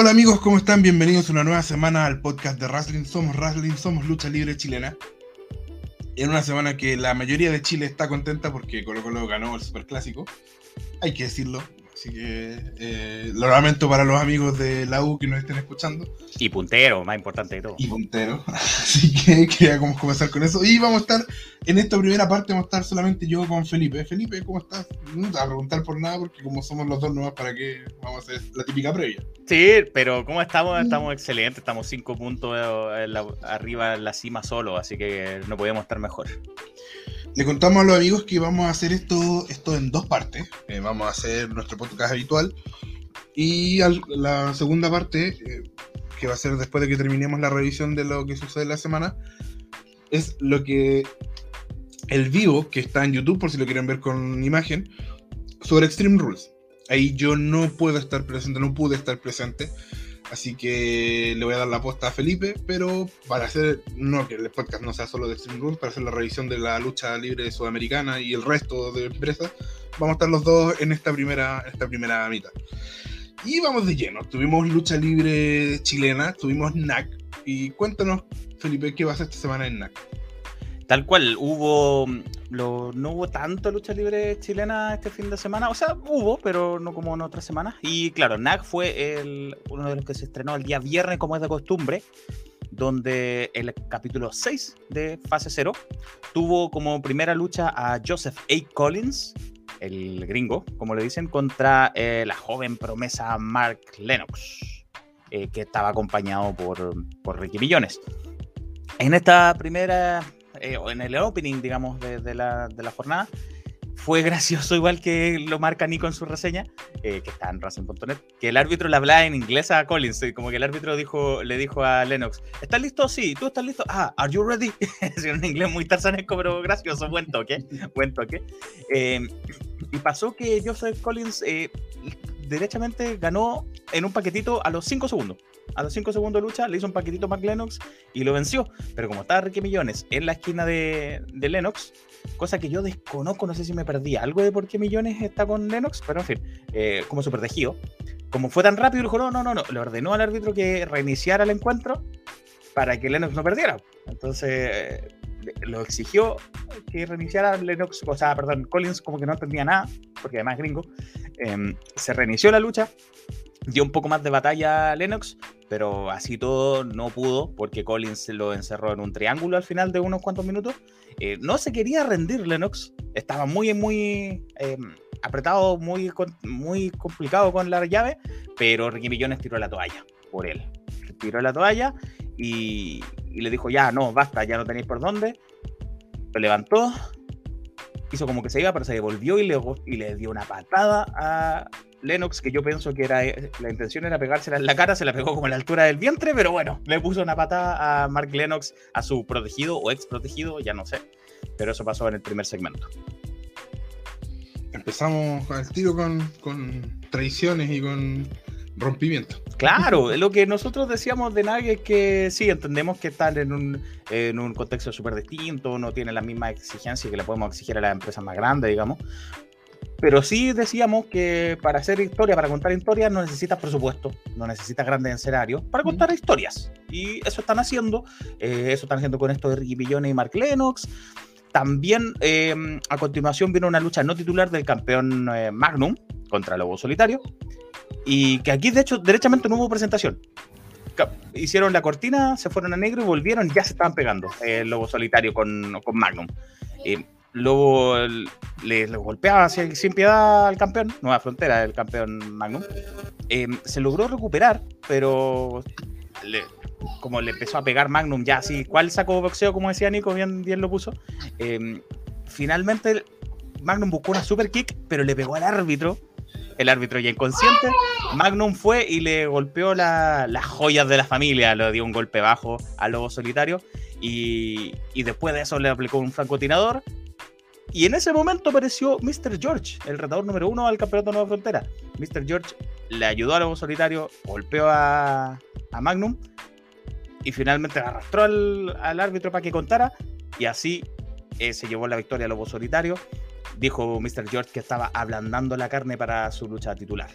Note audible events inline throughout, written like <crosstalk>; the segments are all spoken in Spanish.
Hola amigos, ¿cómo están? Bienvenidos una nueva semana al podcast de Wrestling. Somos Wrestling, somos lucha libre chilena. En una semana que la mayoría de Chile está contenta porque Colo Colo ganó el Superclásico. Hay que decirlo. Así que eh, lo lamento para los amigos de la U que nos estén escuchando. Y puntero, más importante de todo. Y puntero. <laughs> Así que queríamos comenzar con eso. Y vamos a estar, en esta primera parte, vamos a estar solamente yo con Felipe. Felipe, ¿cómo estás? No te voy a preguntar por nada porque como somos los dos nuevos, ¿para qué vamos a hacer la típica previa? Sí, pero ¿cómo estamos? Estamos excelentes. Estamos cinco puntos arriba en la cima solo, así que no podíamos estar mejor. Le contamos a los amigos que vamos a hacer esto, esto en dos partes. Eh, vamos a hacer nuestro podcast habitual. Y la segunda parte, eh, que va a ser después de que terminemos la revisión de lo que sucede la semana, es lo que el vivo, que está en YouTube, por si lo quieren ver con imagen, sobre Extreme Rules. Ahí yo no puedo estar presente, no pude estar presente Así que le voy a dar la posta a Felipe, pero para hacer, no que el podcast no sea solo de Extreme Rules, para hacer la revisión de la lucha libre sudamericana y el resto de empresas, vamos a estar los dos en esta primera, esta primera mitad. Y vamos de lleno, tuvimos lucha libre chilena, tuvimos NAC, y cuéntanos, Felipe, ¿qué vas a hacer esta semana en NAC? Tal cual, hubo. no hubo tanto lucha libre chilena este fin de semana. O sea, hubo, pero no como en otras semanas. Y claro, NAC fue el, uno de los que se estrenó el día viernes, como es de costumbre. Donde el capítulo 6 de fase 0 tuvo como primera lucha a Joseph A. Collins, el gringo, como le dicen, contra eh, la joven promesa Mark Lennox, eh, que estaba acompañado por, por Ricky Millones. En esta primera eh, en el opening, digamos, de, la, jornada. Fue gracioso, igual que lo marca Nico en su reseña, eh, que está en Racing.net, que el árbitro le hablaba en inglés a Collins, como que el árbitro dijo, le dijo a Lennox, ¿estás listo? Sí, ¿tú estás listo? Ah, ¿are you ready? <laughs> es un inglés muy tarzanesco, pero gracioso, buen toque, buen toque. Eh, y pasó que Joseph Collins derechamente ganó en un paquetito a los 5 segundos a los 5 segundos de lucha, le hizo un paquetito a Mark Lennox y lo venció. Pero como estaba Ricky Millones en la esquina de, de Lennox, cosa que yo desconozco, no sé si me perdí algo de por qué Millones está con Lennox, pero en fin, eh, como súper tejido. Como fue tan rápido, dijo, no, no, no, no, le ordenó al árbitro que reiniciara el encuentro para que Lennox no perdiera. Entonces lo exigió que reiniciara Lennox, o sea, perdón, Collins como que no entendía nada, porque además gringo. Em, se reinició la lucha, dio un poco más de batalla a Lennox, pero así todo no pudo porque Collins lo encerró en un triángulo al final de unos cuantos minutos. Eh, no se quería rendir Lennox, estaba muy, muy em, apretado, muy, muy complicado con la llave, pero Ricky Millones tiró la toalla por él. Tiró la toalla y, le dijo, ya, no, basta, ya no tenéis por dónde. Lo levantó, hizo como que se iba, pero se devolvió y le, y le dio una patada a, Lennox, que yo pienso que era eh, la intención era pegársela en la cara, se la pegó como a la altura del vientre, pero bueno, le puso una patada a Mark Lennox, a su protegido o ex protegido, ya no sé. Pero eso pasó en el primer segmento. Empezamos al tiro con, con traiciones y con rompimiento. Claro, lo que nosotros decíamos de nadie es que sí, entendemos que están en un, en un contexto súper distinto, no tiene la misma exigencia que le podemos exigir a las empresas más grandes, digamos, pero sí decíamos que para hacer historia, para contar historias, no necesitas presupuesto, no necesitas grandes escenarios para contar historias. Y eso están haciendo. Eh, eso están haciendo con esto de Ricky Millones y Mark Lennox. También em, a continuación viene una lucha no titular del campeón eh, Magnum contra Lobo Solitario. Y que aquí, de hecho, derechamente no hubo presentación. Hicieron la cortina, se fueron a negro y volvieron ya se estaban pegando el eh, Lobo Solitario con, con Magnum. Luego le, golpeaba sin piedad al campeón, Nueva Frontera, el campeón Magnum. Em, se logró recuperar, pero como le empezó a pegar Magnum ya así, ¿cuál sacó boxeo? Como decía Nico, bien, bien lo puso. Em, finalmente Magnum buscó una super kick, pero le pegó al árbitro. El árbitro ya inconsciente. Magnum fue y le golpeó las joyas de la familia. Le dio un golpe bajo al lobo solitario. Y, y, después de eso le aplicó un francotirador y en ese momento apareció Mr. George, el retador número uno al campeonato Nueva Frontera. Mr. George le ayudó a Lobo Solitario, golpeó a, Magnum y finalmente arrastró al, árbitro para que contara. Y así eh, se llevó la victoria a Lobo Solitario. Dijo Mr. George que estaba ablandando la carne para su lucha titular.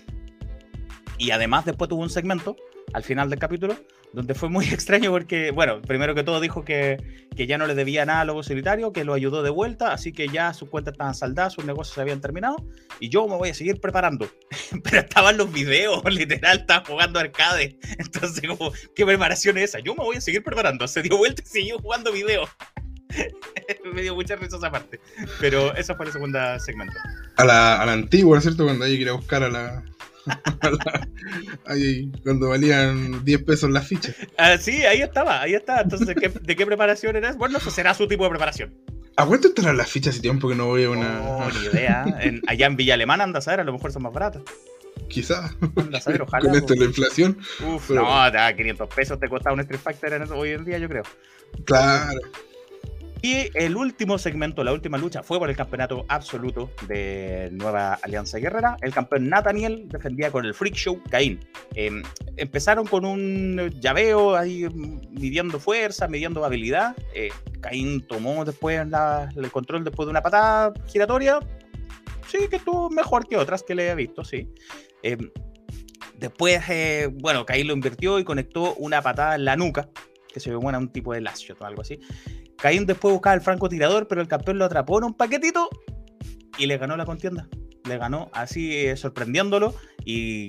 Y además después tuvo un segmento al final del capítulo, donde fue muy <laughs> extraño porque, bueno, primero que todo dijo que, que ya no le debía nada a Lobo Solitario, que lo ayudó de vuelta, así que ya sus cuentas estaban saldadas, sus negocios se habían terminado, y yo me voy a seguir preparando. <laughs> Pero estaban los videos, <laughs> literal, estaba jugando arcade. Entonces, ¿qué preparación es esa? Yo me voy a seguir preparando. Se dio vuelta y siguió jugando videos. me dio mucha risa esa parte. Pero esa fue el segundo segmento. A la, a la antigua, ¿cierto? Cuando hay que ir a buscar a la, <laughs> ahí, cuando valían 10 pesos las fichas. Ah, sí, ahí estaba, ahí estaba. Entonces, ¿de qué, ¿de qué preparación eres? Bueno, eso será su tipo de preparación. ¿A cuánto estarán las fichas si tiempo que no voy a una.? No, ni idea. allá en Villa Alemana, anda a saber, a lo mejor son más baratas. Quizá. Anda a saber, <laughs> ojalá. Con esto la inflación. Uf, pero... no, 500 pesos te costaba un Street Fighter en hoy en día, yo creo. Claro. Y el último segmento, la última lucha, fue por el campeonato absoluto de Nueva Alianza Guerrera. El campeón Nathaniel defendía con el Freak Show Caín. Eh, empezaron con un llaveo ahí midiendo fuerza, midiendo habilidad. Eh, Caín tomó después la, el control después de una patada giratoria. Sí, que estuvo mejor que otras que le he visto, sí. Eh, después, bueno, Caín lo invirtió y conectó una patada en la nuca, que se ve buena un tipo de lacio o algo así. Caín después buscaba el francotirador, pero el campeón lo atrapó en un paquetito y le ganó la contienda. Le ganó así eh, sorprendiéndolo y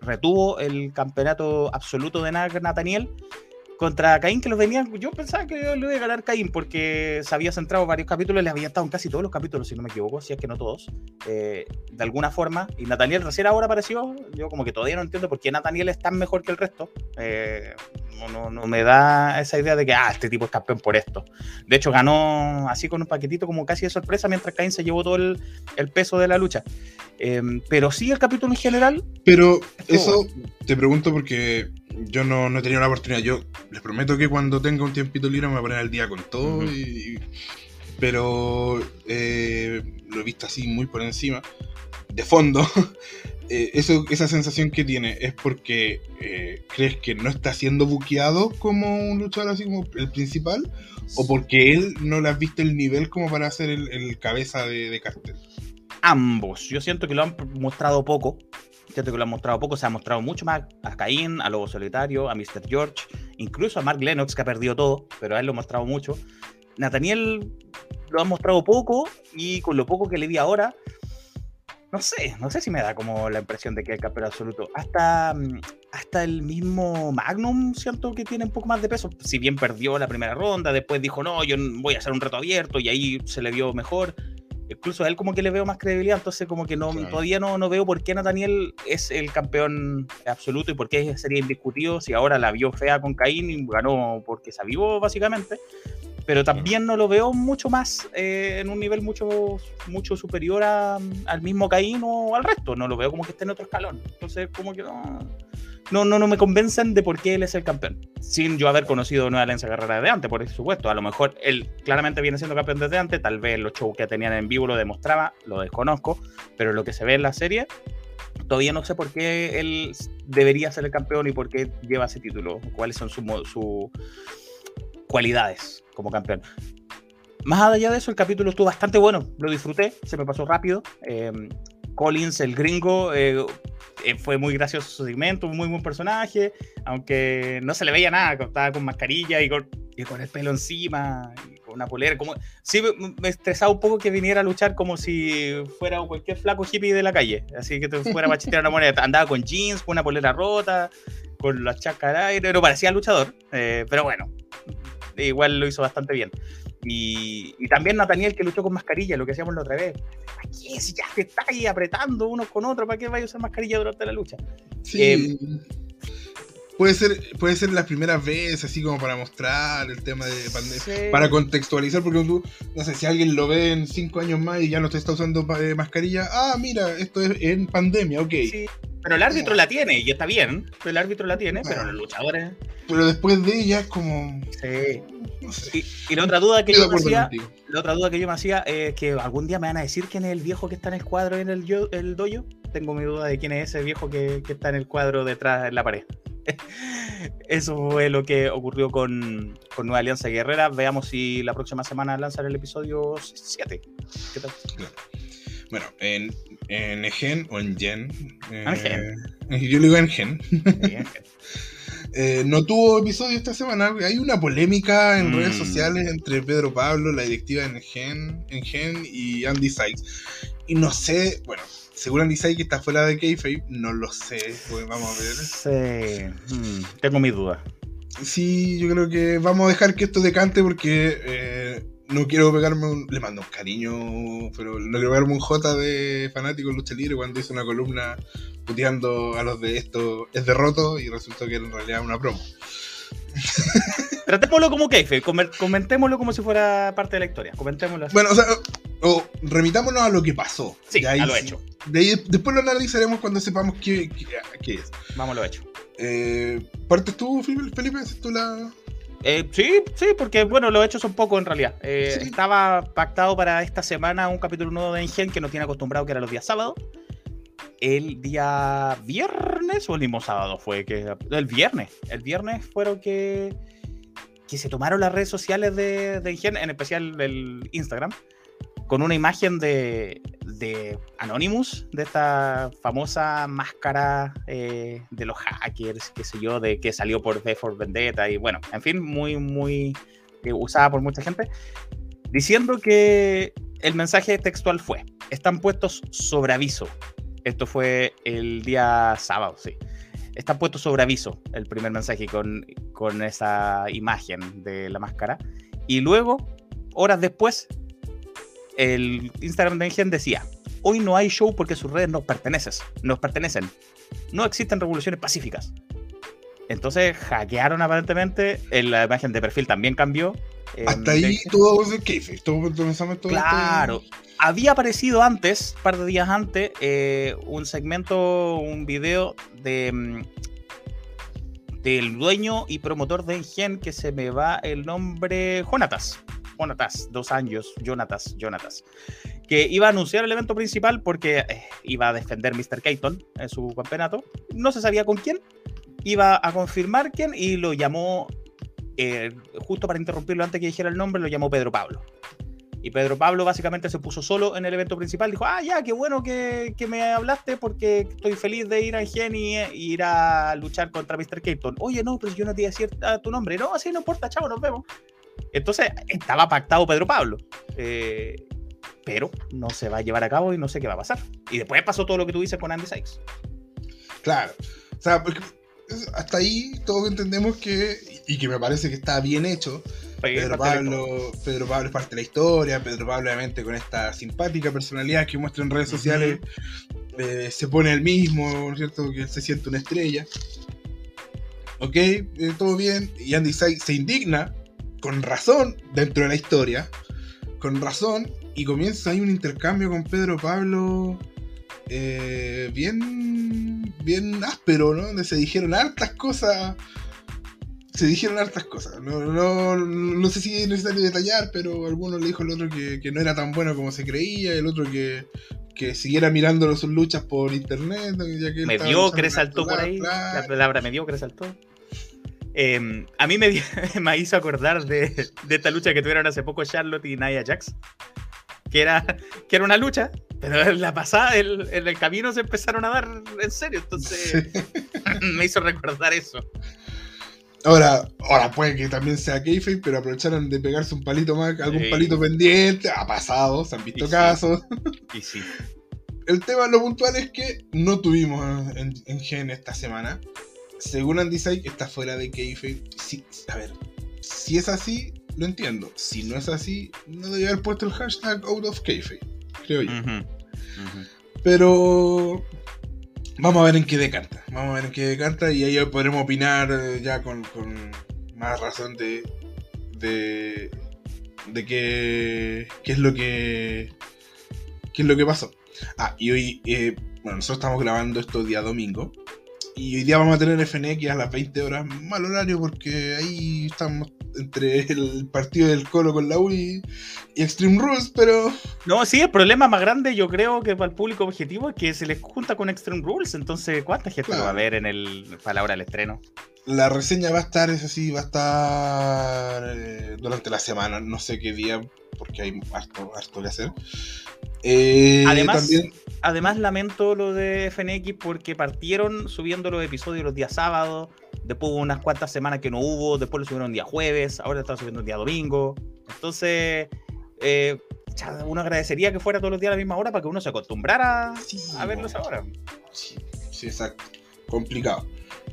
retuvo el campeonato absoluto de Nathaniel contra Caín que los venía. Yo pensaba que lo iba a ganar Caín porque se había centrado varios capítulos, le había estado en casi todos los capítulos, si no me equivoco, si es que no todos, eh, de alguna forma. Y Nathaniel recién ahora apareció. Yo, como que todavía no entiendo por qué Nathaniel es tan mejor que el resto. Eh, no, no, me da esa idea de que, ah, este tipo es campeón por esto. De hecho, ganó así con un paquetito como casi de sorpresa, mientras Cain se llevó todo el peso de la lucha. Eh, pero sí, el capítulo en general. Pero eso te pregunto porque yo no, no, he tenido la oportunidad. Yo les prometo que cuando tenga un tiempito libre me voy a poner al día con todo. Uh -huh. y, pero eh, lo he visto así muy por encima, de fondo. <laughs> eh, eso, esa sensación que tiene es porque eh, crees que no está siendo buqueado como un luchador así como el principal, o porque él no le has visto el nivel como para ser el, el cabeza de, de cartel. Ambos. Yo siento que lo han mostrado poco. Siento que lo han mostrado poco. Se ha mostrado mucho más a Caín, a Lobo Solitario, a Mr. George, incluso a Mark Lennox, que ha perdido todo, pero a él lo ha mostrado mucho. Nathaniel lo ha mostrado poco y con lo poco que le vi ahora, no sé, no sé si me da como la impresión de que el campeón absoluto. Hasta, hasta el mismo Magnum siento que tiene un poco más de peso. Si bien perdió la primera ronda, después dijo, no, yo voy a hacer un reto abierto y ahí se le vio mejor. Incluso a él como que le veo más credibilidad, entonces como que no, claro. todavía no, no veo por qué Nathaniel es el campeón absoluto y por qué sería indiscutido si ahora la vio fea con Caín y ganó porque se avivó básicamente pero también no lo veo mucho más eh, en un nivel mucho, mucho superior a, al mismo Caín o al resto. No lo veo como que esté en otro escalón. Entonces, como que no, no, no, no me convencen de por qué él es el campeón. Sin yo haber conocido Nueva Alianza Guerrera de antes, por supuesto. A lo mejor él claramente viene siendo campeón desde antes. Tal vez los shows que tenían en vivo lo demostraba, lo desconozco. Pero lo que se ve en la serie, todavía no sé por qué él debería ser el campeón y por qué lleva ese título. Cuáles son sus su cualidades como campeón. Más allá de eso, el capítulo estuvo bastante bueno, lo disfruté, se me pasó rápido. Eh, Collins, el gringo, eh, eh, fue muy gracioso su segmento, muy buen personaje, aunque no se le veía nada, estaba con mascarilla y con, y con el pelo encima, y con una polera. Como, sí, me, estresaba un poco que viniera a luchar como si fuera cualquier flaco hippie de la calle, así que te fuera a machetear una <laughs> moneda. Andaba con jeans, con una polera rota, con la chaca al aire, no parecía luchador, eh, pero bueno, igual lo hizo bastante bien. Y, y, también Nathaniel que luchó con mascarilla, lo que hacíamos la otra vez. ¿Para qué? Si ya te está ahí apretando uno con otro, ¿para qué vaya a usar mascarilla durante la lucha? Sí. Eh, puede ser, puede ser las primeras veces, así como para mostrar el tema de pandemia, sí. para contextualizar, porque tú, no sé, si alguien lo ve en cinco años más y ya no te está usando eh, mascarilla, ah, mira, esto es en pandemia, ok. Sí. Pero el árbitro la tiene y está bien. El árbitro la tiene, bueno, pero los luchadores. Pero después de ella es como. Sí. No sé. y, y, la otra duda que yo me hacía. La otra duda que yo me hacía es que algún día me van a decir quién es el viejo que está en el cuadro en el, yo, el dojo. Tengo mi duda de quién es ese viejo que, que está en el cuadro detrás en la pared. <laughs> Eso fue lo que ocurrió con, con, Nueva Alianza Guerrera. Veamos si la próxima semana lanzan el episodio 7. ¿Qué tal? Bueno, en, en Egen o en Gen. Eh, Yo le digo en Gen. <laughs> Eh, no tuvo episodio esta semana. Hay una polémica en Mm. redes sociales entre Pedro Pablo, la directiva en Gen, en Gen y Andy Sykes. Y no sé, bueno, según Andy Sykes que está fuera de Kayfabe, no lo sé, pues vamos a ver. Sí, mm, tengo mis dudas. Sí, yo creo que vamos a dejar que esto decante porque eh, no quiero pegarme un... Le mando un cariño, pero no quiero pegarme un J de fanático de lucha libre cuando hice una columna puteando a los de esto es derroto y resultó que era en realidad una promo. Tratémoslo como keife, comen- comentémoslo como si fuera parte de la historia. Comentémoslo así. Bueno, o sea, o remitámonos a lo que pasó. Sí, De ahí a lo hecho. De ahí, después lo analizaremos cuando sepamos qué, qué, qué es. Vamos a lo hecho. Eh, ¿Partes tú, Felipe? ¿Haces tú la...? Eh, sí, sí, porque bueno, los hechos son pocos en realidad. Eh, Sí. Estaba pactado para esta semana un capítulo nuevo de Engen que nos tiene acostumbrado que era los días sábados. El día viernes o el mismo sábado fue que. El viernes. El viernes fueron que. que se tomaron las redes sociales de, de Engen, en especial el Instagram, con una imagen de, de Anonymous, de esta famosa máscara eh, de los hackers, qué sé yo, de que salió por V for Vendetta y bueno, en fin, muy, muy eh, usada por mucha gente, diciendo que el mensaje textual fue, están puestos sobre aviso. Esto fue el día sábado, sí. Están puestos sobre aviso el primer mensaje con, con esa imagen de la máscara. Y luego, horas después, el Instagram de Engen decía, hoy no hay show porque sus redes nos pertenecen, nos pertenecen. No existen revoluciones pacíficas. Entonces hackearon aparentemente, eh, la imagen de perfil también cambió. eh, Hasta ahí todo es Kayfabe. Todo, todo Claro. Había aparecido antes, un par de días antes, eh, un segmento, un video de mm, del dueño y promotor de Engen que se me va el nombre Jonatas. Jonatas, dos años, Jonatas, Jonatas. Que iba a anunciar el evento principal porque eh, iba a defender Mr. Keaton en su campeonato. No se sabía con quién. Iba a confirmar quién y lo llamó, eh, justo para interrumpirlo antes que dijera el nombre, lo llamó Pedro Pablo. Y Pedro Pablo básicamente se puso solo en el evento principal. Dijo, ah, ya, qué bueno que, me hablaste porque estoy feliz de ir a Engen y, ir a luchar contra Mr. Keaton. Oye, no, pero yo no te iba a decir ah, tu nombre. No, así no importa, chavo, nos vemos. Entonces, estaba pactado Pedro Pablo. Eh, pero no se va a llevar a cabo y no sé qué va a pasar. Y después pasó todo lo que tú dices con Andy Sykes. Claro. O sea, porque hasta ahí todos entendemos que, y que me parece que está bien hecho, Pedro Pablo, Pedro Pablo es parte de la historia, Pedro Pablo obviamente con esta simpática personalidad que muestra en redes sociales, eh, se pone el mismo, ¿no es cierto? Que se siente una estrella. Ok, eh, todo bien. Y Andy Sykes se indigna, con razón, dentro de la historia, con razón, y comienza ahí un intercambio con Pedro Pablo eh, bien, bien áspero, ¿no? Donde se dijeron hartas cosas. Se dijeron hartas cosas. No, no, no sé si es necesario detallar, pero alguno le dijo al otro que, que no era tan bueno como se creía, el otro que, que siguiera mirando sus luchas por internet. Ya que Mediocre saltó por ahí. La palabra mediocre saltó. Eh, a mí me, <laughs> me hizo acordar de, de esta lucha que tuvieron hace poco Charlotte y Nia Jax. Que era, que era una lucha, pero en la pasada, el- en el camino se empezaron a dar en serio. Entonces <laughs> me hizo recordar eso. Ahora, ahora puede que también sea kayfabe, pero aprovecharon de pegarse un palito más, algún Sí. palito pendiente. Ha pasado, se han visto Y sí. casos. Y sí. El tema, lo puntual es que no tuvimos en, en Gen esta semana. Según Andy Sykes, está fuera de kayfabe. Sí, a ver, si es así, lo entiendo. Si no es así, no debe haber puesto el hashtag out of kayfabe, creo yo. Pero vamos a ver en qué decanta. Vamos a ver en qué decanta y ahí podremos opinar eh, ya con, con más razón de, de, de qué, qué es lo que qué es lo que pasó. Ah, y hoy, eh, bueno, nosotros estamos grabando esto día domingo. Y hoy día vamos a tener FNX a las 20 horas, mal horario porque ahí estamos entre el partido del Colo con la U y, Extreme Rules, pero No, sí, el problema más grande yo creo que para el público objetivo es que se les junta con Extreme Rules, entonces ¿cuánta gente lo va a ver en el para la hora del estreno? La reseña va a estar, es así, va a estar eh, durante la semana, no sé qué día, porque hay harto, harto que hacer. Eh, Además, también, además lamento lo de FNX porque partieron subiendo los episodios los días sábados, después hubo unas cuantas semanas que no hubo, después lo subieron un día jueves, ahora están subiendo un día domingo. Entonces, eh, uno agradecería que fuera todos los días a la misma hora para que uno se acostumbrara a verlos ahora. Sí, sí, exacto. Complicado.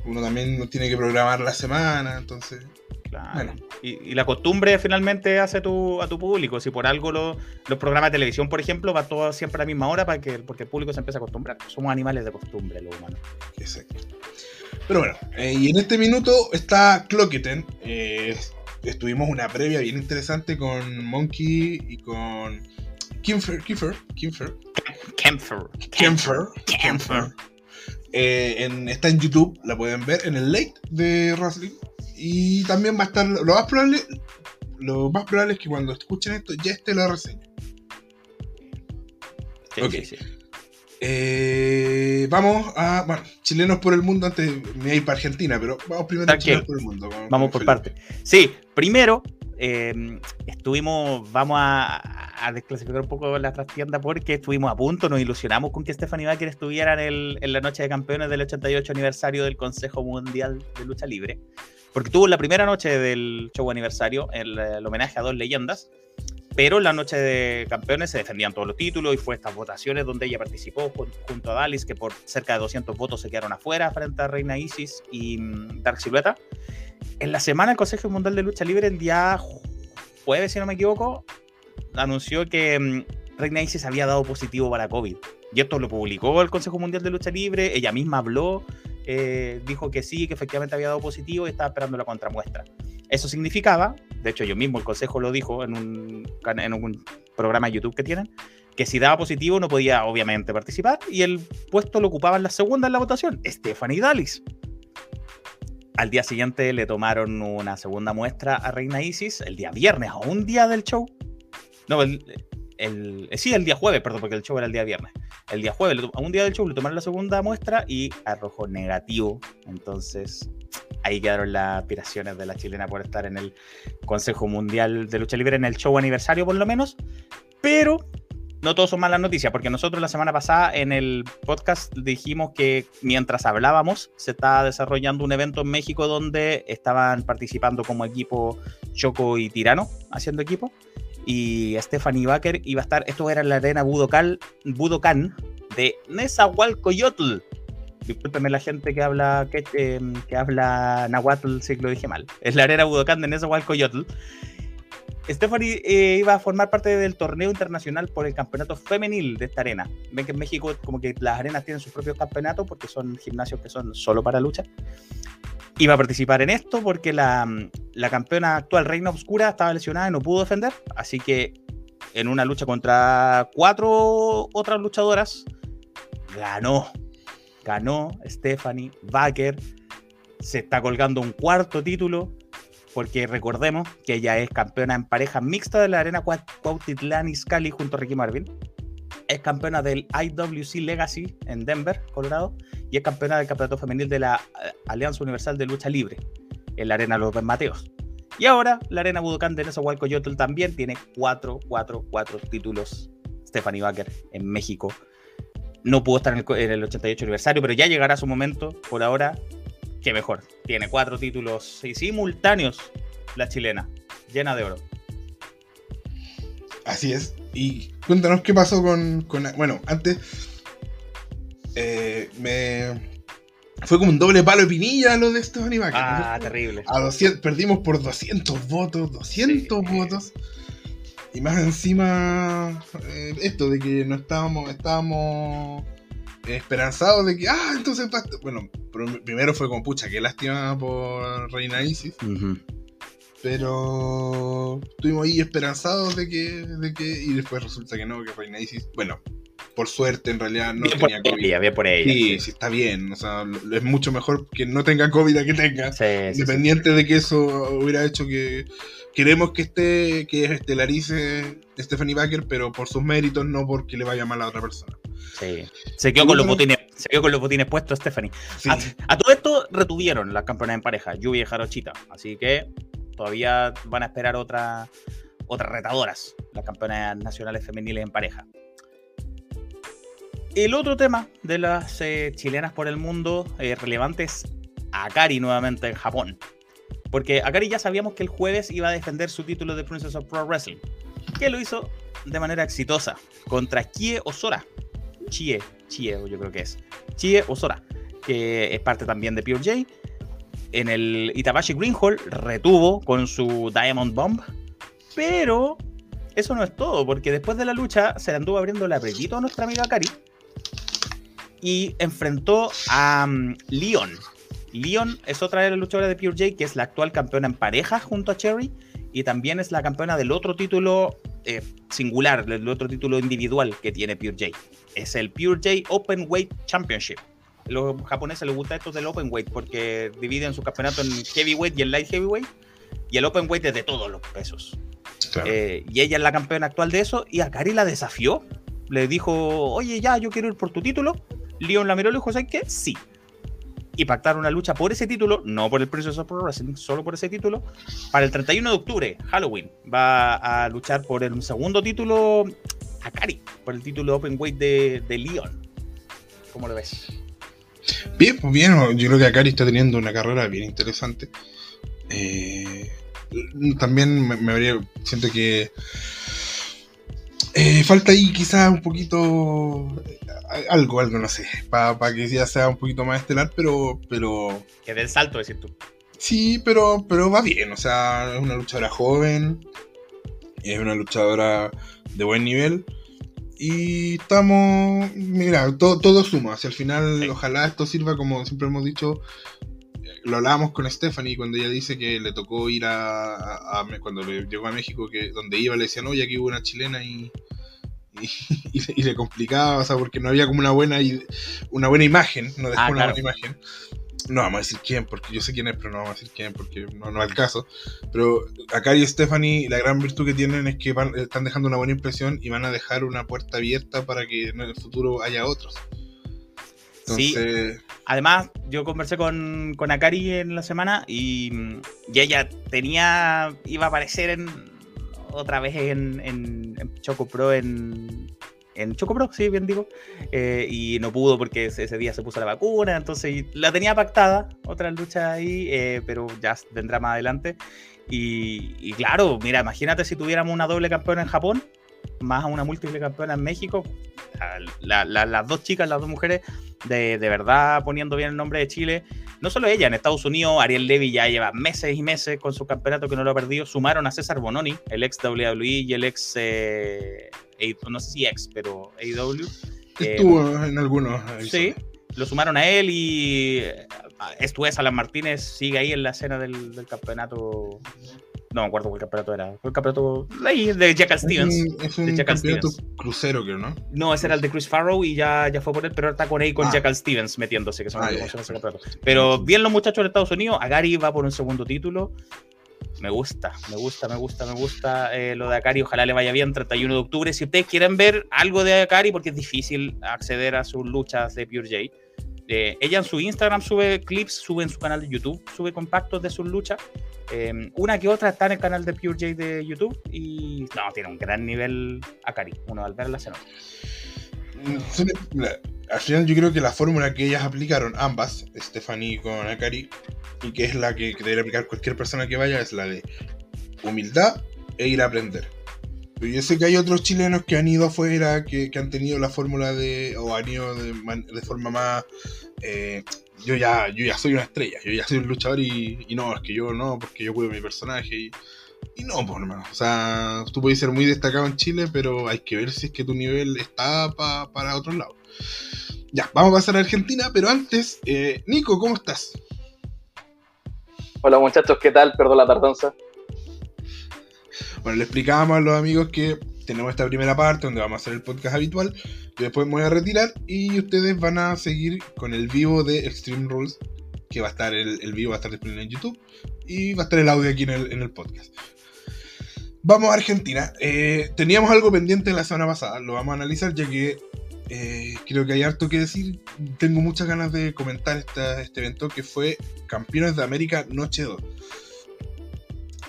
Uno también tiene que programar la semana, entonces. Claro. Y, la costumbre finalmente hace tu, a tu público. Si por algo los programas de televisión, por ejemplo, va todo siempre a la misma hora para que, porque el público se empiece a acostumbrar. Somos animales de costumbre, los humanos. Exacto. Pero bueno, eh, y en este minuto está Clocketen. Eh, estuvimos una previa bien interesante con Monkey y con Kimfer. Kimfer. Kimfer. Kimfer. Kimfer. Kimfer. Eh, está en YouTube, la pueden ver en el late de Wrestling. Y también va a estar. Lo más probable. Lo más probable es que cuando escuchen esto ya esté la reseña. Sí, eh, vamos a. Bueno, chilenos por el mundo. Antes me voy para Argentina, pero vamos primero a chilenos por el mundo. Vamos, por parte. Sí, primero eh, estuvimos. Vamos a, desclasificar un poco la trastienda porque estuvimos a punto, nos ilusionamos con que Stephanie Baker estuviera en, en la noche de campeones del 88 aniversario del Consejo Mundial de Lucha Libre porque tuvo la primera noche del show aniversario el, homenaje a dos leyendas, pero en la noche de campeones se defendían todos los títulos y fue estas votaciones donde ella participó junto a Dalis, que por cerca de 200 votos se quedaron afuera frente a Reina Isis y mm, Dark Silueta. En la semana el Consejo Mundial de Lucha Libre, el día jueves, si no me equivoco, anunció que mm, Reina Isis había dado positivo para COVID. Y esto lo publicó el Consejo Mundial de Lucha Libre, ella misma habló eh, dijo que sí, que efectivamente había dado positivo y estaba esperando la contramuestra. Eso significaba, de hecho yo mismo el consejo lo dijo en un, en un programa de YouTube que tienen, que si daba positivo no podía obviamente participar y el puesto lo ocupaba en la segunda en la votación, Stephanie Dalis. Al día siguiente le tomaron una segunda muestra a Reina Isis, el día viernes, a un día del show. No, el, el, sí, el día jueves, perdón, porque el show era el día viernes. El día jueves, a un día del show, le tomaron la segunda muestra y arrojó negativo. Entonces, ahí quedaron las aspiraciones de la chilena por estar en el Consejo Mundial de Lucha Libre, en el show aniversario por lo menos. Pero no todos son malas noticias, porque nosotros la semana pasada en el podcast dijimos que mientras hablábamos se estaba desarrollando un evento en México donde estaban participando como equipo Choco y Tirano, haciendo equipo y Stephanie Baker iba a estar, esto era la arena Budokan, Budokan de Nezahualcoyotl. Discúlpeme la gente que habla que, em, habla Nahuatl si lo dije mal. Es la arena Budokan de Nezahualcoyotl. Stephanie eh, iba a formar parte del torneo internacional por el campeonato femenil de esta arena. Ven que en México como que las arenas tienen sus propios campeonatos porque son gimnasios que son solo para lucha iba a participar en esto porque la, campeona actual Reina Oscura estaba lesionada y no pudo defender. Así que en una lucha contra cuatro otras luchadoras, ganó. Ganó Stephanie Baker. Se está colgando un cuarto título. Porque recordemos que ella es campeona en pareja mixta de la Arena Cuautitlán Izcalli junto a Ricky Marvin es campeona del IWC Legacy en Denver, Colorado, y es campeona del campeonato femenil de la eh, Alianza Universal de Lucha Libre en la Arena López Mateos. Y ahora la Arena Budokan de Nezahualcóyotl también tiene 4, 4, 4 títulos. Stephanie Baker en México. No pudo estar en el, en el 88 aniversario, pero ya llegará su momento. Por ahora, que mejor. Tiene cuatro títulos simultáneos la chilena, llena de oro. Así es. Y cuéntanos qué pasó con. bueno, antes. Eh, me. Fue como un doble palo de pinilla lo de estos animales. Ah, terrible. A 200, perdimos por 200 votos, 200 votos. Y más encima, eh, esto de que no estábamos, estábamos esperanzados de que, ah, entonces, bueno, primero fue como, pucha, qué lástima por Reina Isis. Pero estuvimos ahí esperanzados de que, de que. Y después resulta que no, que Reina Isis. Bueno, por suerte en realidad no tenía COVID. por ella, sí, sí, está bien. O sea, es mucho mejor que no tenga COVID a que tenga. Independiente de que eso hubiera hecho que. Queremos que esté, que estelarice Stephanie Baker, pero por sus méritos, no porque le vaya mal a otra persona. Sí. Se quedó con los botines, se quedó con los botines puestos Stephanie. A, todo esto retuvieron las campeonas en pareja, Yubi y Jarochita. Así que todavía van a esperar otra, otras retadoras, las campeonas nacionales femeniles en pareja. el otro tema de las eh, chilenas por el mundo eh, relevantes Akari nuevamente en Japón. Porque Akari ya sabíamos que el jueves iba a defender su título de Princess of Pro Wrestling. Que lo hizo de manera exitosa contra Kie Osora. Chie, Chie, yo creo que es. Chie Osora, que es parte también de Pure J. En el Itabashi Green Hall retuvo con su Diamond Bomb. Pero eso no es todo, porque después de la lucha se le anduvo abriendo el apretito a nuestra amiga Akari. Y enfrentó a um, Leon, Leon es otra de las luchadoras de Pure J, que es la actual campeona en pareja junto a Cherry. Y también es la campeona del otro título eh, singular, del otro título individual que tiene Pure J. Es el Pure J Open Weight Championship. Los japoneses les gusta esto del Open Weight porque dividen su campeonato en Heavyweight y en Light Heavyweight. Y el Open Weight es de todos los pesos. Eh, y ella es la campeona actual de eso. Y Akari la desafió. Le dijo, oye, ya, yo quiero ir por tu título. Leon la miró y dijo, ¿sabes qué? Sí y pactar una lucha por ese título, no por el Princess of Pro Wrestling, solo por ese título, para el 31 de octubre, Halloween. Va a luchar por el segundo título Akari, por el título Open Weight de, de Leon. ¿Cómo lo ves? Bien, pues bien, yo creo que Akari está teniendo una carrera bien interesante. Eh, también me, me habría, siento que eh, falta ahí quizás un poquito algo, algo, no sé, para que ya sea un poquito más estelar, pero... pero... Que del salto, decir tú. Sí, pero, pero va bien, o sea, es una luchadora joven, es una luchadora de buen nivel. Y estamos, mira, todo, todo suma. Hacia el final, ojalá esto sirva, como siempre hemos dicho, lo hablábamos con Stephanie cuando ella dice que le tocó ir a, cuando llegó a México, que donde iba le decían, oye, aquí hubo una chilena y, y, <laughs> le complicaba, o sea, porque no había como una buena una buena imagen, no dejó ah, una buena imagen. No vamos a decir quién, porque yo sé quién es, pero no vamos a decir quién, porque no, no es el caso. Pero acá y Stephanie, la gran virtud que tienen es que están dejando una buena impresión y van a dejar una puerta abierta para que en el futuro haya otros. Sí. Además, yo conversé con, con Akari en la semana y, y, ella tenía, iba a aparecer en, otra vez en, en, Choco Pro, en, en Choco Pro, sí, bien digo, eh, y no pudo porque ese, día se puso la vacuna, entonces la tenía pactada, otra lucha ahí, eh, pero ya vendrá más adelante. Y, y, claro, mira, imagínate si tuviéramos una doble campeona en Japón, más una múltiple campeona en México, las dos chicas, las dos mujeres, de, de, verdad poniendo bien el nombre de Chile. No solo ella, en Estados Unidos, Ariel Levy ya lleva meses y meses con su campeonato que no lo ha perdido. Sumaron a César Bononi, el ex WWE y el ex, eh, no sé si ex, pero AEW. Estuvo en algunos. Sí, lo sumaron a él y eh, Estuve Alan Martínez sigue ahí en la escena del, del campeonato no me acuerdo cuál campeonato era. Fue el campeonato ahí de Jack Stevens. Es un, campeonato crucero, creo, ¿no? No, ese era el de Chris Farrow y ya, ya fue por él, pero ahora está con ahí con ah. Jack Stevens metiéndose, que son ah, ese campeonato. Pero bien los muchachos de Estados Unidos, Agari va por un segundo título. Me gusta, me gusta, me gusta, me gusta eh, lo de Akari. Ojalá le vaya bien 31 de octubre. Si ustedes quieren ver algo de Akari, porque es difícil acceder a sus luchas de Pure J, eh, ella en su Instagram sube clips, sube en su canal de YouTube, sube compactos de sus luchas. Em, una que otra está en el canal de Pure J de YouTube y no, tiene un gran nivel Akari. Uno al verla se nota. Al final yo creo que la fórmula que ellas aplicaron, ambas, Stephanie con Akari, y que es la que, que debe aplicar cualquier persona que vaya, es la de humildad e ir a aprender yo sé que hay otros chilenos que han ido afuera, que, han tenido la fórmula de, o han ido de, forma más, eh, yo ya yo ya soy una estrella, yo ya soy un luchador y, no, es que yo no, porque yo cuido mi personaje y, y no, pues hermano, o sea, tú puedes ser muy destacado en Chile, pero hay que ver si es que tu nivel está para otro lado. Ya, vamos a pasar a Argentina, pero antes, eh, Nico, ¿cómo estás? Hola muchachos, ¿qué tal? Perdón la tardanza. Bueno, le explicábamos a los amigos que tenemos esta primera parte donde vamos a hacer el podcast habitual. Después me voy a retirar y ustedes van a seguir con el vivo de Extreme Rules, que va a estar el, vivo, va a estar disponible en YouTube y va a estar el audio aquí en el, podcast. Vamos a Argentina. Eh, teníamos algo pendiente la semana pasada, lo vamos a analizar ya que eh, creo que hay harto que decir. Tengo muchas ganas de comentar este evento que fue Campeones de América Noche 2.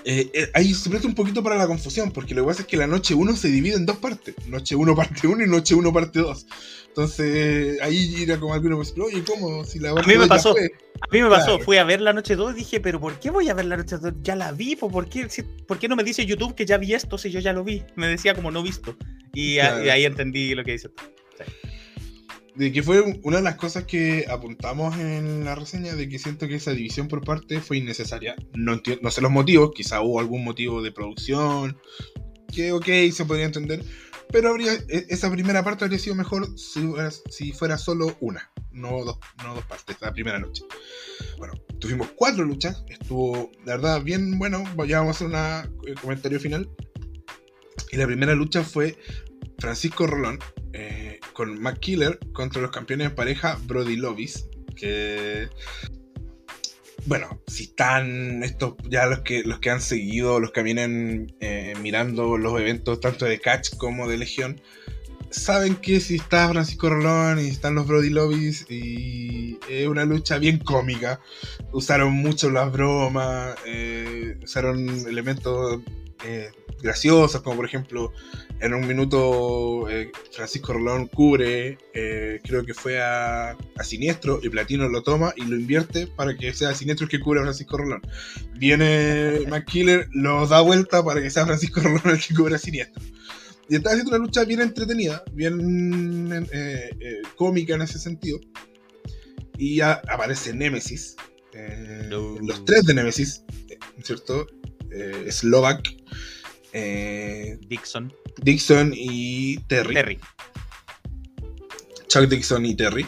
Eh, eh, ahí se presta un poquito para la confusión, porque lo que pasa es que la noche 1 se divide en dos partes. Noche 1 <laughs> parte 1 y noche 1 parte 2. Entonces ahí era como alguno me oye, ¿cómo? Si la a mí me pasó. A mí me pasó, fui a ver la noche 2 y dije, pero ¿por qué voy a ver la noche 2? Ya la vi, ¿por qué, ¿por qué no me dice YouTube que ya vi esto si yo ya lo vi? Me decía como no visto. Y, ahí entendí lo que dice. De que fue una de las cosas que apuntamos en la reseña, de que siento que esa división por parte fue innecesaria. No, no sé los motivos, quizá hubo algún motivo de producción, que ok, se podría entender, pero habría, e, esa primera parte habría sido mejor si, fuera solo una, no dos, no dos partes, la primera noche. Bueno, tuvimos cuatro luchas, estuvo, de verdad, bien bueno, ya vamos a hacer un comentario final. Y la primera lucha fue Francisco Rolón eh, con Mac Killer contra los campeones de pareja Brody Lovis. Que. Bueno, si están estos ya los que los que han seguido, los que vienen eh, mirando los eventos tanto de Catch como de Legión, saben que si está Francisco Rolón y están los Brody Lovis y es una lucha bien cómica. Usaron mucho las bromas, eh, usaron elementos graciosos, como por ejemplo en un minuto eh, Francisco Rolón cubre, eh, creo que fue a, Siniestro, y Platino lo toma y lo invierte para que sea Siniestro el que cubre a Francisco Rolón. Viene McKiller, lo da vuelta para que sea Francisco Rolón el que cubre a Siniestro. Y está haciendo una lucha bien entretenida, bien eh, cómica en ese sentido. Y ya aparece Nemesis, los tres de Nemesis, ¿cierto? Slovak, Dixon. Dixon y Terry. Terry. Chuck Dixon y Terry.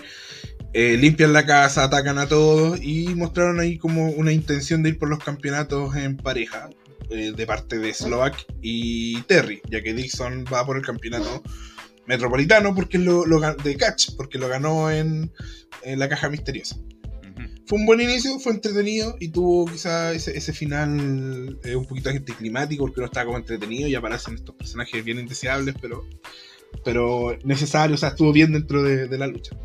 Eh, limpian la casa, atacan a todos y mostraron ahí como una intención de ir por los campeonatos en pareja eh, de parte de Slovak y Terry, ya que Dixon va por el campeonato metropolitano porque lo, de catch, porque lo ganó en la caja misteriosa fue un buen inicio, fue entretenido y tuvo quizá ese, final eh, un poquito anticlimático porque no estaba como entretenido y aparecen estos personajes bien indeseables, pero, pero necesarios, o sea, estuvo bien dentro de, la lucha.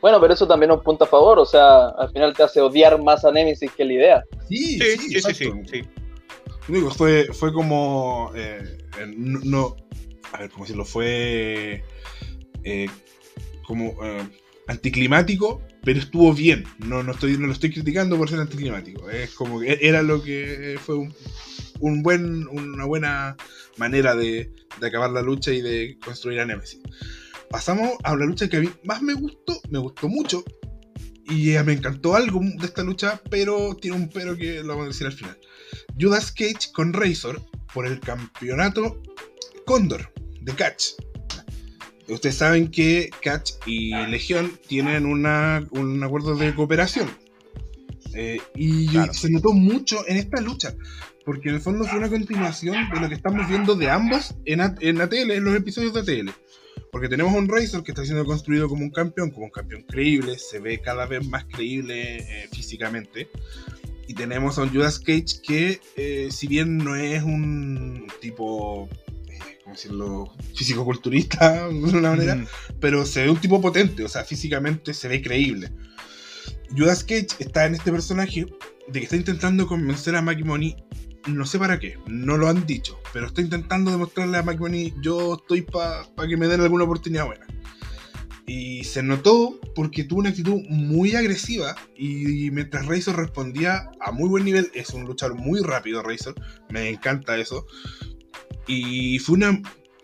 Bueno, pero eso también es un punto a favor, o sea, al final te hace odiar más a Nemesis que la idea. Sí, sí, sí, sí, sí, fue, fue como, eh, no, a ver, ¿cómo decirlo? Fue eh, como anticlimático, pero estuvo bien. No, no, estoy, no lo estoy criticando por ser anticlimático. Es como que era lo que fue un, buen, una buena manera de, acabar la lucha y de construir a Nemesis. Pasamos a la lucha que a mí más me gustó, me gustó mucho. Y me encantó algo de esta lucha, pero tiene un pero que lo vamos a decir al final. Judas Cage con Razor por el campeonato Condor de Catch. Ustedes saben que Catch y Legión tienen una, un acuerdo de cooperación. Eh, y se notó mucho en esta lucha, porque en el fondo fue una continuación de lo que estamos viendo de ambos en, en ATL, en los episodios de ATL. Porque tenemos un Razor que está siendo construido como un campeón, como un campeón creíble, se ve cada vez más creíble eh, físicamente. Y tenemos a un Judas Cage que, eh, si bien no es un tipo ¿cómo decirlo? físico-culturista <laughs> de una manera, pero se ve un tipo potente, o sea, físicamente se ve creíble. Judas Cage está en este personaje de que está intentando convencer a Maggie Money, no sé para qué, no lo han dicho, pero está intentando demostrarle a Maggie Money, yo estoy para que me den alguna oportunidad buena. Y se notó porque tuvo una actitud muy agresiva y, mientras Razor respondía a muy buen nivel, es un luchador muy rápido Razor, me encanta eso, y fue una.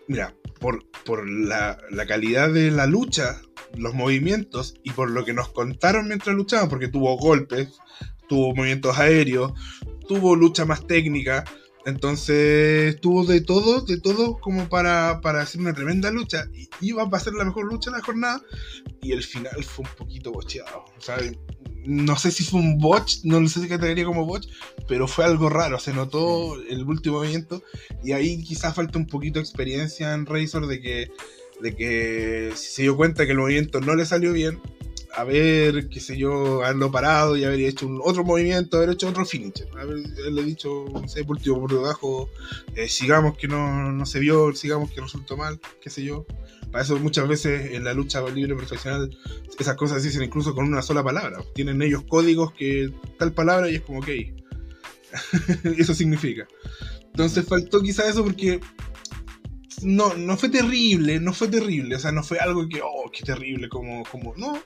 Mira, por, por la, calidad de la lucha, los movimientos y por lo que nos contaron mientras luchaban, porque tuvo golpes, tuvo movimientos aéreos, tuvo lucha más técnica. Entonces tuvo de todo, de todo como para, para hacer una tremenda lucha. Iba a ser la mejor lucha de la jornada. Y el final fue un poquito bocheado. Sea, no sé si fue un botch, no sé si categoría como botch, pero fue algo raro, se notó el último movimiento y ahí quizás falta un poquito de experiencia en Razor de que, de que si se dio cuenta que el movimiento no le salió bien, haber, qué sé yo, haberlo parado y haber hecho un otro movimiento, haber hecho otro finish, haberle dicho, no sé, por último, por debajo, eh, sigamos que no, no se vio, sigamos que resultó mal, qué sé yo. Para eso muchas veces en la lucha libre profesional esas cosas se dicen incluso con una sola palabra. Tienen ellos códigos que tal palabra y es como ok. <laughs> eso significa. Entonces faltó quizá eso porque no, no fue terrible, no fue terrible, o sea, no fue algo que, oh, qué terrible, como, como, no,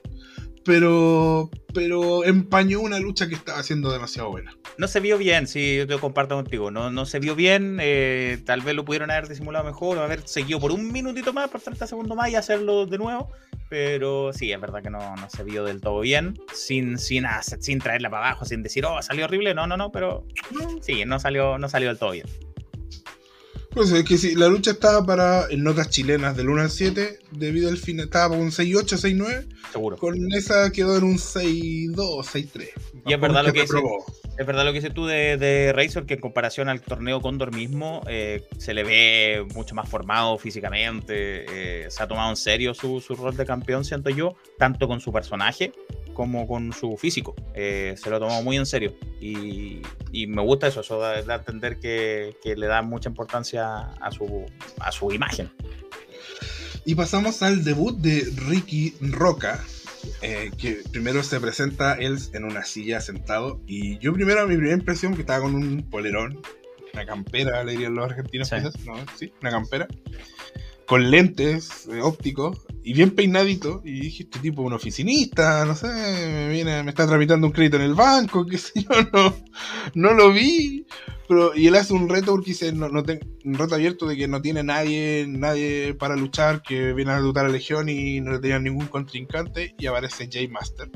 pero, pero empañó una lucha que estaba siendo demasiado buena. No se vio bien, sí, yo te comparto contigo, no, no se vio bien, eh, tal vez lo pudieron haber disimulado mejor, o haber seguido por un minutito más, por 30 segundos más y hacerlo de nuevo, pero sí, es verdad que no, no se vio del todo bien, sin, sin, sin traerla para abajo, sin decir, oh, salió horrible, no, no, no, pero sí, no salió, no salió del todo bien. Pues es que sí, la lucha estaba para en notas chilenas del 1 al 7, debido al fin, estaba para un 6-8, 6-9. Seguro. Con esa quedó en un 6-2, 6-3. Y es verdad, lo que dice, es verdad lo que dices tú de, de Razor, que en comparación al torneo Condor mismo, eh, se le ve mucho más formado físicamente, eh, se ha tomado en serio su, su rol de campeón, siento yo, tanto con su personaje como con su físico. Eh, se lo tomó muy en serio y, y me gusta eso, eso da, da a entender que, que, le da mucha importancia a su, a su imagen. Y pasamos al debut de Ricky Roca, eh, que primero se presenta él en una silla sentado y yo primero mi primera impresión que estaba con un polerón, una campera, le dirían los argentinos, sí. ¿no? Sí, una campera con lentes eh, ópticos y bien peinadito. Y dije, este tipo es un oficinista, no sé, me, viene, me está tramitando un crédito en el banco, <laughs> qué sé yo, no, no lo vi. Pero, y él hace un reto porque dice, no, no un reto abierto de que no tiene nadie, nadie para luchar, que viene a debutar a Legión y no le tenía ningún contrincante. Y aparece Jay Master.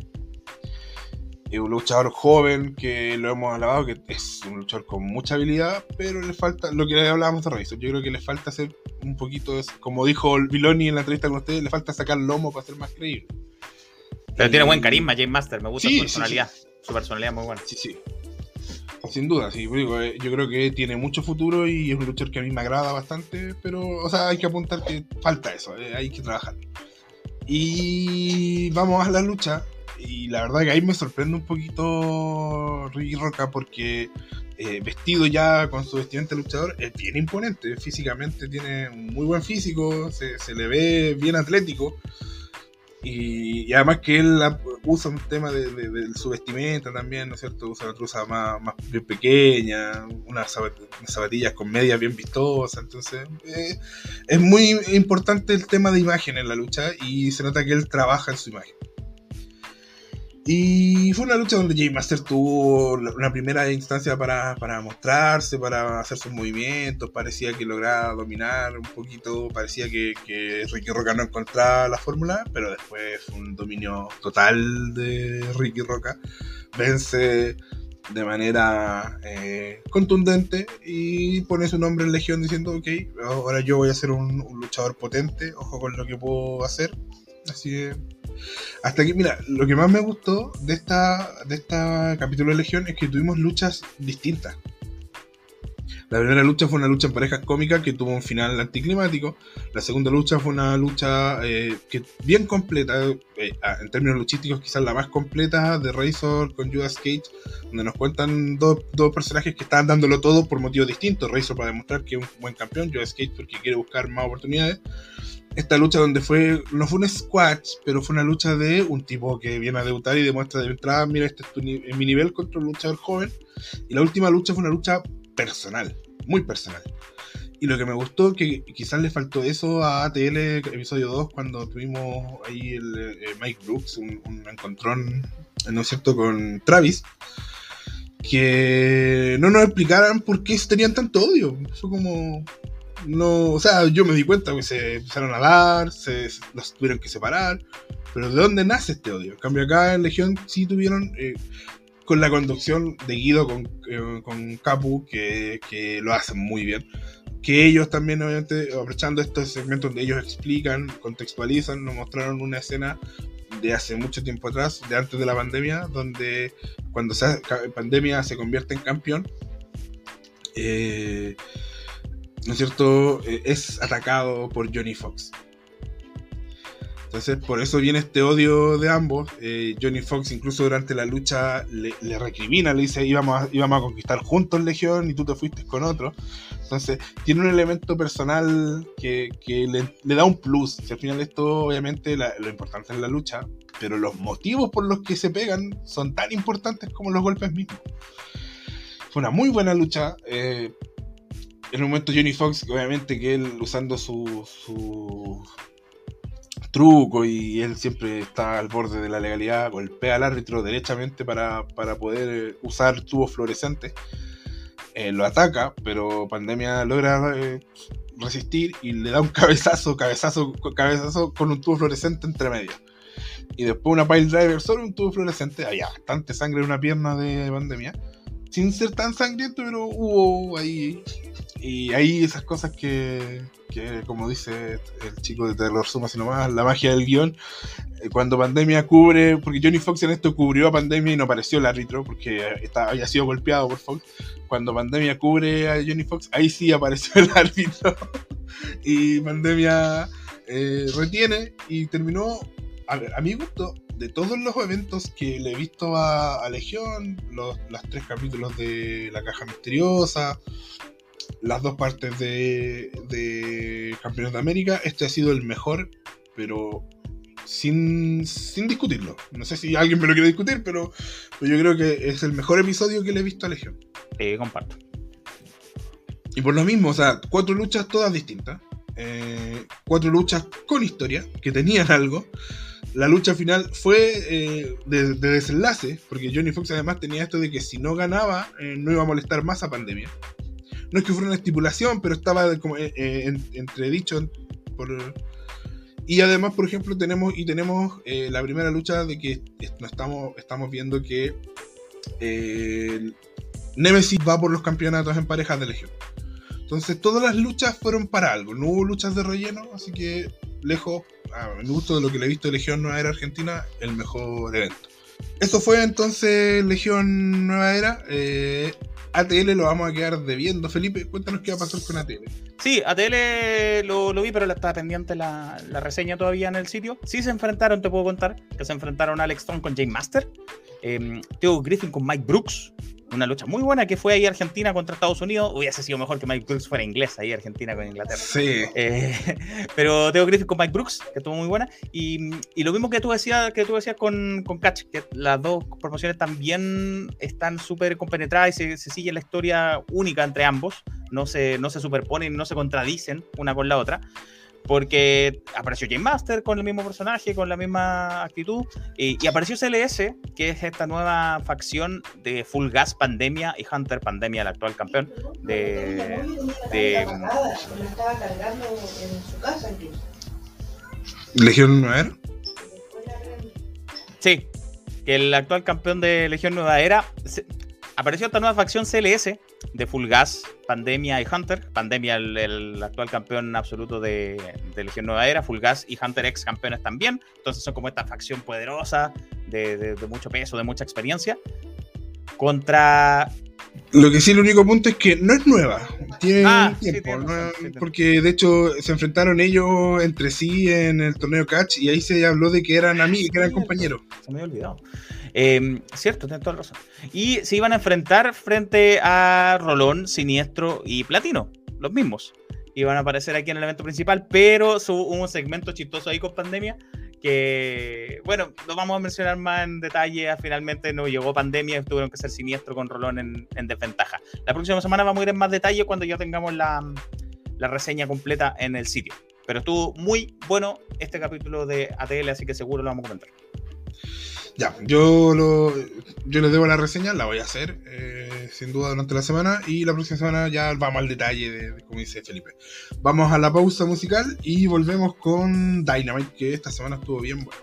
Es un luchador joven que lo hemos alabado, que es un luchador con mucha habilidad, pero le falta, lo que hablábamos de Razor, yo creo que le falta hacer un poquito, como dijo Viloni en la entrevista con ustedes, le falta sacar lomo para ser más creíble. Pero y... tiene buen carisma, James Master, me gusta sí, su personalidad, sí, sí. su personalidad es muy buena. Sí, sí. Sin duda, sí, eh, yo creo que tiene mucho futuro y es un luchador que a mí me agrada bastante, pero, o sea, hay que apuntar que falta eso, eh, hay que trabajar. Y vamos a la lucha y la verdad que ahí me sorprende un poquito Ricky Roca porque eh, vestido ya con su vestimenta luchador es bien imponente, físicamente tiene un muy buen físico, se, le ve bien atlético y, además que él usa un tema de, de, su vestimenta también, ¿no es cierto? Usa una truza más, más bien pequeña, unas, zapatillas con medias bien vistosas, entonces eh, es muy importante el tema de imagen en la lucha y se nota que él trabaja en su imagen. Y fue una lucha donde Jay Master tuvo una primera instancia para, para, mostrarse, para hacer sus movimientos, parecía que lograba dominar un poquito, parecía que, Ricky Roca no encontraba la fórmula, pero después un dominio total de Ricky Roca. Vence de manera eh, contundente y pone su nombre en Legión diciendo, ok, ahora yo voy a ser un, un luchador potente, ojo con lo que puedo hacer. Así que hasta aquí, mira, lo que más me gustó de esta, de esta capítulo de Legión es que tuvimos luchas distintas. La primera lucha fue una lucha en parejas cómicas que tuvo un final anticlimático. La segunda lucha fue una lucha eh, que bien completa, eh, en términos luchísticos quizás la más completa de Razor con Judas Cage, donde nos cuentan dos, dos personajes que estaban dándolo todo por motivos distintos. Razor para demostrar que es un buen campeón, Judas Cage porque quiere buscar más oportunidades esta lucha donde fue, no fue un squash, pero fue una lucha de un tipo que viene a debutar y demuestra de entrada, mira, este es tu, mi nivel contra un luchador joven. Y la última lucha fue una lucha personal, muy personal. Y lo que me gustó, que quizás le faltó eso a ATL episodio 2, cuando tuvimos ahí el, el Mike Brooks, un, un, encontrón, ¿no es cierto?, con Travis, que no nos explicaran por qué tenían tanto odio. Eso como, no, o sea, yo me di cuenta que se empezaron a dar, se, los tuvieron que separar, pero ¿de dónde nace este odio? En cambio acá en Legión sí tuvieron, eh, con la conducción de Guido con, eh, con Capu, que, que, lo hacen muy bien, que ellos también obviamente, aprovechando estos segmentos donde ellos explican, contextualizan, nos mostraron una escena de hace mucho tiempo atrás, de antes de la pandemia, donde cuando se pandemia se convierte en campeón, eh, ¿no es cierto?, eh, es atacado por Johnny Fox. Entonces, por eso viene este odio de ambos. Eh, Johnny Fox, incluso durante la lucha, le, le, recrimina, le dice: íbamos a, íbamos a conquistar juntos Legión y tú te fuiste con otro. Entonces, tiene un elemento personal que, que le, le, da un plus. Si al final, esto, obviamente, lo importante es la lucha, pero los motivos por los que se pegan son tan importantes como los golpes mismos. Fue una muy buena lucha. Eh, en un momento Johnny Fox, obviamente que él usando su, su truco y él siempre está al borde de la legalidad, golpea al árbitro derechamente para, para poder usar tubos fluorescentes. Eh, lo ataca, pero Pandemia logra eh, resistir y le da un cabezazo, cabezazo, cabezazo con un tubo fluorescente entre medio. Y después una pile driver sobre un tubo fluorescente. Había bastante sangre en una pierna de Pandemia. Sin ser tan sangriento, pero hubo ahí. Y ahí esas cosas que, que como dice el chico de Terror Suma, sino más, la magia del guion. Eh, cuando Pandemia cubre, porque Johnny Fox en esto cubrió a Pandemia y no apareció el árbitro, porque estaba, había sido golpeado por Fox. Cuando Pandemia cubre a Johnny Fox, ahí sí apareció <laughs> el árbitro. y Pandemia eh, retiene y terminó, a, ver, a mi gusto, de todos los eventos que le he visto a, a Legión, los las tres capítulos de La Caja Misteriosa, las dos partes de, de Campeones de América, este ha sido el mejor, pero sin, sin discutirlo. No sé si alguien me lo quiere discutir, pero, pero yo creo que es el mejor episodio que le he visto a Legión. Eh, comparto. Y por lo mismo, o sea, cuatro luchas todas distintas. eh, cuatro luchas con historia, que tenían algo. La lucha final fue eh, de, de desenlace, porque Johnny Fox además tenía esto de que si no ganaba, eh, no iba a molestar más a Pandemia. No es que fuera una estipulación, pero estaba como eh, eh, en- entredicho. Y además, por ejemplo, tenemos y tenemos la primera lucha de que estamos, estamos viendo que Nemesis va por los campeonatos en parejas de Legión. Entonces todas las luchas fueron para algo, no hubo luchas de relleno, así que lejos, a mi gusto de lo que le he visto de Legión Nueva Era Argentina, el mejor evento. Eso fue entonces Legión Nueva Era. eh, ATL lo vamos a quedar debiendo. Felipe, cuéntanos qué va a pasar con ATL. Sí, ATL lo, vi, pero la estaba pendiente la, la reseña todavía en el sitio. Sí se enfrentaron, te puedo contar, que se enfrentaron Alex Stone con Jay Master, eh, Theo Griffin con Mike Brooks, una lucha muy buena que fue ahí Argentina contra Estados Unidos. Hubiese sido mejor que Mike Brooks fuera inglés ahí, Argentina con Inglaterra. Sí. Eh, <laughs> pero Theo Griffin con Mike Brooks, que estuvo muy buena. Y, y lo mismo que tú decías, que tú decías con, con Catch, que las dos promociones también están súper compenetradas y se, se sigue la historia única entre ambos. No se, no se superponen, no se contradicen una con la otra. Porque apareció Game Master con el mismo personaje, con la misma actitud. Y, y apareció CLS, que es esta nueva facción de Full Gas Pandemia y Hunter Pandemia, el actual campeón de, de- Lo estaba cargando en su casa incluso. Legión Nueva Era. Sí, que el actual campeón de Legión Nueva Era. Apareció esta nueva facción CLS de Full Gas, Pandemia y Hunter. Pandemia, el, el actual campeón absoluto de, de Legión Nueva Era. Full Gas y Hunter ex campeones también. Entonces son como esta facción poderosa, de, de- de mucho peso, de mucha experiencia. Contra. Lo que sí, el único punto es que no es nueva. Tiene Ah, sí, tiempo. porque de hecho se enfrentaron ellos entre sí en el torneo Catch y ahí se habló de que eran amigos, que eran compañeros. Se me había olvidado. Eh, cierto, tienes toda la razón. Y se iban a enfrentar frente a Rolón, Siniestro y Platino, los mismos. Iban a aparecer aquí en el evento principal, pero hubo un segmento chistoso ahí con pandemia que, bueno, lo vamos a mencionar más en detalle. ah, Finalmente no llegó pandemia y tuvieron que ser Siniestro con Rolón en, en desventaja. La próxima semana vamos a ir en más detalle cuando ya tengamos la, la reseña completa en el sitio. Pero estuvo muy bueno este capítulo de ATL, así que seguro lo vamos a comentar. Ya, yo lo, yo les debo la reseña, la voy a hacer eh, sin duda durante la semana y la próxima semana ya vamos al detalle de, de como dice Felipe. Vamos a la pausa musical y volvemos con Dynamite, que esta semana estuvo bien bueno.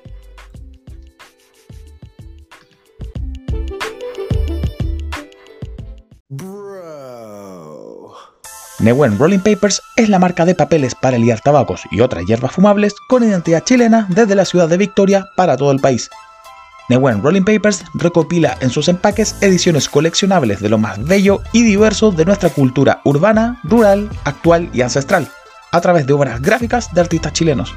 Newen Rolling Papers es la marca de papeles para liar tabacos y otras hierbas fumables con identidad chilena desde la ciudad de Victoria para todo el país. Newen Rolling Papers recopila en sus empaques ediciones coleccionables de lo más bello y diverso de nuestra cultura urbana, rural, actual y ancestral, a través de obras gráficas de artistas chilenos.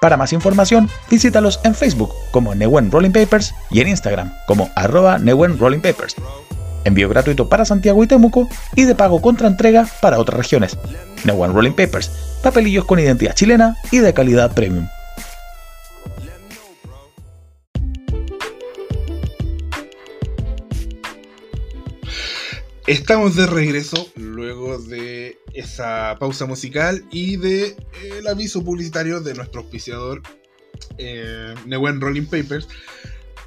Para más información, visítalos en Facebook como Newen Rolling Papers y en Instagram como arroba Newen Rolling Papers. Envío gratuito para Santiago y Temuco y de pago contra entrega para otras regiones. One Rolling Papers, papelillos con identidad chilena y de calidad premium. Estamos de regreso luego de esa pausa musical y de eh, el aviso publicitario de nuestro auspiciador eh, Newen Rolling Papers.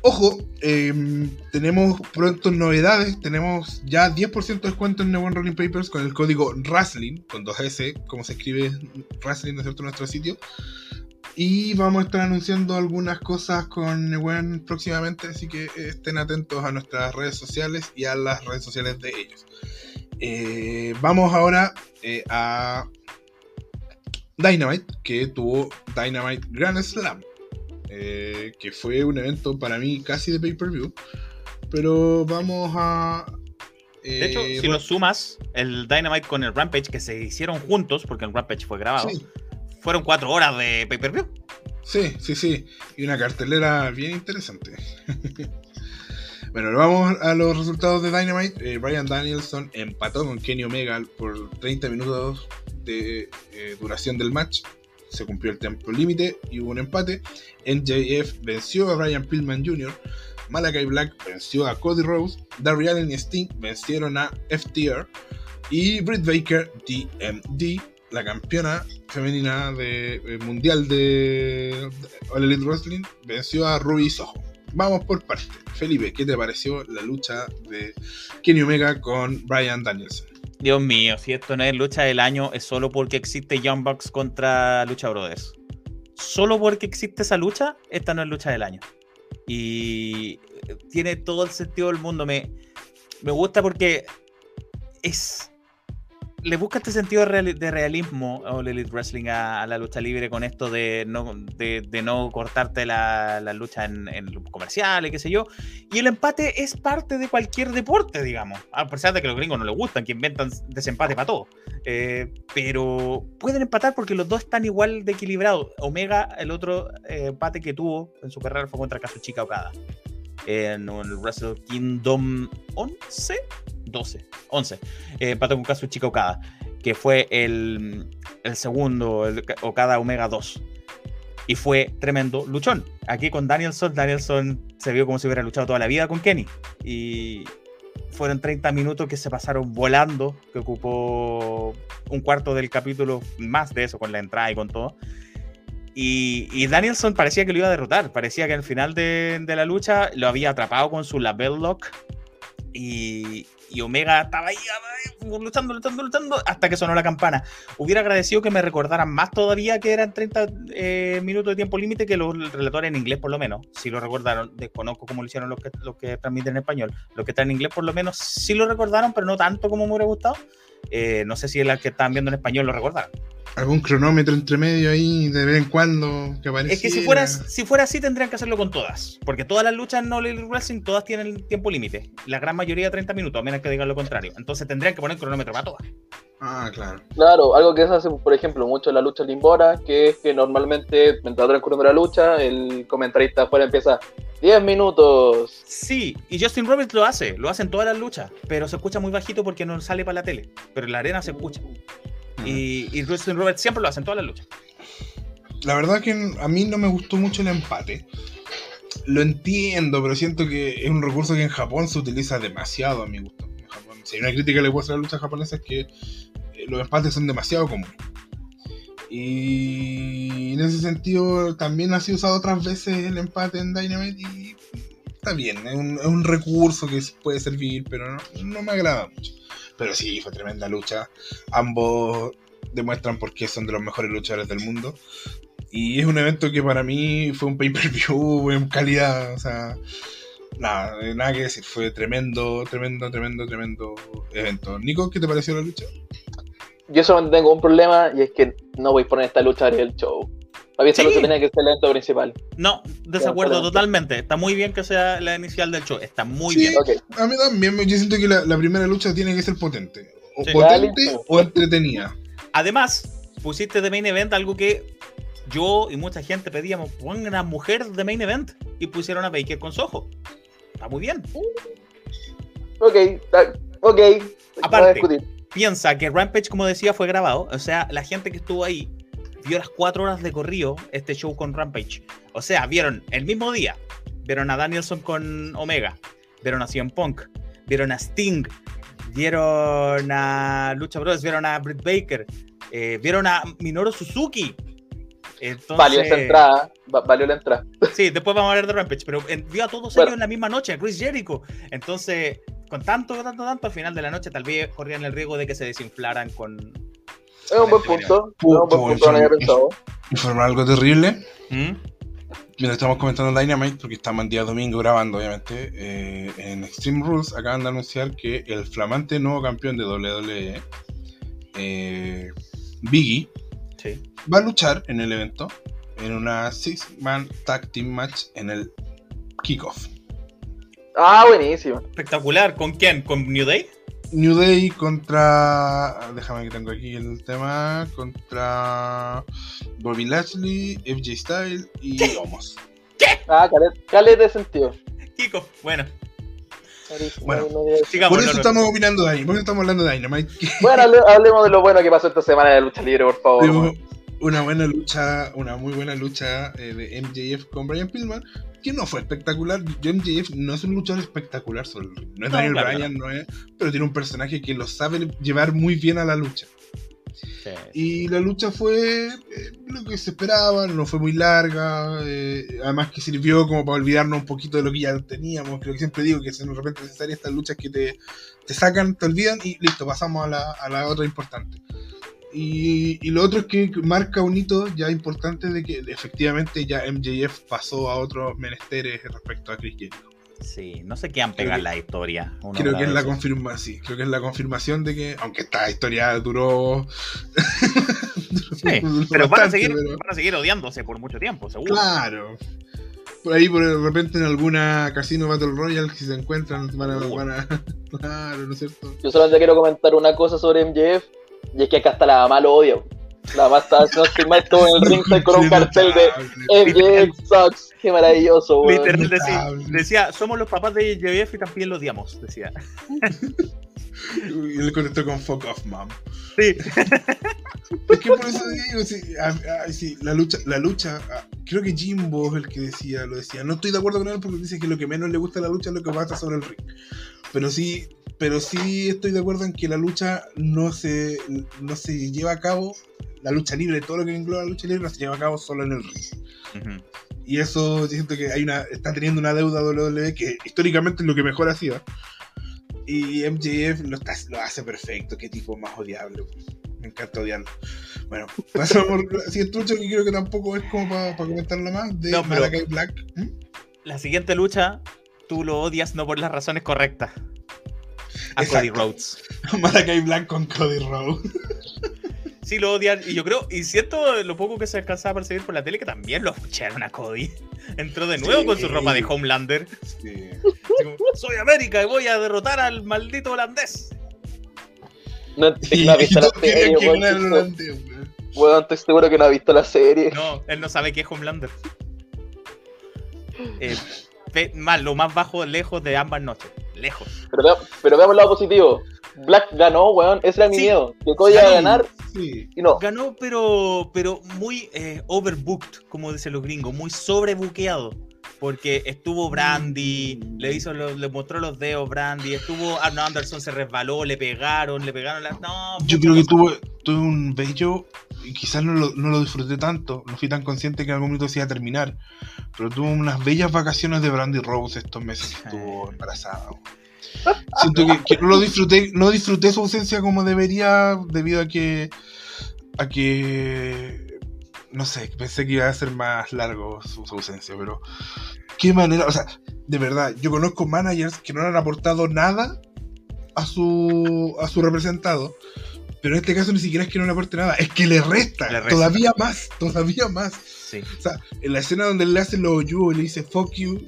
Ojo, em, tenemos pronto novedades. Tenemos ya 10% de descuento en Newen Rolling Papers con el código RASLIN, con 2S, como se escribe RASLIN, ¿no es cierto?, en nuestro sitio. Y vamos a estar anunciando algunas cosas con Newen próximamente, así que estén atentos a nuestras redes sociales y a las redes sociales de ellos. Eh, vamos ahora eh, a Dynamite, que tuvo Dynamite Grand Slam, eh, que fue un evento para mí casi de pay-per-view, pero vamos a... De hecho, eh, si lo sumas, el Dynamite con el Rampage que se hicieron juntos, porque el Rampage fue grabado, sí, fueron cuatro horas de pay-per-view. sí, sí, sí, y una cartelera bien interesante. <laughs> Bueno, vamos a los resultados de Dynamite. Eh, Brian Danielson empató con Kenny Omega por 30 minutos de eh, duración del match. Se cumplió el tiempo límite y hubo un empate. NJF venció a Brian Pillman Jr. Malakai Black venció a Cody Rose. Darby Allin y Sting vencieron a FTR. Y Britt Baker, DMD, la campeona femenina de, eh, mundial de, All Elite Wrestling, venció a Ruby Soho. Vamos por partes. Felipe, ¿qué te pareció la lucha de Kenny Omega con Brian Danielson? Dios mío, si esto no es lucha del año, es solo porque existe Young Bucks contra Lucha Brothers. Solo porque existe esa lucha, esta no es lucha del año. Y tiene todo el sentido del mundo. Me, me gusta porque es. Le busca este sentido de, reali- de realismo o el Elite Wrestling a, a la lucha libre con esto de no, de, de no cortarte la, la lucha en, en comerciales, qué sé yo. Y el empate es parte de cualquier deporte, digamos. A pesar de que los gringos no les gustan, que inventan desempate para todo. Eh, pero pueden empatar porque los dos están igual de equilibrados. Omega, el otro eh, empate que tuvo en su carrera fue contra Kazuchika Okada. En el Wrestle Kingdom 11, 12, 11. Eh, empató con Kazuchika Okada, que fue el, el segundo, el Okada Omega 2. Y fue tremendo luchón. Aquí con Danielson, Danielson se vio como si hubiera luchado toda la vida con Kenny. Y fueron 30 minutos que se pasaron volando, que ocupó un cuarto del capítulo, más de eso, con la entrada y con todo. Y, y Danielson parecía que lo iba a derrotar, parecía que al final de, de la lucha lo había atrapado con su label lock. Y, y Omega estaba ahí ahí, luchando, luchando, luchando, hasta que sonó la campana. Hubiera agradecido que me recordaran más todavía que eran 30 eh, minutos de tiempo límite que los relatores en inglés, por lo menos. Si lo recordaron, desconozco cómo lo hicieron los que, los que transmiten en español. Los que están en inglés, por lo menos, sí lo recordaron, pero no tanto como me hubiera gustado. Eh, no sé si las que estaban viendo en español lo recordaron. ¿Algún cronómetro entre medio ahí de vez en cuando que apareciera? Es que si fuera, si fuera así, tendrían que hacerlo con todas. Porque todas las luchas en All Elite Wrestling, todas tienen tiempo límite. La gran mayoría de 30 minutos, a menos que digan lo contrario. Entonces tendrían que poner cronómetro para todas. Ah, claro. Claro, algo que se hace, por ejemplo, mucho en la lucha limbora, que es que normalmente, mientras transcurriendo la lucha, el comentarista afuera empieza 10 minutos. Sí, y Justin Roberts lo hace, lo hace en todas las luchas, pero se escucha muy bajito porque no sale para la tele. Pero en la arena se escucha. Y, y Justin Roberts siempre lo hace en todas las luchas. La verdad que a mí no me gustó mucho el empate. Lo entiendo, pero siento que es un recurso que en Japón se utiliza demasiado a mi gusto. Si hay una crítica que le puedo hacer a la lucha japonesa es que eh, los empates son demasiado comunes. Y en ese sentido también ha sido usado otras veces el empate en Dynamite y está bien, es un, es recurso que puede servir, pero no me agrada mucho. Pero sí, fue tremenda lucha. Ambos demuestran por qué son de los mejores luchadores del mundo. Y es un evento que para mí fue un pay-per-view en calidad, o sea, nada, nada que decir, fue tremendo, tremendo, tremendo, tremendo evento. Nico, ¿qué te pareció la lucha? Yo solamente tengo un problema y es que no voy a poner esta lucha en el show. Para Sí. tenía que ser el evento principal. No, desacuerdo totalmente. Está muy bien que sea la inicial del show. Está muy Sí. bien. A mí también, yo siento que la, la primera lucha tiene que ser potente. O Sí. potente o entretenida. Además, pusiste de main event algo que yo y mucha gente pedíamos. Pongan una mujer de main event y pusieron a Baker con Soho. Está muy bien. ok, ok. Aparte. Piensa que Rampage, como decía, fue grabado. O sea, la gente que estuvo ahí vio las cuatro horas de corrido este show con Rampage. O sea, vieron el mismo día. Vieron a Danielson con Omega. Vieron a CM Punk. Vieron a Sting. vieron a Lucha Bros, vieron a Britt Baker, eh, vieron a Minoru Suzuki. Entonces, Valió esa entrada, va- valió la entrada. <laughs> Sí, después vamos a hablar de Rampage, pero en- vio a todos Bueno. ellos en la misma noche, a Chris Jericho. Entonces, con tanto, tanto, tanto, al final de la noche tal vez corrían el riesgo de que se desinflaran con... Es un buen punto. Es un buen punto, no había pensado. Informar algo terrible. ¿Mm? Mientras estamos comentando Dynamite, porque estamos en día domingo grabando, obviamente, eh, en Extreme Rules acaban de anunciar que el flamante nuevo campeón de WWE, eh, Biggie, Sí. va a luchar en el evento en una six-man tag team match en el kickoff. Ah, buenísimo. Espectacular. ¿Con quién? ¿Con New Day? New Day contra. Déjame que tengo aquí el tema. Contra Bobby Lashley, FJ Style y Omos. Ah, caleta, caleta de sentido. Kiko. Bueno, Bueno, No- no sigamos. Por eso estamos opinando de ahí, por eso estamos hablando de Dynamite. Bueno, hable- hablemos de lo bueno que pasó esta semana en la lucha libre, por favor. Una buena lucha, una muy buena lucha eh, de MJF con Brian Pillman, que no fue espectacular. Yo, MJF no es un luchador espectacular sobre el ring. No es No, Daniel claro, Bryan, no es, pero tiene un personaje que lo sabe llevar muy bien a la lucha. Sí. Y la lucha fue eh, lo que se esperaba, no fue muy larga, eh, además que sirvió como para olvidarnos un poquito de lo que ya teníamos. Creo que siempre digo que son de repente necesarias estas luchas que te, te sacan, te olvidan y listo, pasamos a la, a la otra importante. Y, y lo otro es que marca un hito ya importante de que efectivamente ya MJF pasó a otros menesteres respecto a Chris Jericho. Sí, no sé qué han pegado que- la historia. Creo que es la confirmación, sí, creo que es la confirmación de que, aunque esta historia duró. Sí, <laughs> duró pero van a, seguir, pero- van a seguir odiándose por mucho tiempo, seguro. Claro. Por ahí, por de repente, en alguna casino Battle Royale, si se encuentran, van a. van a- <laughs> claro, ¿no es cierto? Yo solamente quiero comentar una cosa sobre MJF, y es que acá hasta la mamá lo odia. La mamá está, no estoy mal, estuvo en el ringside con un cartel de MJF sucks. Qué maravilloso, weón. Literal decía, somos los papás de JF y también los odiamos, decía. Y él contestó con fuck off, mom. Sí, Es que por eso digo, sí, a- a- sí, la lucha, la lucha, creo que Jimbo es el que decía, lo decía. No estoy de acuerdo con él porque dice que lo que menos le gusta a la lucha es lo que pasa sobre el ring. Pero sí, pero sí estoy de acuerdo en que la lucha no se, no se lleva a cabo, la lucha libre, todo lo que engloba la lucha libre no se lleva a cabo solo en el ring. Y eso yo siento que hay una, está teniendo una deuda WWE que históricamente es lo que mejor hacía. Y MJF lo, está- lo hace perfecto, qué tipo más odiable. Me encanta odiarlo. Bueno, <laughs> pasamos por la siguiente lucha que creo que tampoco es como para comentarlo más, de No, Malakai Black. ¿Mm? La siguiente lucha, tú lo odias no por las razones correctas. A Cody. Rhodes. <laughs> Malakai Black con Cody Rhodes. <laughs> Sí lo odian, y yo creo, y siento lo poco que se alcanzaba a percibir por la tele, que también lo afuchearon a Cody. <laughs> Entró de nuevo Sí. con su ropa de Homelander. Sí. Como, Soy América y voy a derrotar al maldito holandés. No, es que Y, no ha visto la serie, el Estoy- seguro que no ha visto la serie. No, él no sabe qué es Homelander. Eh, más, lo más bajo, lejos de ambas noches. Lejos. Pero, vea- pero veamos el lado positivo. Black ganó, weón. Ese era mi Sí. miedo. Que Cody iba a ganar Sí. y no. Ganó, pero, pero muy eh, overbooked, como dicen los gringos, muy sobrebuqueado. Porque estuvo Brandy, le hizo los- le mostró los dedos Brandy, estuvo Arno Anderson, se resbaló, le pegaron, le pegaron las. No, Yo creo que tuve, tuve un bello, y quizás no lo, no lo disfruté tanto, no fui tan consciente que en algún momento se iba a terminar, pero tuve unas bellas vacaciones de Brandy Rose estos meses que estuvo embarazada. Siento que, que no lo disfruté, no disfruté su ausencia como debería, debido a que, a que, no sé, pensé que iba a ser más largo su, su ausencia, pero qué manera, o sea, de verdad, yo conozco managers que no han aportado nada a su, a su representado. Pero en este caso ni siquiera es que no le aporte nada, es que le resta, Le resta. todavía más, todavía más. Sí. O sea, en la escena donde él le hace los oyú y le dice fuck you,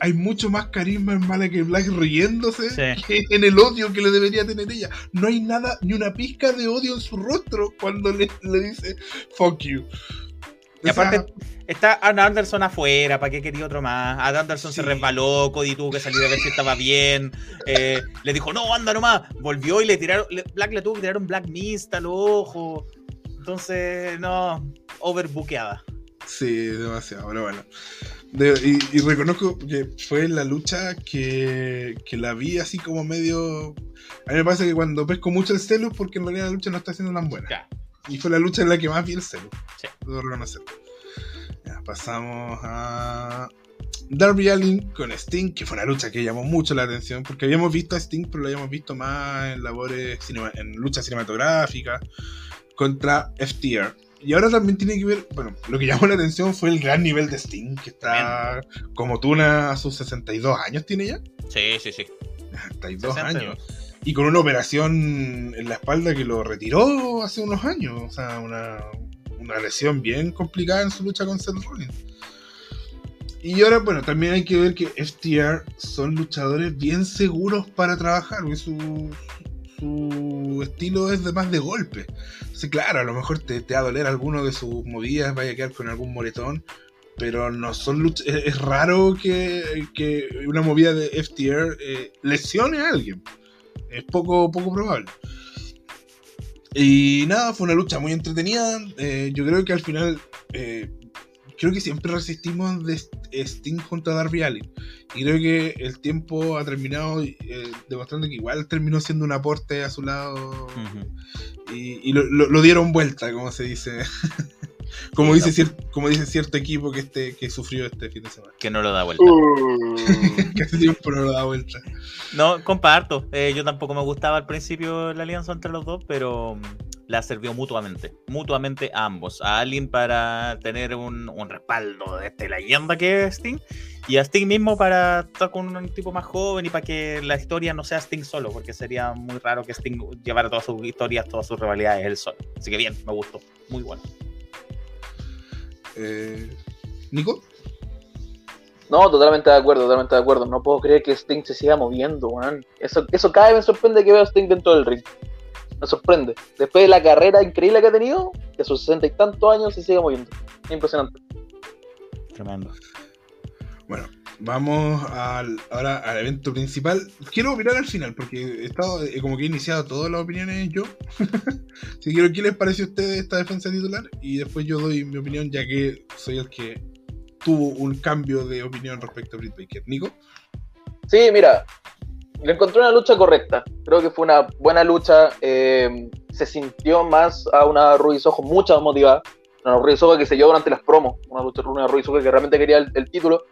hay mucho más carisma en Malakai Black riéndose Sí. que en el odio que le debería tener ella. No hay nada, ni una pizca de odio en su rostro cuando le, le dice fuck you. Y O sea, aparte, está Arn Anderson afuera, ¿para qué quería otro más? Arn Anderson se resbaló, Cody tuvo que salir a ver si estaba bien. eh, le dijo, no, anda nomás. Volvió y le tiraron, Black le tuvo que tirar un Black Mist al ojo. Entonces, no, overbuqueada. Sí, demasiado, pero bueno. De- y, y reconozco que fue la lucha que, que la vi así como medio. A mí me pasa que cuando pesco mucho el celu, porque en realidad la lucha no está siendo tan buena. Ya. Y fue la lucha en la que más vi el celu. Sí. Debo reconocerlo. Ya, pasamos a. Darby Allin con Sting, que fue una lucha que llamó mucho la atención, porque habíamos visto a Sting, pero lo habíamos visto más en labores, en luchas cinematográficas, contra FTR. Y ahora también tiene que ver, bueno, lo que llamó la atención fue el gran nivel de Sting, que está como Tuna a sus 62 años, tiene ya. Sí, sí, sí. 62 62. años. Y con una operación en la espalda que lo retiró hace unos años. O sea, una, una lesión bien complicada en su lucha con Seth Rollins. Y ahora, bueno, también hay que ver que FTR son luchadores bien seguros para trabajar, su, su estilo es de más de golpe. Entonces, claro, a lo mejor te, te va a doler alguno de sus movidas, vaya a quedar con algún moretón, pero no son luch- es, es raro que, que una movida de FTR eh, lesione a alguien. Es poco, poco probable. Y nada, fue una lucha muy entretenida. Eh, yo creo que al final, eh, creo que siempre resistimos de St- Sting junto a Darby Allin. Y creo que el tiempo ha terminado eh, demostrando que igual terminó siendo un aporte a su lado. Ujú. Y, y lo, lo- lo dieron vuelta, como se dice. <laughs> como, Sí, dice cier- como dice cierto equipo que, este, que sufrió este fin de semana. Que no lo da vuelta. Uh, que hace tiempo no lo da vuelta. No, comparto. Eh, yo tampoco me gustaba al principio la alianza entre los dos, pero la sirvió mutuamente. Mutuamente a ambos. A Alien para tener un, un respaldo de esta leyenda que es Sting. Y a Sting mismo para estar con un tipo más joven y para que la historia no sea Sting solo, porque sería muy raro que Sting llevara todas sus historias, todas sus rivalidades él solo. Así que bien, me gustó. Muy bueno. Eh, Nico, No, totalmente de acuerdo, totalmente de acuerdo. No puedo creer que Sting se siga moviendo, weón. Eso, eso cada vez me sorprende que veo a Sting dentro del ring. Me sorprende. Después de la carrera increíble que ha tenido, que a sus sesenta y tantos años se sigue moviendo. Impresionante. Tremendo. bueno, vamos al, ahora al evento principal. Quiero opinar al final, porque he estado eh, como que he iniciado todas las opiniones yo. <laughs> si quiero, ¿qué les parece a ustedes esta defensa titular? Y después yo doy mi opinión, ya que soy el que tuvo un cambio de opinión respecto a Britt Baker. Nico, Sí, mira, le encontré una lucha correcta. Creo que fue una buena lucha. eh, se sintió más a una Ruiz Ojo mucho más motivada. Una Ruiz Ojo que se llevó durante las promos. Una lucha una Ruiz Ojo que realmente quería el, el título.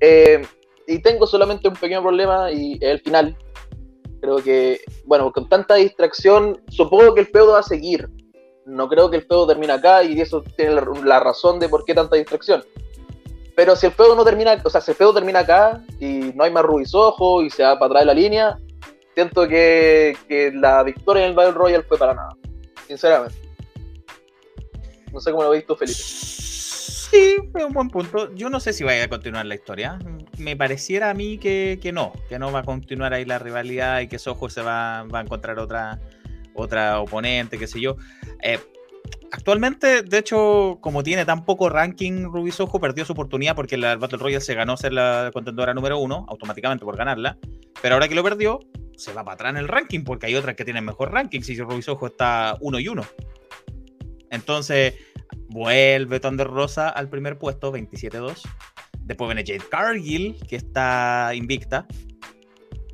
Eh, y tengo solamente un pequeño problema y es el final. Creo que, bueno, con tanta distracción, supongo que el feudo va a seguir. No creo que el feudo termine acá y eso tiene la, la razón de por qué tanta distracción. Pero si el feudo no termina, o sea, si el termina acá y no hay más Ruiz Ojo y se va para atrás de la línea, siento que, que la victoria en el Battle Royale fue para nada. Sinceramente. No sé cómo lo veis tú, Felipe. Sí, es un buen punto. Yo no sé si vaya a continuar la historia. Me pareciera a mí que, que no, que no va a continuar ahí la rivalidad y que Soho se va, va a encontrar otra, otra oponente, qué sé yo. Eh, actualmente, de hecho, como tiene tan poco ranking, Ruby Soho perdió su oportunidad porque la Battle Royale se ganó ser la contendora número uno, automáticamente por ganarla. Pero ahora que lo perdió, se va para atrás en el ranking porque hay otras que tienen mejor ranking. Si Ruby Soho está uno y uno. Entonces, vuelve Thunder Rosa al primer puesto, 27-2. Después viene Jade Cargill, que está invicta.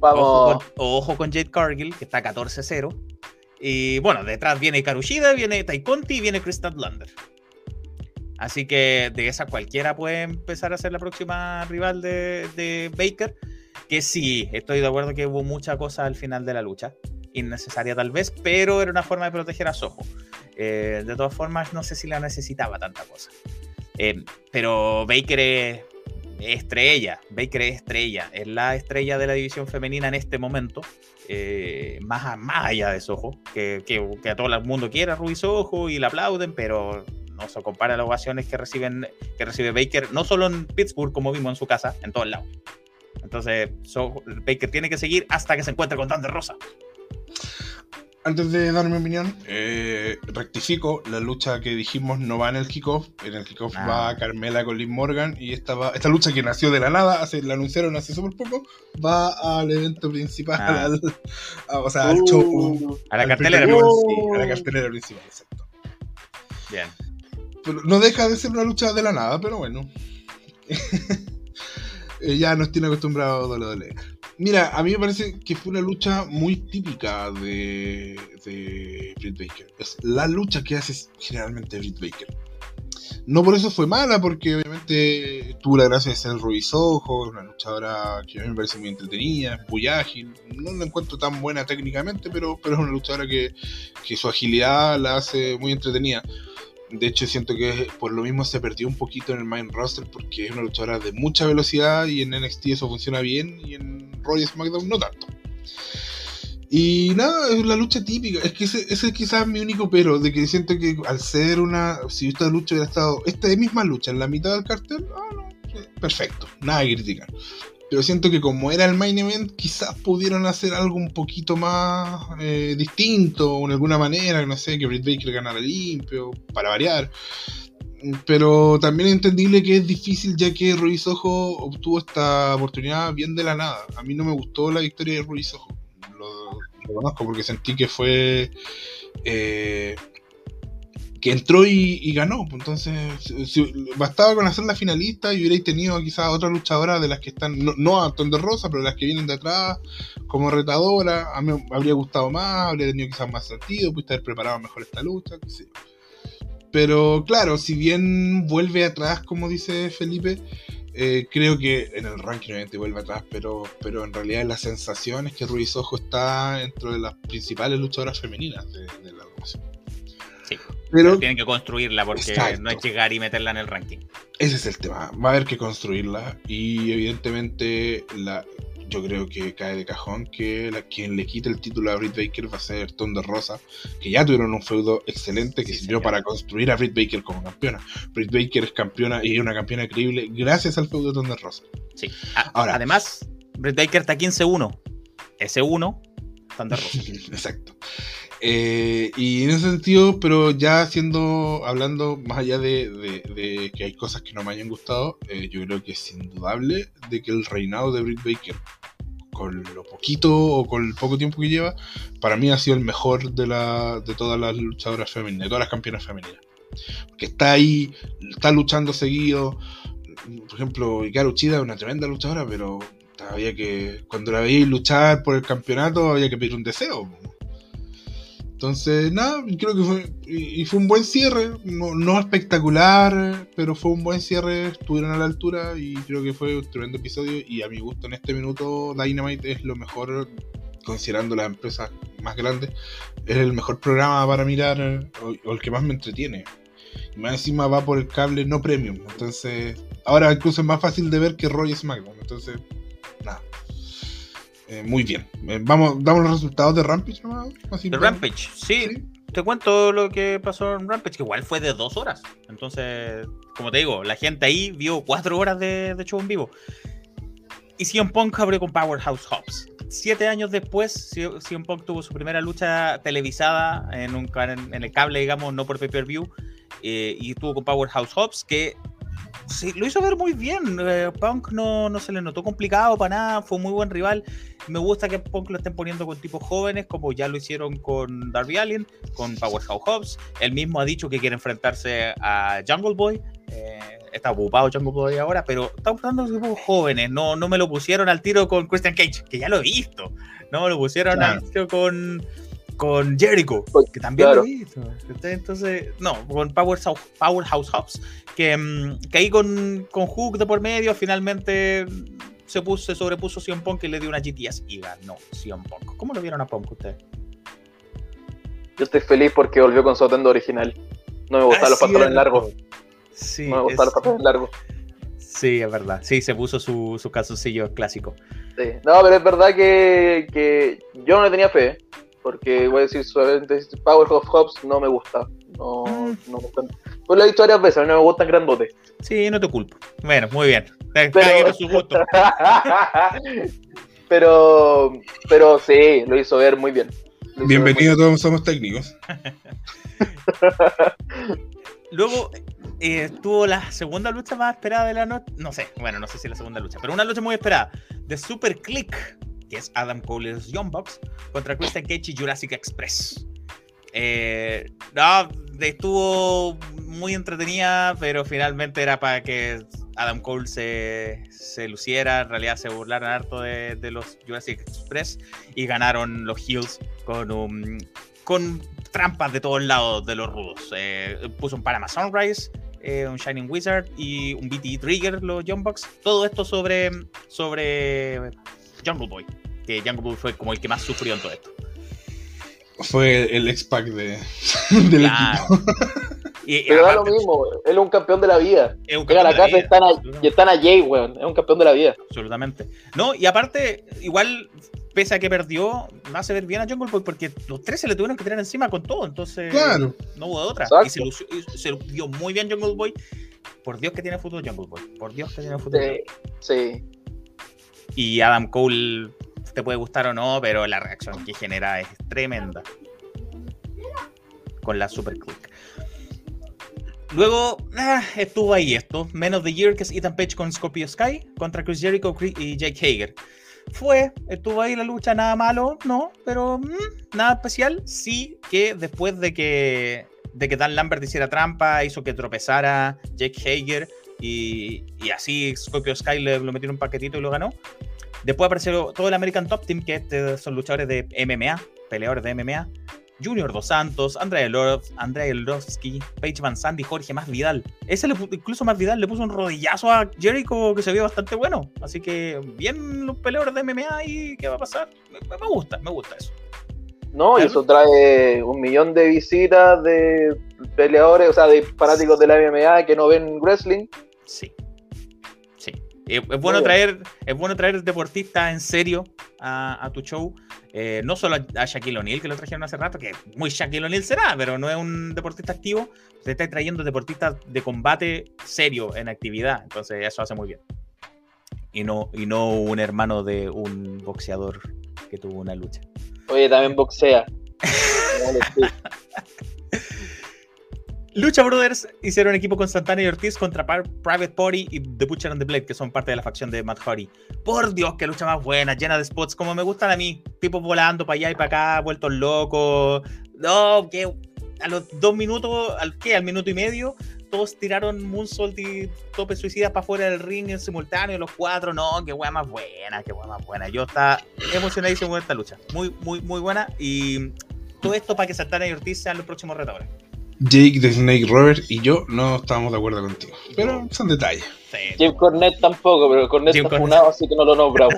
Ojo Vamos. con, ojo con Jade Cargill, que está 14-0. Y bueno, detrás viene Karushida, viene Tai Conti y viene Chris Statlander. Así que de esa cualquiera puede empezar a ser la próxima rival de, de Baker. Que sí, estoy de acuerdo que hubo mucha cosa al final de la lucha. Innecesaria tal vez, pero era una forma de proteger a Soho. Eh, de todas formas, no sé si la necesitaba tanta cosa. Eh, pero Baker es estrella. Baker es estrella. Es la estrella de la división femenina en este momento. Eh, más, allá de Soho. Que, que, a todo el mundo quiera a Ruby Soho y la aplauden, pero no se compara a las ovaciones que, reciben, que recibe Baker, no solo en Pittsburgh, como vimos en su casa, en todos lados. Entonces, Soho- Baker tiene que seguir hasta que se encuentre con Thunder Rosa. Antes de dar mi opinión, eh, rectifico, la lucha que dijimos no va en el kickoff, en el kickoff Ah. va Carmela con Liv Morgan y esta, va- esta lucha que nació de la nada, hace, la anunciaron hace súper poco, va al evento principal, Ah. al- a- o sea, al show. Uh, A la al cartelera. Uh. sí, a la cartelera principal, exacto. Bien. Pero no deja de ser una lucha de la nada, pero bueno. <laughs> Eh, ya nos tiene acostumbrado a WWE. Mira, a mí me parece que fue una lucha muy típica de, de Britt Baker. Es la lucha que hace generalmente Britt Baker. No por eso fue mala, porque obviamente tuvo la gracia de ser el Rubisojo, una luchadora que a mí me parece muy entretenida, muy ágil. No la encuentro tan buena técnicamente, pero, pero es una luchadora que, que su agilidad la hace muy entretenida. De hecho, siento que por lo mismo se perdió un poquito en el main roster porque es una luchadora de mucha velocidad y en NXT eso funciona bien y en Raw y SmackDown no tanto. Y nada, es la lucha típica. Es que ese, ese es quizás mi único pero, de que siento que al ser una. Si esta lucha hubiera estado. Esta misma lucha en la mitad del cartel, ah, no, perfecto, nada que criticar. Pero siento que como era el main event, quizás pudieron hacer algo un poquito más eh, distinto, de alguna manera, no sé, que Britt Baker ganara limpio, para variar. Pero también es entendible que es difícil ya que Ruiz Ojo obtuvo esta oportunidad bien de la nada. A mí no me gustó la victoria de Ruiz Ojo. Lo, lo conozco porque sentí que fue... eh, que entró y, ganó. pues, Entonces, bastaba con hacer la finalista y hubierais tenido quizás otra luchadora de las que están, no, no a Ton de Rosa, pero las que vienen de atrás como retadora. A mí habría gustado más, habría tenido quizás más sentido, pudiste haber preparado mejor esta lucha. Pero claro, si bien vuelve atrás, como dice Felipe, eh, creo que en el ranking obviamente vuelve atrás, pero, pero en realidad la sensación es que Ruiz Ojo está dentro de las principales luchadoras femeninas de, de la agrupación. Sí. Pero Tienen que construirla porque Exacto. no es llegar y meterla en el ranking. ese es el tema. Va a haber que construirla y evidentemente la, yo creo que cae de cajón que la, quien le quite el título a Britt Baker va a ser Ton de Rosa, que ya tuvieron un feudo excelente que Sí, sirvió señor. para construir a Britt Baker como campeona. Britt Baker es campeona y es una campeona increíble gracias al feudo de Ton de Rosa. Sí. A- Ahora. Además, Britt Baker está 15-1. Ese 1, Thunder <laughs> Rosa. Exacto. Eh, y en ese sentido, pero ya siendo, hablando más allá de, que hay cosas que no me hayan gustado, eh, yo creo que es indudable de que el reinado de Britt Baker, con lo poquito o con el poco tiempo que lleva, para mí ha sido el mejor de, la, de todas las luchadoras femeninas, de todas las campeonas femeninas. Que está ahí, está luchando seguido. Por ejemplo, Hikaru Uchida es una tremenda luchadora, pero había que, cuando la veíais luchar por el campeonato, había que pedir un deseo. Entonces, nada, creo que fue, y, fue un buen cierre, no, no espectacular, pero fue un buen cierre, estuvieron a la altura y creo que fue un tremendo episodio y a mi gusto en este minuto Dynamite es lo mejor, considerando las empresas más grandes, es el mejor programa para mirar o, el que más me entretiene. Y más encima va por el cable no premium, entonces ahora incluso es más fácil de ver que Roy SmackDown, entonces, nada. Eh, muy bien. Eh, vamos, damos los resultados de Rampage nomás. De Rampage, sí, Sí. Te cuento lo que pasó en Rampage, que igual fue de dos horas. Entonces, como te digo, la gente ahí vio cuatro horas de, de show en vivo. Y CM Punk abrió con Powerhouse Hobbs. Siete años después, CM Punk tuvo su primera lucha televisada en, un, en, en el cable, digamos, no por pay-per-view. eh, y estuvo con Powerhouse Hobbs, que sí, lo hizo ver muy bien. eh, Punk no, no se le notó complicado para nada, fue un muy buen rival. Me gusta que Punk lo estén poniendo con tipos jóvenes, como ya lo hicieron con Darby Allin, con Powerhouse Hobbs. Él mismo ha dicho que quiere enfrentarse a Jungle Boy. eh, está ocupado Jungle Boy ahora, pero está buscando tipos jóvenes. No, no me lo pusieron al tiro con Christian Cage, que ya lo he visto. No me lo pusieron Claro. al tiro con, con Jericho, que también Claro. lo visto. Entonces, no, con Powerhouse, Powerhouse Hobbs, que, mm, que ahí con, con Hook de por medio, finalmente se, puso, se sobrepuso CM Punk y le dio una GTS y ganó CM Punk. ¿Cómo lo vieron a Punk ustedes? Yo estoy feliz porque volvió con su atuendo original. No me gustaban los pantalones largos. Sí, No me gustaban los es, pantalones largos. sí, es verdad. Sí, se puso su, su calzoncillo clásico. Sí. No, pero es verdad que, que yo no le tenía fe. Porque voy a decir suavemente, Powerhouse Hobbs no me gusta. No, Mm. no me gusta. Pues lo he dicho varias veces, a mí no me gustan grandotes. Sí, no te culpo. Bueno, muy bien. Pero- su gusto. <laughs> pero, pero sí, lo hizo ver muy bien. Lo hizo ver Bienvenido, todos somos técnicos. <laughs> Luego eh, tuvo la segunda lucha más esperada de la noche. No sé, bueno, no sé si la segunda lucha, pero una lucha muy esperada. De Super Click, que es Adam Cole y los Young Bucks, contra Christian Cage y Jurassic Express. Eh, no, estuvo muy entretenida, pero finalmente era para que Adam Cole se, se luciera, en realidad se burlaron harto de, los Jurassic Express y ganaron los Heels con un, con trampas de todos lados de los rudos. Eh, puso un Panama Sunrise, eh, un Shining Wizard y un BT Trigger, los Young Bucks. Todo esto sobre, sobre Jungle Boy, que Jungle Boy fue como el que más sufrió en todo esto. Fue el X-Pack de, <laughs> del Claro. equipo. Y, Pero da lo mismo, él es un campeón de la vida. es un Llega a la casa están vida. a, y están a Jay, weón. Es un campeón de la vida. Absolutamente. No, y aparte, igual, pese a que perdió, me hace ver bien a Jungle Boy porque los tres se le tuvieron que tirar encima con todo, entonces Claro. no hubo de otra. Exacto. Y se, lució- y se vio muy bien Jungle Boy. Por Dios que tiene futuro Jungle Boy. Por Dios que tiene futuro. Sí, sí. Y Adam Cole, te puede gustar o no, pero la reacción que genera es tremenda. Con la Super Click. Luego ah, estuvo ahí esto. Men of the Year, que es Ethan Page con Scorpio Sky, contra Chris Jericho y Jake Hager. Fue, estuvo ahí la lucha, nada malo, no, pero mm, nada especial. Sí que después de que, de que Dan Lambert hiciera trampa, hizo que tropezara Jake Hager y, y así Scorpio Sky le, lo metió en un paquetito y lo ganó. Después apareció todo el American Top Team, que este son luchadores de MMA, peleadores de MMA. Junior Dos Santos, Andrea Lovsky, Paige Van Sandy, Jorge Más Vidal. Ese le incluso Más Vidal le puso un rodillazo a Jericho que se vio bastante bueno. Así que bien los peleadores de MMA y qué va a pasar. Me, me gusta, me gusta eso. No, y eso trae un millón de visitas de peleadores, o sea, de fanáticos de la MMA que no ven wrestling. Sí. Sí. Es, bueno bien. traer, es bueno traer deportistas en serio a, a tu show. Eh, no solo a, a Shaquille O'Neal, que lo trajeron hace rato, que muy Shaquille O'Neal será, pero no es un deportista activo. Se está trayendo deportistas de combate serio en actividad. Entonces, eso hace muy bien. Y no, y no un hermano de un boxeador que tuvo una lucha. Oye, también boxea. <laughs> Lucha Brothers hicieron equipo con Santana y Ortiz contra Private Party y The Butcher and the Blade, que son parte de la facción de Matt Hardy. Por Dios, qué lucha más buena, llena de spots como me gustan a mí. Tipos volando para allá y para acá, vueltos locos. No, que a los dos minutos, ¿al qué? Al minuto y medio, todos tiraron Moonsault y tope suicida para fuera del ring en simultáneo, los cuatro. No, qué wea más buena, qué wea más buena. Yo estaba emocionadísimo esta lucha. Muy, muy, muy buena. Y todo esto para que Santana y Ortiz sean los próximos retadores. Jake the Snake Robert y yo no estábamos de acuerdo contigo. Pero son detalles. Jim Cornette tampoco, pero Cornette Jim está Cornette. funado, así que no lo nombramos.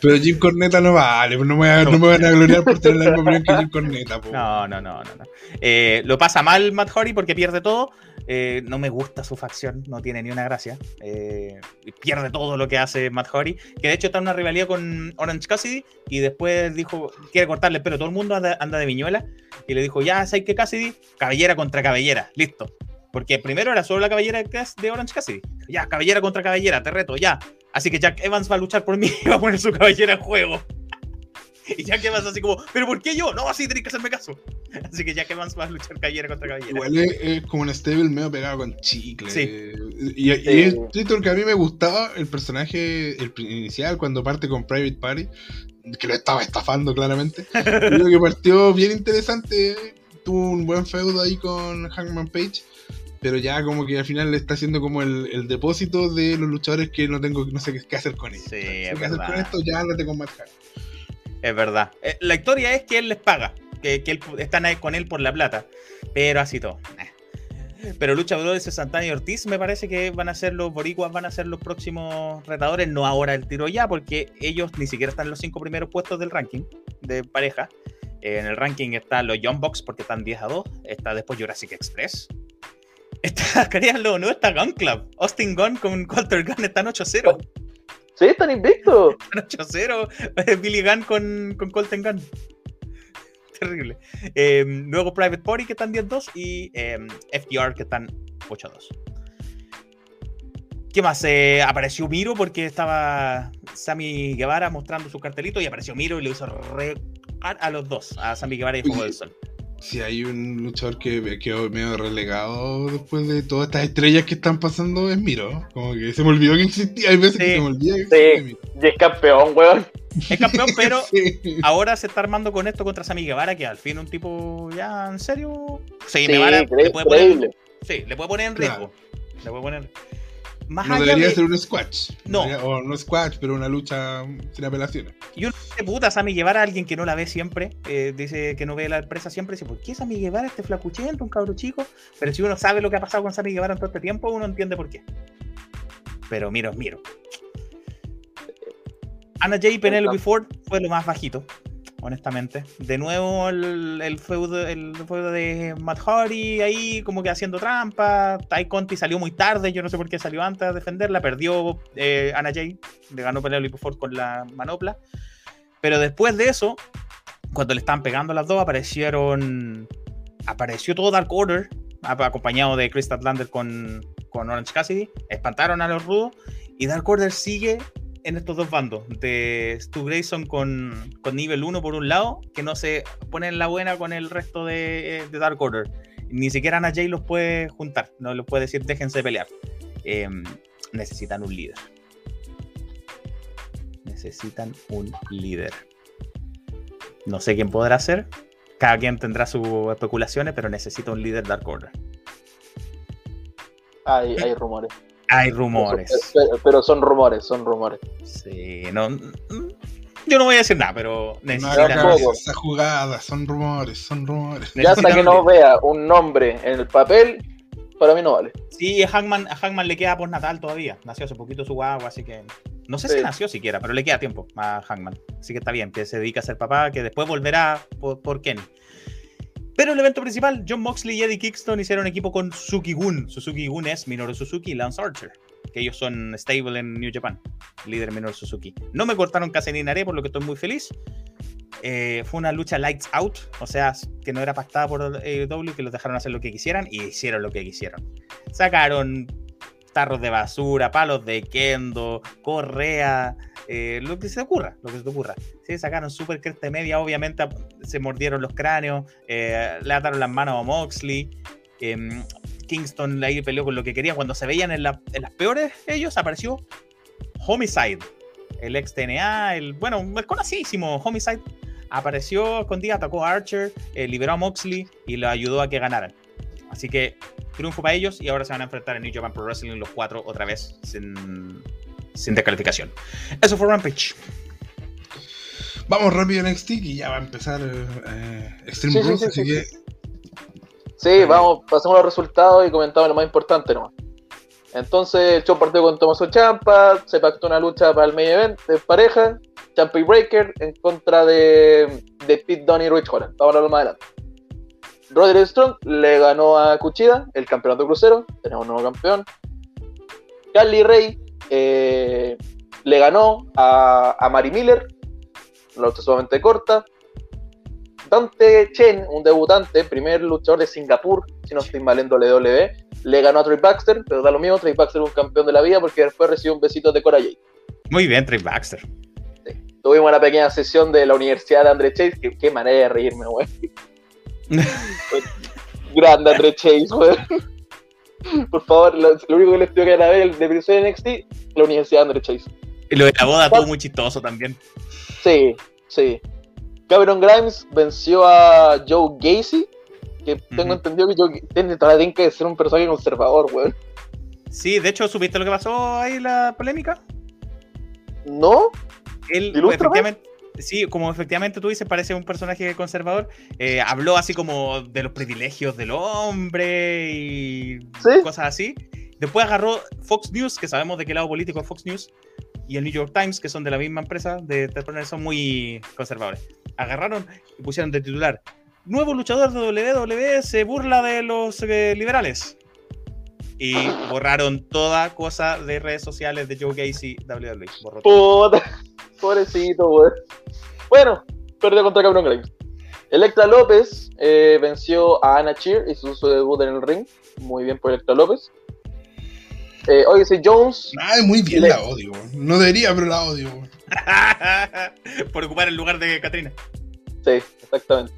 Pero Jim Corneta no vale, no me, voy a- no me van a gloriar por tener la misma opinión que Jim Corneta. po. No, no, no, no. no. Eh, lo pasa mal Matt Hardy porque pierde todo. Eh, no me gusta su facción, no tiene ni una gracia. Eh, pierde todo lo que hace Matt Hardy. Que de hecho está en una rivalidad con Orange Cassidy. Y después dijo, quiere cortarle el pelo. Todo el mundo anda, anda de viñuela. Y le dijo, ya, ¿sabes qué Cassidy? Cabellera contra cabellera, listo. Porque primero era solo la cabellera de Orange Cassidy. Ya, cabellera contra cabellera, te reto, ya. Así que Jack Evans va a luchar por mí y <laughs> va a poner su cabellera en juego. Y Jack Evans así como, ¿pero por qué yo? No, así tenés que hacerme caso. <laughs> Así que Jack Evans va a luchar cabellera contra cabellera. Igual es, es como un stable medio pegado con chicle. Sí. Y, y Sí. es triste que a mí me gustaba el personaje el inicial cuando parte con Private Party, que lo estaba estafando claramente. <laughs> Creo que partió bien interesante. Tuvo un buen feudo ahí con Hangman Page. Pero ya como que al final le está haciendo como el, el depósito de los luchadores que no tengo, no sé qué, qué hacer con ellos. Sí, es qué hacer con esto, ya ándate con Matt. Es verdad. Eh, la historia es que él les paga. Que, que él- están ahí con él por la plata. Pero así todo. Eh. Pero Lucha Brothers Santana y Ortiz me parece que van a ser los boricuas, van a ser los próximos retadores. No ahora el tiro ya, porque ellos ni siquiera están en los cinco primeros puestos del ranking de pareja. Eh, en el ranking están los Young Bucks porque están 10 a 2. Está después Jurassic Express. Está, <laughs> créanlo no, está Gun Club. Austin Gunn con Walter Gunn están 8-0. Sí, están invictos. <laughs> 8-0. Billy Gunn con, con Colton Gunn. <laughs> Terrible. Eh, luego Private Party que están 10-2 y eh, FDR que están 8-2. ¿Qué más? Eh, apareció Miro porque estaba Sammy Guevara mostrando su cartelito y apareció Miro y le hizo re a los dos, a Sammy Guevara y Fuego del Sol. Si hay un luchador que quedó medio relegado después de todas estas estrellas que están pasando, es Miro. Como que se me olvidó que existía. Hay veces Sí. que se me olvida que Sí. Miro. Y es campeón, weón. Es campeón, pero <laughs> Sí. ahora se está armando con esto contra Sammy Guevara, que al fin un tipo ya en serio. Sí, Sí, Guevara le puede poner. Sí, le puede poner en Claro. riesgo. Le puede poner. Más No allá debería de... ser un squash. No. Debería- O no squash, pero una lucha sin apelaciones. Y uno dice, puta, Sammy Guevara, alguien que no la ve siempre, eh, dice que no ve la empresa siempre, dice, ¿por qué Sammy Guevara, este flacuchento, un cabro chico? Pero si uno sabe lo que ha pasado con Sammy Guevara en todo este tiempo, uno entiende por qué. Pero miro, miro. Anna Jay y Penelope Ford fue lo más bajito, honestamente. De nuevo el, el feudo, el feudo de Matt Hardy ahí como que haciendo trampa. Ty Conti salió muy tarde, yo no sé por qué salió antes a defenderla. Perdió eh, Anna Jay, le ganó Penelope Ford con la manopla. Pero después de eso, cuando le estaban pegando las dos, aparecieron. Apareció todo Dark Order, acompañado de Chris Statlander con, con Orange Cassidy. Espantaron a los rudos. Y Dark Order sigue en estos dos bandos. De Stu Grayson con, con nivel 1 por un lado, que no se pone en la buena con el resto de, de Dark Order. Ni siquiera Ana Jay los puede juntar. No les puede decir déjense pelear. Eh, necesitan un líder. Necesitan un líder. No sé quién podrá ser. Cada quien tendrá sus especulaciones, pero necesita un líder Dark Order. Hay, hay <laughs> rumores. Hay rumores. Pero, pero son rumores, son rumores. Sí, no. mm, Yo no voy a decir nada, pero No necesitan. esa jugada, son rumores, son rumores. Ya hasta que no vea un nombre en el papel, para mí no vale. Sí, a Hangman, a Hangman le queda postnatal todavía. Nació hace poquito su guagua, así que. No sé Sí. si nació siquiera, pero le queda tiempo a Hangman. Así que está bien, que se dedica a ser papá, que después volverá por, por Kenny. Pero el evento principal, John Moxley y Eddie Kingston hicieron equipo con Suzuki Gun. Suzuki Gun es Minoru Suzuki y Lance Archer, que ellos son stable en New Japan, líder Minoru Suzuki. No me cortaron casi ni Nare, por lo que estoy muy feliz. Eh, fue una lucha lights out, o sea, que no era pactada por W, que los dejaron hacer lo que quisieran y hicieron lo que quisieron. Sacaron tarros de basura, palos de kendo, correa, eh, lo que se te ocurra, lo que se te ocurra. Sí, sacaron super cresta media, obviamente se mordieron los cráneos, eh, le ataron las manos a Moxley. em, Kingston ahí peleó con lo que quería. Cuando se veían en, la- en las peores, ellos apareció Homicide, el ex TNA, el bueno, el conocidísimo Homicide. Apareció escondido, atacó a Archer, eh, liberó a Moxley y lo ayudó a que ganaran. Así que triunfo para ellos y ahora se van a enfrentar en New Japan Pro Wrestling los cuatro otra vez sin, sin descalificación. Eso fue Rampage. Vamos rápido en NXT que ya va a empezar eh, Extreme Sí, sí, Rules, sí, así sí, que Sí, vamos, pasemos los resultados y comentamos lo más importante nomás. Entonces, el show partió con Tommaso Champa, se pactó una lucha para el main event de pareja, Champa y Breaker en contra de, de Pete Dunne y Rich Holland. Vamos a hablarlo más adelante. Roderick Strong le ganó a Cuchida el campeonato crucero, tenemos un nuevo campeón. Carly Ray eh, le ganó a, a Mari Miller, una lucha sumamente corta. Dante Chen, un debutante, primer luchador de Singapur, si no estoy mal en WWE, le ganó a Trey Baxter, pero da lo mismo, Trey Baxter es un campeón de la vida porque después recibió un besito de Cora Jade. Muy bien, Trey Baxter. Tuvimos una pequeña sesión de la Universidad de André Chase, que qué manera de reírme, güey. <laughs> Grande André Chase, güey. Por favor, lo, lo único que les pido que la vez de de NXT, la Universidad de André Chase. Y lo de la boda todo muy chistoso también. Sí, sí. Cameron Grimes venció a Joe Gacy, que tengo entendido que Joe tiene, todavía tiene que ser un personaje conservador, güey. Sí, de hecho, ¿supiste lo que pasó ahí la polémica? ¿No? Él, efectivamente, sí, como efectivamente tú dices, parece un personaje conservador. eh, habló así como de los privilegios del hombre y Sí. cosas así. Después agarró Fox News, que sabemos de qué lado político es Fox News, y el New York Times, que son de la misma empresa, de de- son muy conservadores. Agarraron y pusieron de titular: Nuevo luchador de WWE se burla de los eh, liberales. Y borraron toda cosa de redes sociales de Joe Gacy, WWE. Borró todo. Pobrecito, güey. Bueno, perdió contra Cameron Grimes. Electra López eh, venció a Anna Cheer y su, debut en el ring. Muy bien por Electra López. Eh, oye, si Jones. Ay, muy bien Le- la odio. No debería, pero la odio. <laughs> Por ocupar el lugar de Katrina. Sí, exactamente.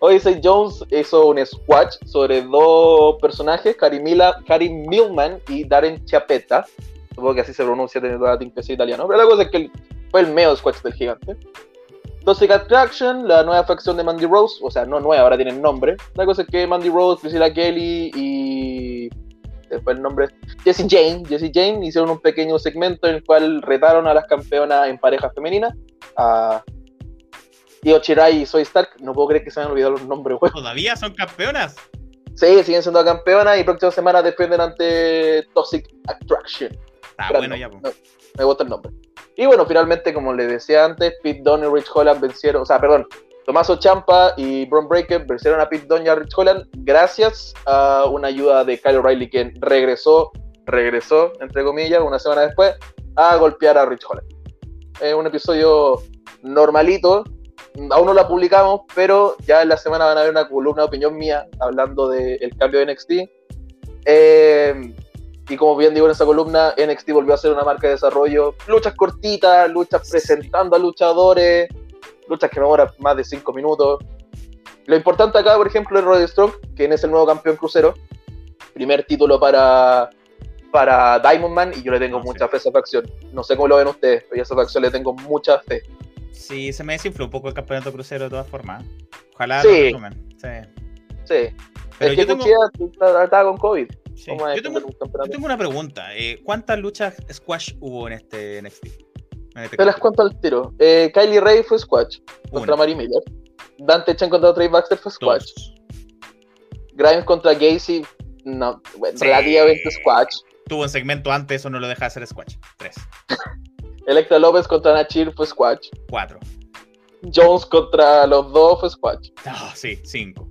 Odyssey Jones hizo un squash sobre dos personajes, Cari, Mila, Cari Millman y Darren Chiapetta. Supongo que así se pronuncia, tiene toda la tinta italiano. Pero la cosa es que el- fue el medio squash del gigante. Toxic Attraction, la nueva facción de Mandy Rose, o sea, no nueva, ahora tienen nombre. La cosa es que Mandy Rose, Priscilla Kelly y fue el nombre. Jesse Jane, Jesse Jane hicieron un pequeño segmento en el cual retaron a las campeonas en pareja femenina, a Io Shirai y Soy Stark. No puedo creer que se me hayan olvidado los nombres. ¿Todavía son campeonas? Sí, siguen siendo campeonas y próxima semana defienden ante Toxic Attraction. Está Pero bueno no, ya, no, me gusta el nombre. Y bueno, finalmente, como les decía antes, Pete Dunne y Rich Holland vencieron, o sea, perdón, Tomaso Champa y Braun Breaker vencieron a Pete Dunne y a Rich Holland gracias a una ayuda de Kyle O'Reilly, quien regresó, regresó, entre comillas, una semana después, a golpear a Rich Holland. Es un episodio normalito, aún no la publicamos, pero ya en la semana van a ver una columna de opinión mía hablando del cambio de NXT. Eh, y como bien digo en esa columna, NXT volvió a ser una marca de desarrollo. Luchas cortitas, luchas presentando a luchadores, luchas que no duran más de 5 minutos. Lo importante acá, por ejemplo, es Roddy Strong, quien es el nuevo campeón crucero. Primer título para, para Diamond Man y yo le tengo Ah, mucha sí. fe a esa facción. No sé cómo lo ven ustedes, pero yo a esa facción le tengo mucha fe. Sí, se me desinfló un poco el campeonato crucero de todas formas. Ojalá Sí. lo. Sí. Sí. Pero es que yo tengo, Cuchilla está- con COVID. Sí. ¿Cómo es Yo tengo- un yo campeonato? tengo una pregunta. eh, ¿Cuántas luchas squash hubo en este NXT? En este Te las cuento al tiro. Eh, Kylie Ray fue Squatch contra Mary Miller. Dante Chen contra Trey Baxter fue Squatch. dos. Grimes contra Gacy, no, bueno, Sí. relativamente Squatch. Tuvo un segmento antes, eso no lo deja hacer squash. Tres, <laughs> Electra López contra Nachir fue Squatch. cuatro. Jones contra los dos fue Squatch. Ah, sí, cinco.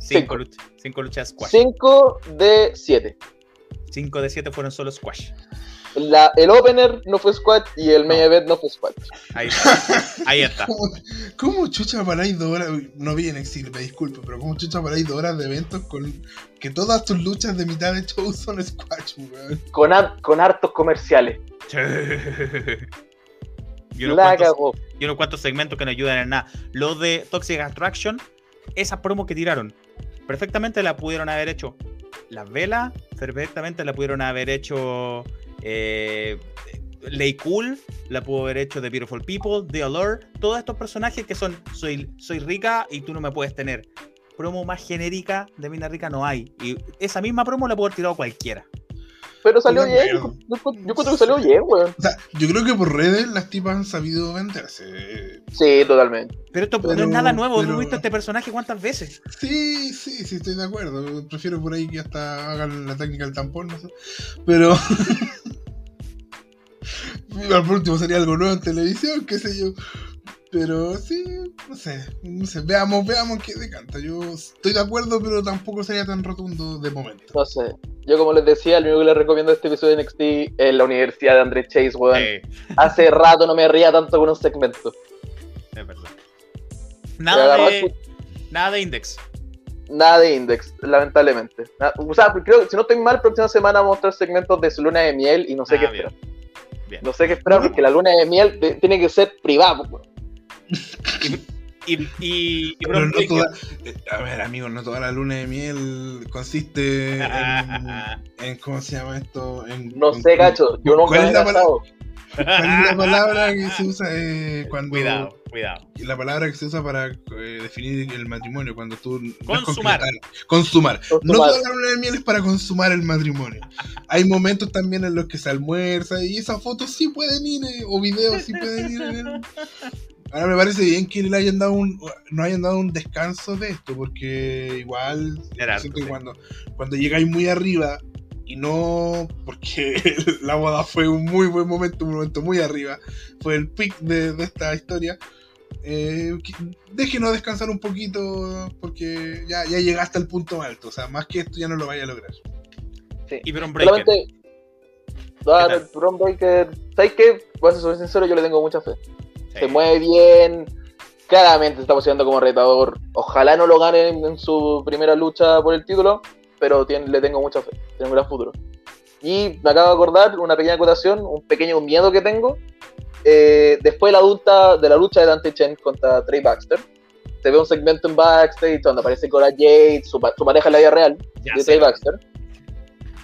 Cinco, luch- cinco luchas squash. 5 de 7. Cinco de siete fueron solo squash. La, el opener no fue Squatch y el main No. event no fue Squatch. Ahí está. Ahí <laughs> está. ¿Cómo, cómo chucha paráis dos horas? No vi en Exil, me disculpo, pero ¿cómo chucha paráis dos horas de eventos con que todas tus luchas de mitad de show son squash, weón? Con, con hartos comerciales. <laughs> y, unos La cuantos, cagó. y unos cuantos segmentos que no ayudan en nada. Lo de Toxic Attraction, esa promo que tiraron, perfectamente la pudieron haber hecho las velas, perfectamente la pudieron haber hecho eh, Lay Cool, la pudo haber hecho The Beautiful People, The Allure, todos estos personajes que son soy, soy rica y tú no me puedes tener. Promo más genérica de Mina Rica no hay. Y esa misma promo la pudo haber tirado cualquiera. Pero salió bien. Yo, yo, yo encuentro que salió bien, weón. O sea, yo creo que por redes las tipas han sabido venderse. Sí, totalmente. Pero esto no es nada nuevo. pero- Hemos visto este personaje cuántas veces. Sí, sí, sí, estoy de acuerdo. Prefiero por ahí que hasta hagan la técnica del tampón, no sé. Pero. <laughs> Por último sería algo nuevo en televisión, qué sé yo. Pero sí, no sé, no sé. Veamos, veamos qué decanta. Yo estoy de acuerdo, pero tampoco sería tan rotundo de momento. No sé. Yo, como les decía, lo único que les recomiendo de este episodio de NXT es la Universidad de André Chase, weón. Eh, Hace rato no me ría tanto con un segmento. es verdad. Nada de, nada de index. Nada de Index, lamentablemente. O sea, creo que si no estoy mal, próxima semana vamos a mostrar segmentos de su luna de miel y no sé Ah, qué bien. esperar. Bien. No sé qué esperar porque la luna de miel tiene que ser privada, weón. Y, y, y Pero Bron no toda, eh, a ver, amigos, no toda la luna de miel consiste en, <laughs> en ¿cómo se llama esto? En, No en- sé, cacho. Yo nunca ¿Cuál me es he la palabra? ¿Cuál es la <laughs> palabra que se usa eh, cuando Cuidado, cuidado. la palabra que se usa para eh, definir el matrimonio cuando tú Consumar. concretar. consumar no Consumar. toda la luna de miel es para consumar el matrimonio hay momentos también en los que se almuerza y esas fotos sí pueden ir eh, o videos sí pueden ir en el- ahora me parece bien que le hayan dado un no hayan dado un descanso de esto porque igual Era siento harto, que sí. cuando cuando llegáis muy arriba y no porque <laughs> la boda fue un muy buen momento, un momento muy arriba, fue el pic de, de esta historia. Eh, déjenos descansar un poquito porque ya, ya llegaste al punto alto, o sea, más que esto ya no lo vaya a lograr. Y Bron Breaker. Solamente. Bron Breaker. ¿Sabes qué? Voy a ser sincero, yo le tengo mucha fe. Sí. Se mueve bien. Claramente se está posicionando como retador. Ojalá no lo gane en, en su primera lucha por el título, pero tiene- le tengo mucha fe. Tiene un gran futuro. Y me acabo de acordar una pequeña acotación, un pequeño miedo que tengo. Eh, después de la, lucha, de la lucha de Dante Chen contra Trey Baxter, se ve un segmento en backstage donde aparece Cora Jade, su, su pareja en la vida real, Ya de. Trey Baxter.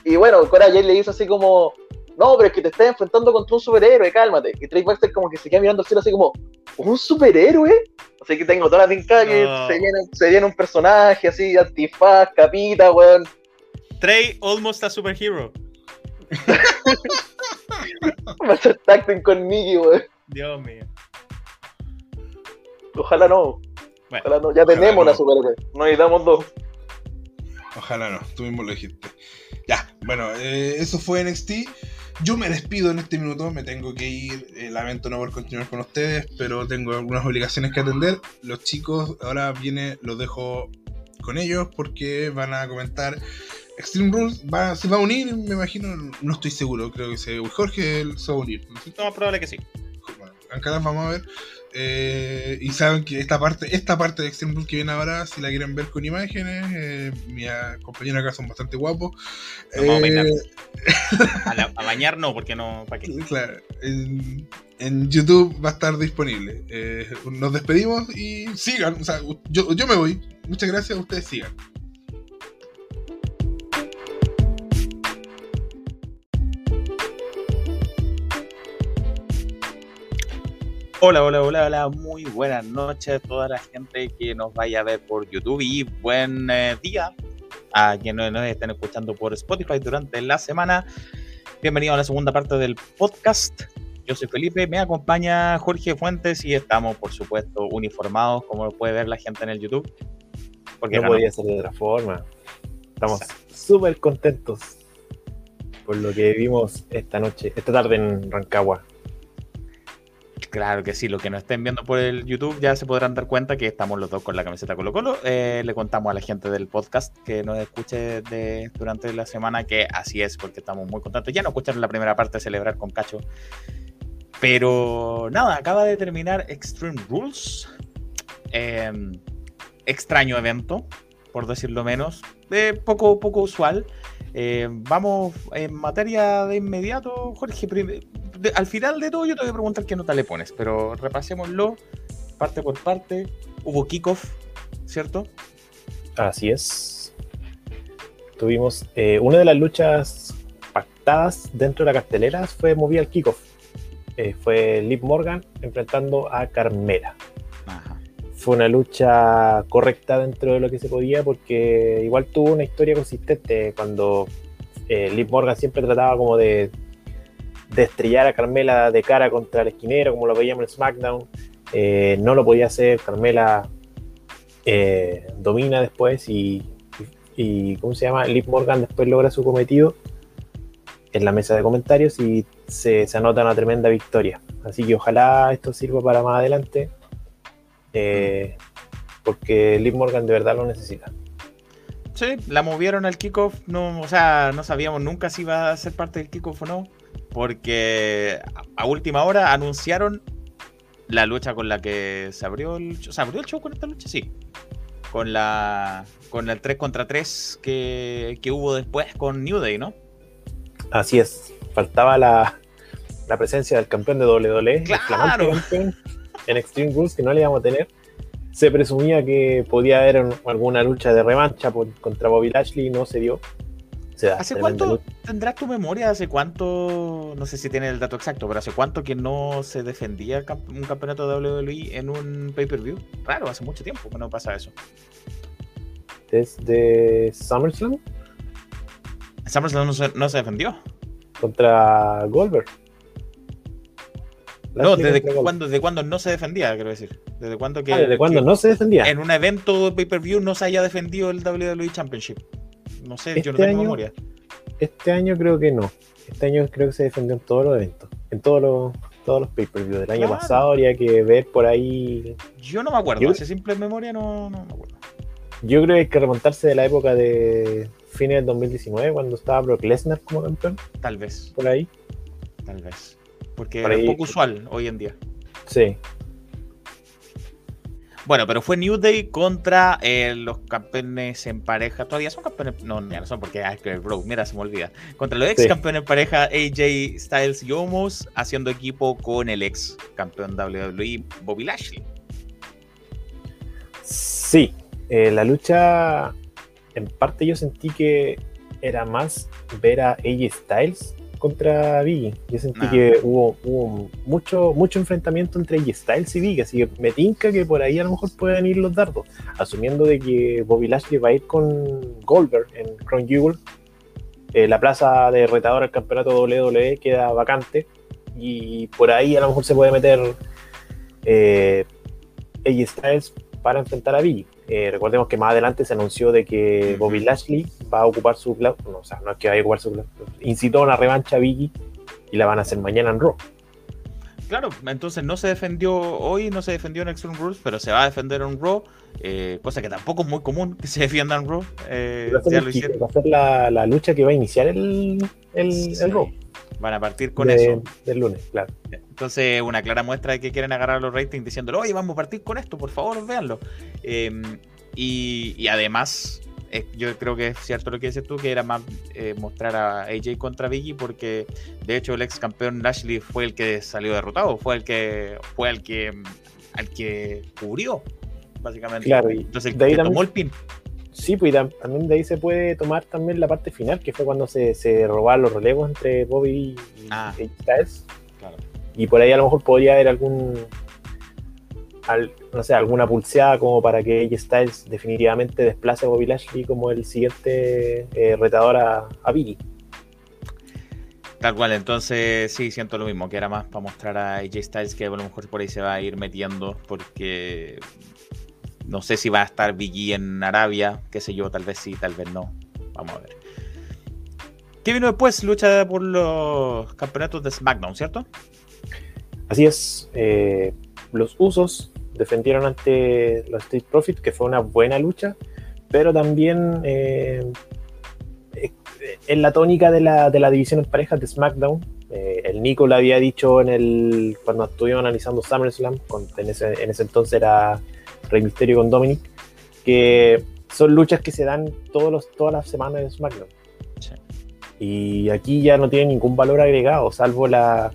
Y bueno, Cora Jade le dice así como, no, pero es que te estás enfrentando contra un superhéroe, cálmate. Y Trey Baxter como que se queda mirando al cielo así como, ¿un superhéroe? Así que tengo toda la pinca que No. se, viene, se viene un personaje así, antifaz, capita, weón. Trey, almost a superhero. <laughs> Va a hacer tacting con Nicky, weón. Dios mío. Ojalá no. Bueno, Ojalá no. Ya Ojalá tenemos no. la superhéroe. No necesitamos dos. Ojalá no, tú mismo lo dijiste. Ya, bueno, eh, eso fue NXT. Yo me despido en este minuto, me tengo que ir. eh, lamento no poder continuar con ustedes, pero tengo algunas obligaciones que atender. Los chicos, ahora viene, los dejo con ellos porque van a comentar. Extreme Rules va, se va a unir, me imagino, no estoy seguro, creo que se, Jorge se va a unir. ¿no cierto? no, probable que sí. Bueno, acá las vamos a ver. Eh, y saben que esta parte, esta parte de Extreme Rules que viene ahora, si la quieren ver con imágenes, eh, mis compañeros acá son bastante guapos. A. Eh, A, la- a bañar no, porque no. ¿Para qué? claro, en, en YouTube va a estar disponible. Eh, nos despedimos y sigan. O sea, yo, yo me voy. Muchas gracias, ustedes sigan. Hola, hola, hola, hola. Muy buenas noches a toda la gente que nos vaya a ver por YouTube y buen eh, día a quienes nos estén escuchando por Spotify durante la semana. Bienvenido a la segunda parte del podcast. Yo soy Felipe, me acompaña Jorge Fuentes y estamos, por supuesto, uniformados, como lo puede ver la gente en el YouTube. Porque No podía ser de otra forma. Estamos súper contentos por lo que vimos esta noche, esta tarde en Rancagua. Claro que sí, lo que nos estén viendo por el YouTube ya se podrán dar cuenta que estamos los dos con la camiseta Colo Colo. Eh, le contamos a la gente del podcast que nos escuche durante la semana que así es, porque estamos muy contentos. Ya no escucharon la primera parte de celebrar con Cacho. Pero nada, acaba de terminar Extreme Rules. Eh, extraño evento, por decirlo menos. Eh, poco, poco usual. Eh, vamos en materia de inmediato, Jorge. de- al final de todo, yo te voy a preguntar qué nota le pones, pero repasémoslo parte por parte. Hubo kickoff, ¿cierto? Así es. Tuvimos eh, una de las luchas pactadas dentro de la cartelera fue movida al kickoff. Eh, fue Liv Morgan enfrentando a Carmela. Ajá. Fue una lucha correcta dentro de lo que se podía porque igual tuvo una historia consistente cuando eh, Liv Morgan siempre trataba como de, de estrellar a Carmela de cara contra el esquinero, como lo veíamos en SmackDown. Eh, no lo podía hacer, Carmela eh, domina después y, y, ¿cómo se llama? Liv Morgan después logra su cometido en la mesa de comentarios y se, se anota una tremenda victoria. Así que ojalá esto sirva para más adelante eh, porque Liv Morgan de verdad lo necesita. Sí, la movieron al kickoff. No, o sea, no sabíamos nunca si iba a ser parte del kickoff o no. Porque a, última hora anunciaron la lucha con la que se abrió el show. ¿Se abrió el show con esta lucha? Sí. Con la. Con el 3 contra 3 que, que hubo después con New Day, ¿no? Así es, faltaba la, la presencia del campeón de WWE, el ¡Claro! campeón en Extreme Rules que no le íbamos a tener. Se presumía que podía haber un- alguna lucha de revancha por- contra Bobby Lashley, no se dio. Se da ¿Hace cuánto lucha. tendrás tu memoria? ¿Hace cuánto? No sé si tiene el dato exacto, pero ¿hace cuánto que no se defendía un campeonato de WWE en un pay-per-view? Claro, hace mucho tiempo que no pasa eso. Desde SummerSlam SummerSlam no se, no se defendió. contra Goldberg. No, ¿desde cuándo, desde cuándo no se defendía, quiero decir? ¿Desde cuándo que, Ah, ¿Desde cuándo que no se defendía? en un evento pay-per-view no se haya defendido el WWE Championship? No sé, yo no Este tengo año- memoria. Este año creo que no. Este año creo que se defendió en todos los eventos, en todos los, todos los pay-per-view del año pasado. Habría que ver por ahí. Yo no me acuerdo, Yo- hace simple memoria no, no me acuerdo. Yo creo que hay que remontarse de la época de fines del 2019, cuando estaba Brock Lesnar como campeón, Tal vez, por ahí. tal vez. Porque Por es poco usual hoy en día. Sí, Bueno, pero fue New Day contra eh, los campeones en pareja. ¿Todavía son campeones? No, no son porque ah, que bro, mira, se me olvida. Contra los ex Sí. campeones en pareja AJ Styles y Omos, haciendo equipo con el ex campeón WWE Bobby Lashley. sí. Eh, la lucha, en parte yo sentí que era más ver a AJ Styles contra Biggie. Yo sentí Ah. que hubo, hubo mucho, mucho enfrentamiento entre AJ Styles y Biggie, así que me tinca que por ahí a lo mejor pueden ir los dardos, asumiendo de que Bobby Lashley va a ir con Goldberg en Crown Jewel eh, la plaza de retador al campeonato WWE queda vacante y por ahí a lo mejor se puede meter eh, AJ Styles para enfrentar a Biggie. Eh, recordemos que más adelante se anunció de que. Bobby Lashley va a ocupar su no, o sea, no es que vaya a ocupar su incitó a una revancha a Biggie y la van a hacer mañana en Raw. Claro, entonces no se defendió hoy, no se defendió en Extreme Rules, pero se va a defender en Raw, eh, cosa que tampoco es muy común que se defienda en Raw. eh, Va a ser, el va a ser la, la lucha que va a iniciar el, el, Sí, el Raw Van a partir con de- eso. del lunes, claro. Entonces, una clara muestra de que quieren agarrar los ratings diciéndole, oye, vamos a partir con esto, por favor, véanlo. Eh, y, y además, eh, yo creo que es cierto lo que dices tú, que era más eh, mostrar a AJ contra Biggie, porque de hecho el ex campeón Lashley fue el que salió derrotado, fue el que fue el que al que cubrió, básicamente. Claro, y Entonces, el de ahí que también- tomó el pin. Sí, pues y también de ahí se puede tomar también la parte final, que fue cuando se, se robaron los relevos entre Bobby y Ah. Styles. Y por ahí a lo mejor podría haber algún, al- no sé, alguna pulseada como para que AJ Styles definitivamente desplace a Bobby Lashley como el siguiente eh, retador a, a Biggie. Tal cual, entonces sí, siento lo mismo, que era más para mostrar a AJ Styles que a lo mejor por ahí se va a ir metiendo, porque no sé si va a estar Biggie en Arabia, qué sé yo, tal vez sí, tal vez no. Vamos a ver. ¿Qué vino después? Lucha por los campeonatos de SmackDown, ¿cierto? Así es, eh, los usos defendieron ante los Street Profits, que fue una buena lucha, pero también eh, en la tónica de la, de la división en parejas de SmackDown, eh, el Nico lo había dicho en el cuando estuvimos analizando SummerSlam, con- en, ese, en ese entonces era Rey Mysterio con Dominic, que son luchas que se dan todos los, todas las semanas en SmackDown. Sí. Y aquí ya no tiene ningún valor agregado, salvo la,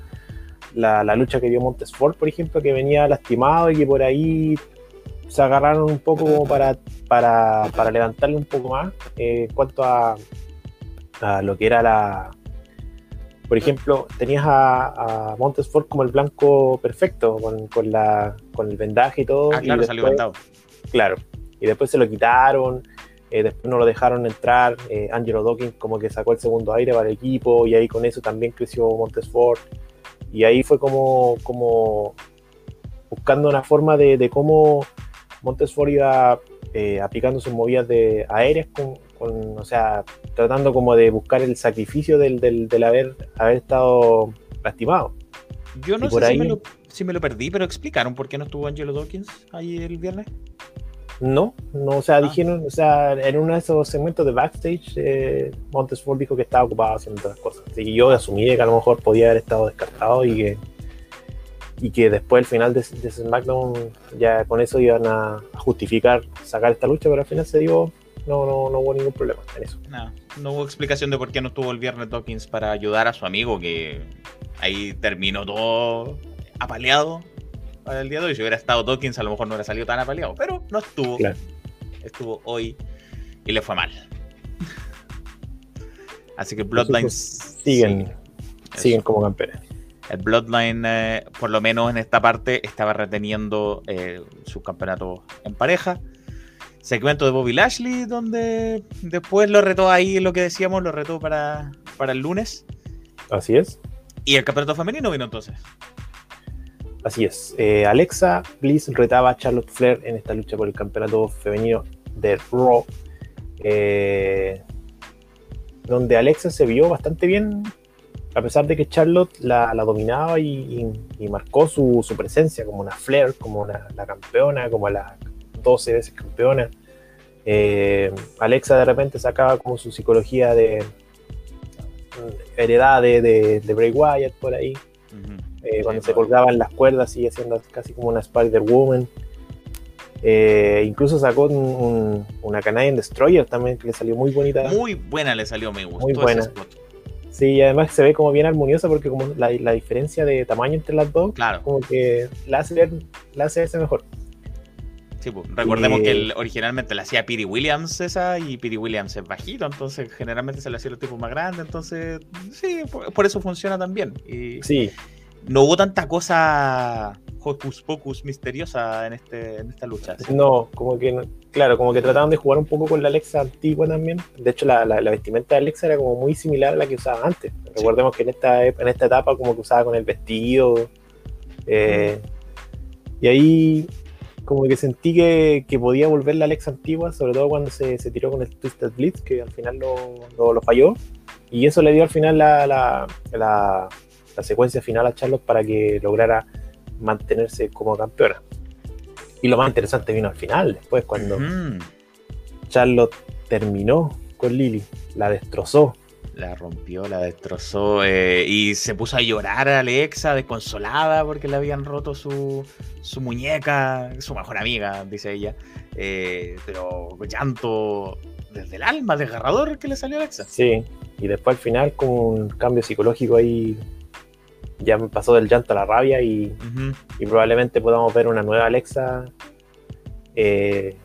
la, la lucha que dio Montesfort, por ejemplo, que venía lastimado y que por ahí se agarraron un poco como para, para, para levantarle un poco más eh, en cuanto a, a lo que era la... Por ejemplo, tenías a, a Montesfort como el blanco perfecto, con, con, la, con el vendaje y todo. Ah, y claro, salió después- vendado. Claro. Y después se lo quitaron, eh, después no lo dejaron entrar. eh, Angelo Dawkins como que sacó el segundo aire para el equipo y ahí con eso también creció Montesfort. Y ahí fue como, como buscando una forma de, de cómo Montesfort iba eh, aplicando sus movidas de aéreas, con, con, o sea, tratando como de buscar el sacrificio del, del, del haber, haber estado lastimado. Yo no sé si ahí- me, lo, si me lo perdí, pero explicaron por qué no estuvo Angelo Dawkins ahí el viernes. No, no, o sea, Ah. dijeron, o sea, en uno de esos segmentos de backstage, eh, Montesfort dijo que estaba ocupado haciendo otras cosas. Así que yo asumí que a lo mejor podía haber estado descartado y que, y que después, al final de, de SmackDown, ya con eso iban a, a justificar sacar esta lucha, pero al final se dio, no, no, no hubo ningún problema en eso. No, no hubo explicación de por qué no estuvo el viernes Dawkins para ayudar a su amigo, que ahí terminó todo apaleado el día de hoy. Si hubiera estado Dawkins, a lo mejor no hubiera salido tan apaleado, pero no estuvo. Claro. Estuvo hoy y le fue mal. Así que Bloodlines Siguen, sigue. siguen como campeones. El Bloodline, eh, por lo menos en esta parte, estaba reteniendo eh, su campeonato en pareja. Segmento de Bobby Lashley, donde después lo retó ahí, lo que decíamos, lo retó para, para el lunes. Así es. Y el campeonato femenino vino entonces. Así es. Eh, Alexa Bliss retaba a Charlotte Flair en esta lucha por el campeonato femenino de Raw. eh, donde Alexa se vio bastante bien, a pesar de que Charlotte la, dominaba y, marcó su, presencia como una Flair, como una, la campeona, como la 12 veces campeona. Eh, Alexa de repente sacaba como su psicología de mm, heredad de, de, de Bray Wyatt por ahí eh, cuando se colgaban las cuerdas y haciendo casi como una Spider-Woman. Eh, incluso sacó un- un- una Canadian Destroyer también que le salió muy bonita. Muy buena le salió, me gustó Muy ese buena. spot. Sí, y además se ve como bien armoniosa porque como la, la diferencia de tamaño entre las dos, Claro, como que la hace, ver, la hace verse mejor. sí, pues. recordemos que el- originalmente la hacía Piri Williams esa y Piri Williams es bajito, entonces generalmente se le hacía los tipos más grandes, entonces sí, por, por eso funciona también. Y Sí, no hubo tanta cosa hocus pocus misteriosa en, este, en esta lucha. No, como que, claro, como que trataban de jugar un poco con la Alexa antigua también. De hecho, la, la- la vestimenta de Alexa era como muy similar a la que usaba antes. Recordemos que en esta, en esta etapa como que usaba con el vestido. eh, y ahí como que sentí que, que podía volver la Alexa antigua, sobre todo cuando se, se tiró con el Twisted Blitz, que al final lo, lo- lo falló. Y eso le dio al final la, la, la- secuencia final a Charlotte para que lograra mantenerse como campeona. Y lo más interesante vino al final, después, cuando Ujú. Charlotte terminó con Lily, la destrozó. La rompió, la destrozó eh, y se puso a llorar a Alexa, desconsolada porque le habían roto su, su muñeca, su mejor amiga, dice ella. Eh, pero llanto desde el alma, desgarrador que le salió a Alexa. Sí, y después al final, con un cambio psicológico ahí, ya me pasó del llanto a la rabia y, y probablemente podamos ver una nueva Alexa. eh,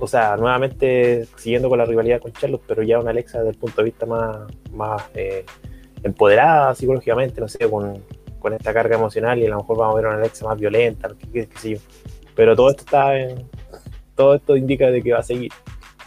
o sea, nuevamente siguiendo con la rivalidad con Charlotte, pero ya una Alexa desde el punto de vista más, más eh, empoderada psicológicamente, no sé, con, con esta carga emocional y a lo mejor vamos a ver una Alexa más violenta, qué, qué- qué sé yo. Pero todo esto está en- todo esto indica de que va a seguir.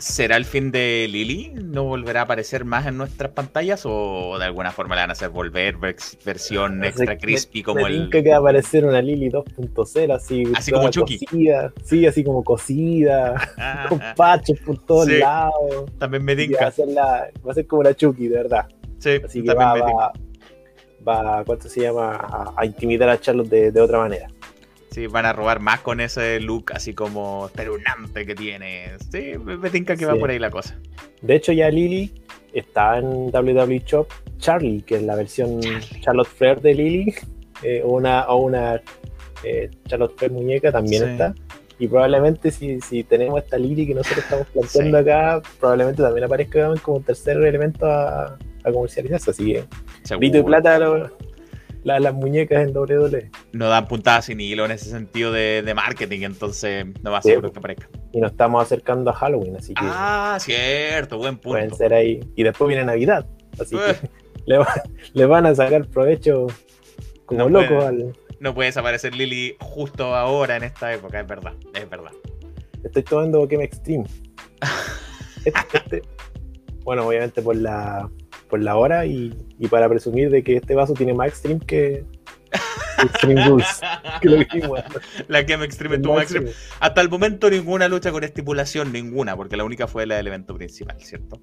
¿Será el fin de Lily? ¿No volverá a aparecer más en nuestras pantallas o de alguna forma le van a hacer volver vers- versión extra Me- crispy como me el... tinca que va a aparecer una Lily 2.0 así, como Chucky. cocida, sí, así como cocida, Ah, con patches por todos Sí. lados. también me Y va, a tinca. ser la- va a ser como la Chucky, de verdad. Sí, Así que también va, me tinca. va, va, ¿cuánto se llama? A, a intimidar a Charlotte de, de otra manera. Sí, van a robar más con ese look así como espeluznante que tiene. Sí, me tinca que va por ahí la cosa. De hecho, ya Lily está en WWE Shop Charlie, que es la versión Charlie. Charlotte Flair de Lily, <laughs> eh, o una, o una eh, Charlotte Flair muñeca también Sí. está. Y probablemente si, si tenemos esta Lily que nosotros estamos planteando Sí. acá, probablemente también aparezca como un tercer elemento a, a comercializarse. Así que y plata lo- la- las muñecas en WWE. No dan puntadas sin hilo en ese sentido de, de marketing, entonces no va a Sí, ser pues. que aparezca. Y nos estamos acercando a Halloween, así que Ah, cierto, buen pueden punto. ser ahí. Y después viene Navidad. Así Eh. que <laughs> le, va- le van a sacar provecho como No pueden. al, No puede desaparecer Lily justo ahora en esta época, es verdad, es verdad. Estoy tomando Game Extreme. <laughs> Este- este- bueno, obviamente por la por la hora y, y para presumir de que este vaso tiene más Extreme que Extreme Rules. Que lo. La me extreme El tuvo más extreme. Hasta el momento ninguna lucha con estipulación, ninguna, porque la única fue la del evento principal, ¿cierto?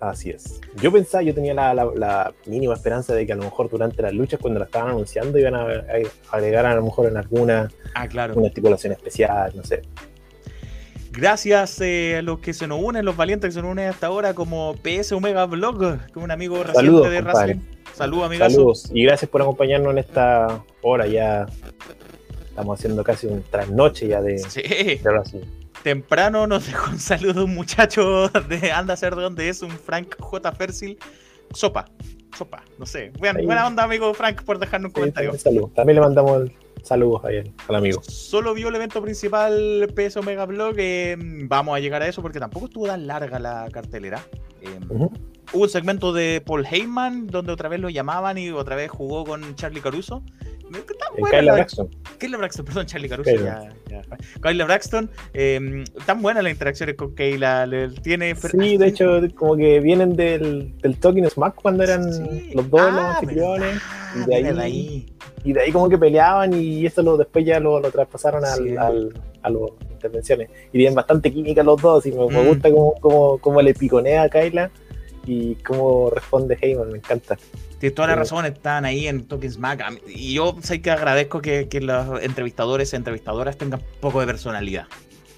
Así es. Yo pensaba, yo tenía la, la- la mínima esperanza de que a lo mejor durante las luchas, cuando la estaban anunciando, iban a, a agregar a lo mejor en alguna Ah, claro. una estipulación especial, no sé. Gracias eh, a los que se nos unen, los valientes que se nos unen hasta ahora, como PS Omega Blog, que es un amigo reciente de compadre. Saludos, amigazo. Saludos y gracias por acompañarnos en esta hora ya. Estamos haciendo casi un trasnoche ya de, Sí, de Wrestling. temprano nos dejó un saludo un muchacho de anda a ser de dónde es, un Frank J. Fersil. Sopa, sopa, no sé. Buena, onda, amigo Frank, por dejarnos un Sí, comentario. también, le mandamos saludos ahí al, al amigo. Solo vio el evento principal PS Omega Blog. eh, vamos a llegar a eso porque tampoco estuvo tan larga la cartelera. Eh. Hubo un segmento de Paul Heyman donde otra vez lo llamaban y otra vez jugó con Charlie Caruso. Está En buena Kyla la- Braxton. Kayla Braxton, perdón, Charlie Caruso. Kayla. Ya, ya. Kayla Braxton, eh, tan buenas las interacciones con Kayla. le- tiene Sí, de hecho, como que vienen del, del Talking Smack cuando eran Sí. los dos Ah, los anfitriones. verdad, y de ahí-. Y de ahí como que peleaban y eso lo, después ya lo, lo traspasaron al, Sí. al- a las intervenciones. Y tienen bastante química los dos y me, me Mm. gusta cómo, cómo, cómo le piconea a Kyla y cómo responde Heyman, me encanta. Tienes toda la razón, están ahí en Talking Smack. Y yo sé que agradezco que, que los entrevistadores y entrevistadoras tengan un poco de personalidad.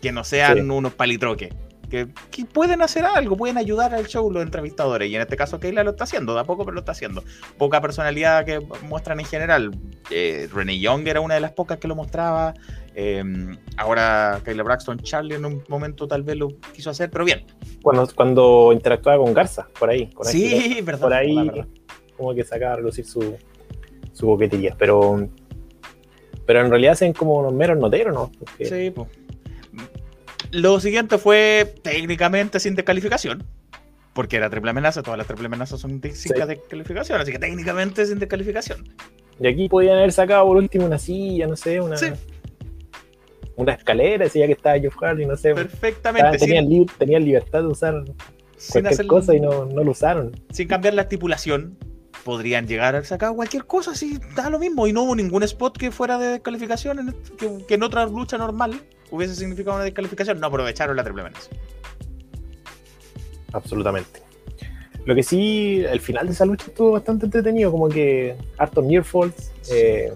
Que no sean Sí. unos palitroques. Que, que pueden hacer algo, pueden ayudar al show los entrevistadores. Y en este caso Keila lo está haciendo, de a poco pero lo está haciendo. Poca personalidad que muestran en general. Eh, Renee Young era una de las pocas que lo mostraba. Eh, ahora Kayla Braxton, Charlie en un momento tal vez lo quiso hacer, pero bien. Cuando, cuando interactuaba con Garza, por ahí. Con Sí, verdad. por ahí verdad, verdad. como que sacaba a relucir su, su boquetería. Pero, pero en realidad hacen como unos meros noteros, ¿no? Porque- Sí, po. Lo siguiente fue técnicamente sin descalificación. Porque era triple amenaza, todas las triple amenazas son de- sin Sí. descalificación, así que técnicamente sin descalificación. Y aquí podían haber sacado por último una silla, no sé, una, Sí. Una escalera, decía que estaba Jeff Hardy, no sé. Perfectamente. Estaban- tenían, sin, tenían libertad de usar cualquier hacer- cosa y no, no lo usaron. sin cambiar la estipulación, podrían llegar a sacar cualquier cosa, así da lo mismo. Y no hubo ningún spot que fuera de descalificación, que, que en otra lucha normal hubiese significado una descalificación. No aprovecharon la triple amenaza. Absolutamente. Lo que sí, el final de esa lucha estuvo bastante entretenido, como que hartos near falls. eh,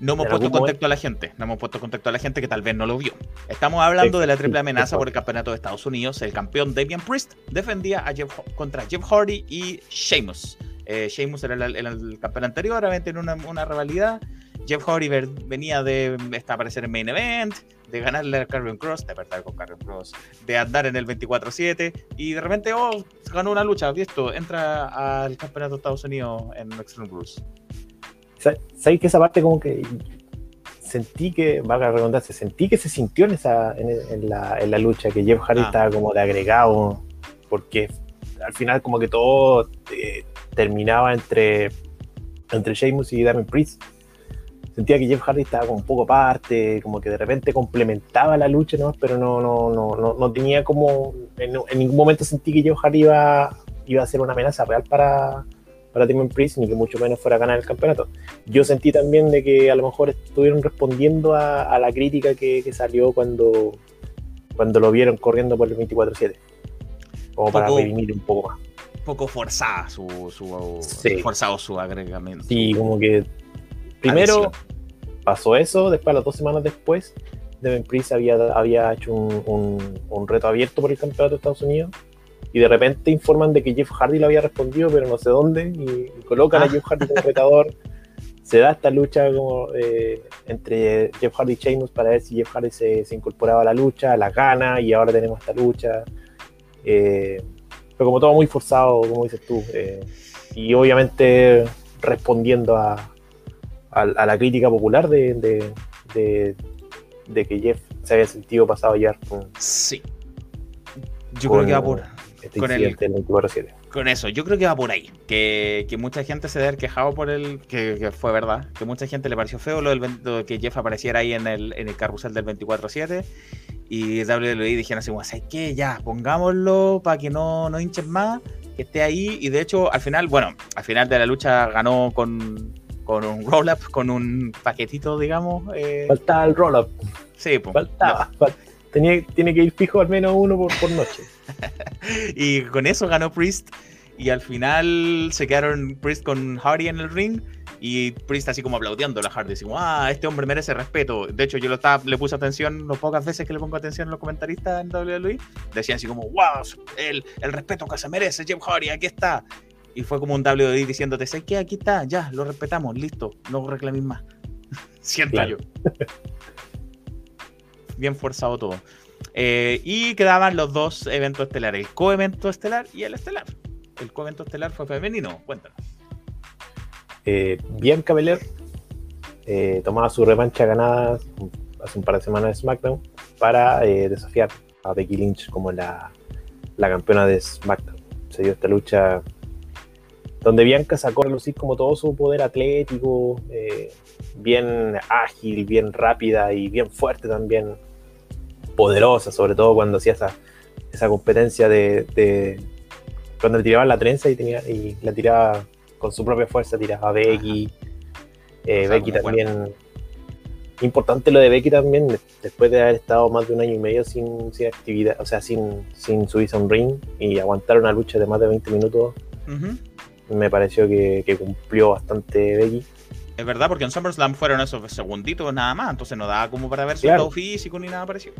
No hemos puesto contacto a la gente, no hemos puesto contacto a la gente que tal vez no lo vio. Estamos hablando de la triple amenaza por el campeonato de Estados Unidos. El campeón Damian Priest defendía a Jeff, contra Jeff Hardy y Sheamus. Eh, Sheamus era el, el campeón anterior, habían tenido una, una rivalidad. Jeff Hardy venía de estar aparecer en Main Event, de ganarle a Carrion Cross, de perder con Carrion Cross, de andar en el 24-7 y de repente, oh, ganó una lucha, visto, entra al campeonato de Estados Unidos en Extreme Rules. Sa- ¿Sabéis que esa parte como que sentí que, valga la redundancia, sentí que se sintió en, esa, en, en la, en la lucha, que Jeff Hardy Ah. estaba como de agregado, porque al final como que todo eh, terminaba entre, entre Sheamus y Damien Priest. Sentía que Jeff Hardy estaba como un poco aparte, como que de repente complementaba la lucha, ¿no? pero no, no, no, no, no tenía como, en, en ningún momento sentí que Jeff Hardy iba, iba a ser una amenaza real para, para Damien Priest, ni que mucho menos fuera a ganar el campeonato yo sentí también de que a lo mejor estuvieron respondiendo a, a la crítica que, que salió cuando, cuando lo vieron corriendo por el 24-7. Como para redimir un poco más. Un poco forzada su, su Sí. forzado su agregamiento. Sí, como que primero Adición. pasó eso, después, las dos semanas después, Devin Priest había, había hecho un, un- un reto abierto por el campeonato de Estados Unidos. Y de repente informan de que Jeff Hardy lo había respondido, pero no sé dónde, y, y colocan Ah. a Jeff Hardy como retador. <laughs> Se da esta lucha como, eh, entre Jeff Hardy y Sheamus para ver si Jeff Hardy se, se incorporaba a la lucha, la gana, y ahora tenemos esta lucha. Eh, pero como todo muy forzado, como dices tú. eh, y obviamente respondiendo a, a, a la crítica popular de, de, de- de que Jeff se había sentido pasado ayer con Sí. Yo Con- creo que va por, este Con el- incidente del 24-7. con eso. Yo creo que va por ahí. Que, que mucha gente se debe quejado por el. Que, que fue verdad. Que mucha gente le pareció feo lo del lo que Jeff apareciera ahí en el, en el carrusel del 24-7. Y WWE dijeron así, ¿sabes qué? Ya, pongámoslo para que no, no hinchen más. Que esté ahí. Y de hecho, al final, bueno, al final de la lucha ganó con, con un roll-up, con un paquetito, digamos. eh, Faltaba el roll-up, sí, pues, faltaba. fal- tenía, tiene que ir fijo al menos uno por, por noche. <laughs> Y con eso ganó Priest. Y al final se quedaron Priest con Hardy en el ring. Y Priest así como aplaudiendo a Hardy. Así como, ah, este hombre merece respeto. De hecho, yo lo estaba, le puse atención las pocas veces que le pongo atención a los comentaristas en WWE. Decían así como, wow, el, el respeto que se merece Jeff Hardy, aquí está. Y fue como un WWE diciéndote, ¿sabes qué? Aquí está, ya, lo respetamos, listo, no reclames más. <laughs> Siento Claro. yo. <laughs> Bien forzado todo. Eh, y quedaban los dos eventos estelares, el coevento estelar y el estelar. El coevento estelar fue femenino, cuéntanos. Eh, Bianca Belair eh, tomaba su revancha ganada hace un par de semanas de SmackDown para eh, desafiar a Becky Lynch como la, la campeona de SmackDown. Se dio esta lucha donde Bianca sacó a lucir como todo su poder atlético, bien ágil, bien rápida y bien fuerte también, poderosa, sobre todo cuando hacía esa, esa competencia de, de- cuando le tiraban la trenza y, tenía, y la tiraba con su propia fuerza, tiraba a Becky. Eh, O sea, Becky también. Importante lo de Becky también, de- después de haber estado más de un año y medio sin, sin actividad, o sea, sin, sin subirse a un ring y aguantar una lucha de más de 20 minutos, me pareció que, que cumplió bastante Becky. Es verdad, porque en SummerSlam fueron esos segunditos nada más, entonces no daba como para ver su Claro. físico ni nada parecido.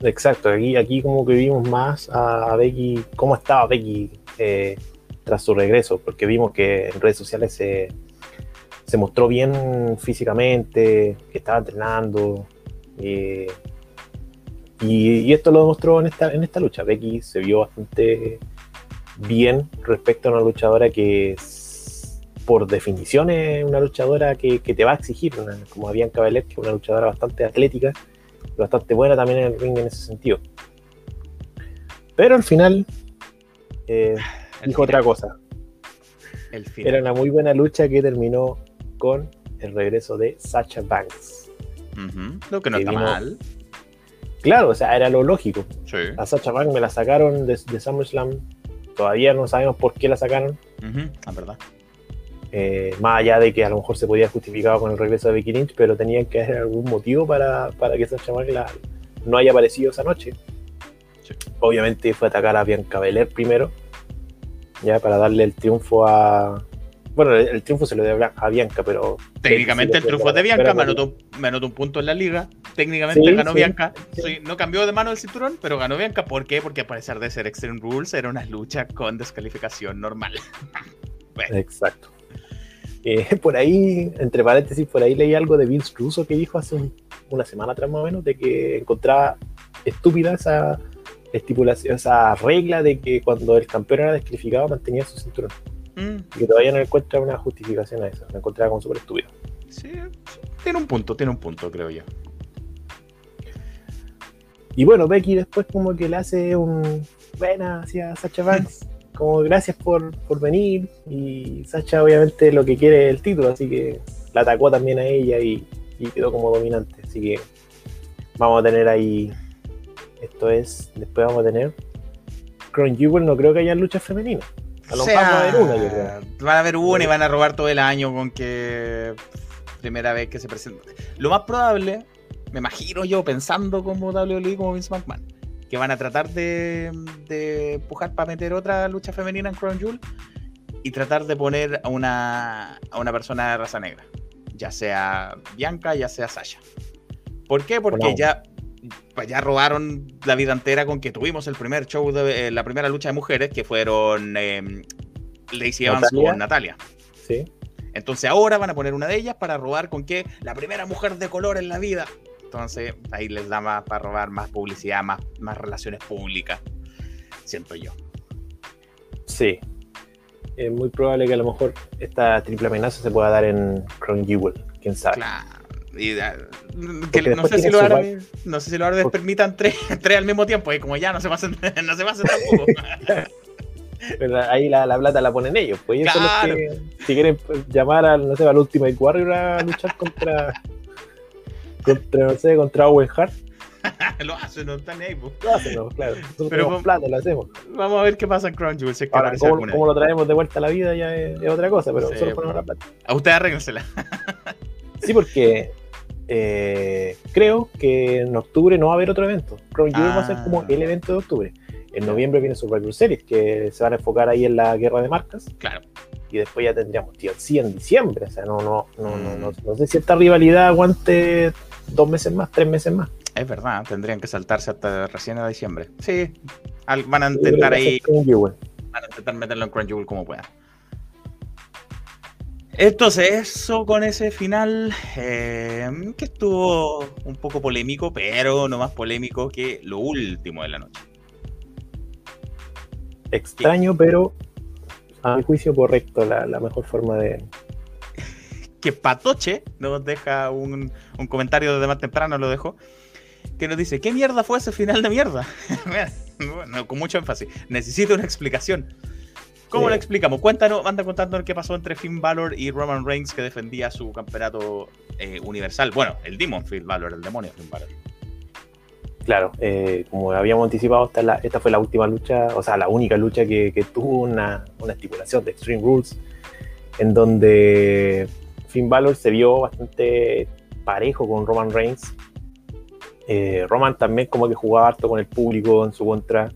Exacto, aquí, aquí como que vimos más a, Becky, cómo estaba Becky eh, tras su regreso, porque vimos que en redes sociales se, se mostró bien físicamente, que estaba entrenando, eh, y, y esto lo demostró en esta, en esta lucha. Becky se vio bastante bien respecto a una luchadora que por definición es una luchadora que, que te va a exigir, una- como Bianca Belair, que es una luchadora bastante atlética, bastante buena también en el ring en ese sentido. Pero al final eh, El dijo final, otra cosa. El final. Era una muy buena lucha que terminó con el regreso de Sacha Banks. Lo que no Que está vimos- mal. Claro, o sea, era lo lógico. Sí. A Sacha Banks me la sacaron de, de SummerSlam. Todavía no sabemos por qué la sacaron. Ujú, La verdad. Eh, más allá de que a lo mejor se podía justificar con el regreso de Becky Lynch, pero tenían que haber algún motivo para, para que Sacha Banks no haya aparecido esa noche. Sí. Obviamente fue atacar a Bianca Belair primero, ya para darle el triunfo a. Bueno, el, el triunfo se lo dio a Bianca, pero. Técnicamente el triunfo es de Bianca, me anotó, me anotó un punto en la liga. Técnicamente Sí, ganó sí, Bianca. no cambió de mano el cinturón, pero ganó Bianca. ¿Por qué? Porque a pesar de ser Extreme Rules, era una lucha con descalificación normal. <laughs> Exacto. Eh, <laughs> por ahí, entre paréntesis, por ahí leí algo de Vince Russo que dijo hace un- una semana atrás más o menos de que encontraba estúpida esa estipulación, esa regla de que cuando el campeón era descalificado mantenía su cinturón. Mm, Y que todavía no encuentra una justificación a eso. Lo encontraba como súper estúpido. sí, tiene un punto, tiene un punto, creo yo. Y bueno, Becky después como que le hace un buena hacia Sacha Banks. Como gracias por, por venir. Y Sacha obviamente lo que quiere es el título, así que la atacó también a ella y, y quedó como dominante. Así que vamos a tener ahí. Esto es. Después vamos a tener. Crown Jewel no creo que haya luchas femeninas. A lo mejor va a haber sea, una, yo creo. Van a haber una y van a robar todo el año con que primera vez que se presenta. Lo más probable, me imagino yo pensando como WWE, como Vince McMahon, que van a tratar de, de empujar para meter otra lucha femenina en Crown Jewel y tratar de poner a una, a una persona de raza negra, ya sea Bianca, ya sea Sasha. ¿Por qué? Porque ya, pues ya robaron la vida entera con que tuvimos el primer show de eh, la primera lucha de mujeres, que fueron eh, Lacey Evans Natalia. con Natalia. Sí. Entonces ahora van a poner una de ellas para robar con que la primera mujer de color en la vida. Entonces ahí les da más para robar más publicidad, más, más relaciones públicas. Siento yo. Sí. Es muy probable que a lo mejor esta triple amenaza se pueda dar en Crown Jewel. Quién sabe. Claro. Y, que no, sé si su árabes, no sé si árabes Porque- permitan tres, <laughs> tres al mismo tiempo. Y como ya no se pasen, <laughs> no se pasen tampoco. <laughs> Pero ahí la, la plata la ponen ellos. Pues ellos Claro. son los que, si quieren llamar al, no sé, al Ultimate Warrior a luchar contra, contra, no sé, contra Owen Hart, <laughs> lo hacen, no están ahí. lo hacen, ¿no? claro. Nosotros Pero con- plata, lo hacemos. Vamos a ver qué pasa en Crown Jewel. Si es que Ahora, cómo, lo traemos de vuelta a la vida ya es, es otra cosa, pero Sí, pues. ponemos la plata. A ustedes arréglensela. <laughs> Sí, porque eh, creo que en octubre no va a haber otro evento. Crown Jewel va a ser como Ah. el evento de octubre. En noviembre viene Survivor Series, que se van a enfocar ahí en la guerra de marcas. Claro. y después ya tendríamos TLC en diciembre. O sea, no, no, no, no, Mm. no, no sé si esta rivalidad aguante dos meses más, tres meses más. Es verdad, tendrían que saltarse hasta recién a diciembre. Sí, van a intentar ahí, van a intentar meterlo en Crunchyroll como puedan. Entonces, eso con ese final eh, que estuvo un poco polémico, pero no más polémico que lo último de la noche. Extraño, pero a mi juicio correcto, la, la mejor forma de... que Patoche nos deja un, un comentario desde más temprano, lo dejo, que nos dice, ¿qué mierda fue ese final de mierda? <laughs> Bueno, con mucho énfasis. Necesito una explicación. ¿Cómo Sí. lo explicamos? Cuéntanos, anda contándonos qué pasó entre Finn Balor y Roman Reigns que defendía su campeonato eh, universal. Bueno, el Demon Finn Balor, el demonio Finn Balor. Claro, eh, como habíamos anticipado, esta, es la- esta fue la última lucha, o sea, la única lucha que, que tuvo una, una estipulación de Extreme Rules, en donde Finn Balor se vio bastante parejo con Roman Reigns. Eh, Roman también como que jugaba harto con el público en su contra,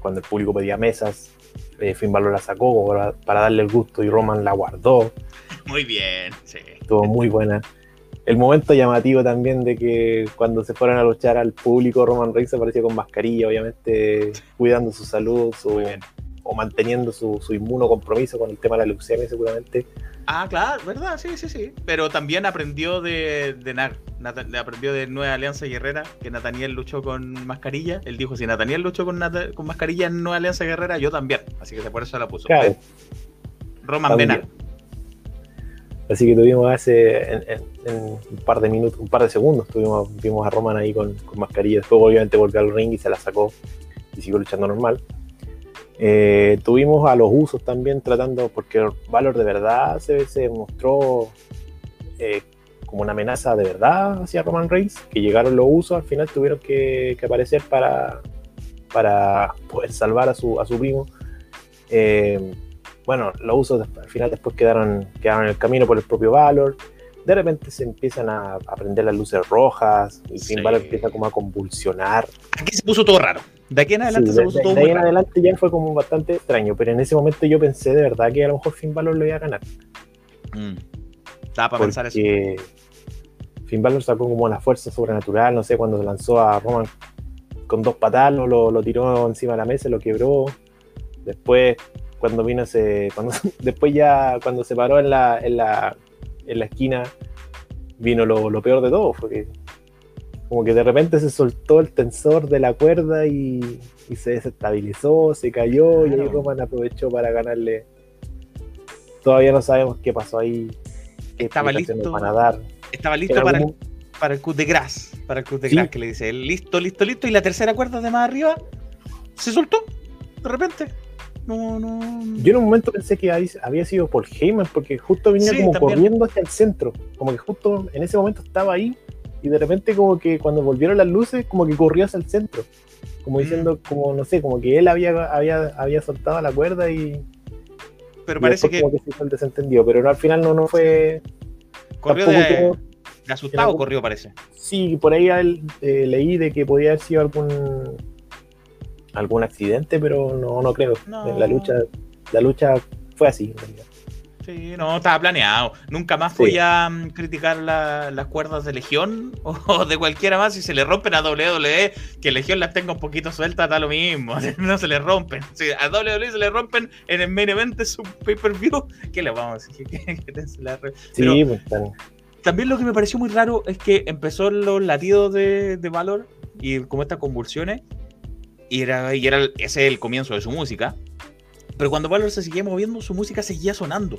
cuando el público pedía mesas. eh, Finn Balor la sacó para, para darle el gusto y Roman la guardó. Muy bien, sí. Estuvo muy buena. El momento llamativo también de que cuando se fueron a luchar al público, Roman Reigns apareció con mascarilla, obviamente <laughs> cuidando su salud su- o manteniendo su, su inmuno compromiso con el tema de la leucemia, seguramente. Ah, claro, ¿verdad? Sí, sí, sí. Pero también aprendió de, de Nag. Aprendió de Nueva Alianza Guerrera, que Nathaniel luchó con mascarilla. Él dijo, si Nathaniel luchó con, con mascarilla en Nueva Alianza Guerrera, yo también. Así que por eso la puso. Claro, Roman. Benag. Así que tuvimos hace en, en- en un par de minutos, un par de segundos, tuvimos, vimos a Roman ahí con, con mascarilla. Después obviamente volvió al ring y se la sacó y siguió luchando normal. Eh, tuvimos a los usos también tratando, porque Valor de verdad se, se mostró eh, como una amenaza de verdad hacia Roman Reigns, que llegaron los usos, al final tuvieron que, que aparecer para, para poder salvar a su, a su primo. Eh, bueno, los usos al final después quedaron, quedaron en el camino por el propio Valor. De repente se empiezan a, a prender las luces rojas y Sí. Finn Balor empieza como a convulsionar. Aquí se puso todo raro. De aquí en adelante Sí, se puso de- todo de muy ahí en adelante ya fue como bastante extraño, pero en ese momento yo pensé de verdad que a lo mejor Finn Balor lo iba a ganar. Mm. Estaba para pensar eso. Finn Balor sacó como una fuerza sobrenatural, no sé, cuando se lanzó a Roman con dos patadas, lo, lo- lo tiró encima de la mesa, lo quebró. Después, cuando vino ese. Cuando, <laughs> después ya, cuando se paró en la, en la, en la esquina, vino lo, lo peor de todo, fue que como que de repente se soltó el tensor de la cuerda y, y se desestabilizó, se cayó, y ahí. Roman aprovechó para ganarle. Todavía no sabemos qué pasó ahí. qué Estaba listo. van a dar. Estaba listo para el, para el cut de gras. Para el cut de Sí. gras que le dice listo, listo, listo. Y la tercera cuerda de más arriba se soltó. De repente. No, no. Yo en un momento pensé que había- había sido Paul Heyman, porque justo venía Sí, como también. corriendo hacia el centro. Como que justo en ese momento estaba ahí. Y de repente como que cuando volvieron las luces, como que corrió hacia el centro. Como Mm. diciendo, como no sé, como que él había, había, había soltado la cuerda y, Pero y parece que como que se hizo el desentendido. Pero no, al final no, no fue... corrió de, creo- de asustado, algún- corrió, parece. Sí, por ahí él, eh, leí de que podía haber sido algún algún accidente, pero no, no creo. No. La lucha, la lucha fue así. en realidad. Sí, no, estaba planeado. Nunca más Sí. voy a mm, criticar la- las cuerdas de Legión <laughs> o de cualquiera más. Si se le rompen a WWE, que Legión las tenga un poquito sueltas, da lo mismo. <laughs> No se le rompen. Si a WWE se le rompen en el main event de su pay-per-view, ¿qué le vamos a decir? <laughs> Que- la re- Sí, pues, tan- También lo que me pareció muy raro es que empezó los latidos de, de Valor y como estas convulsiones, y era, y era ese es el comienzo de su música. Pero cuando Valor se seguía moviendo, su música seguía sonando.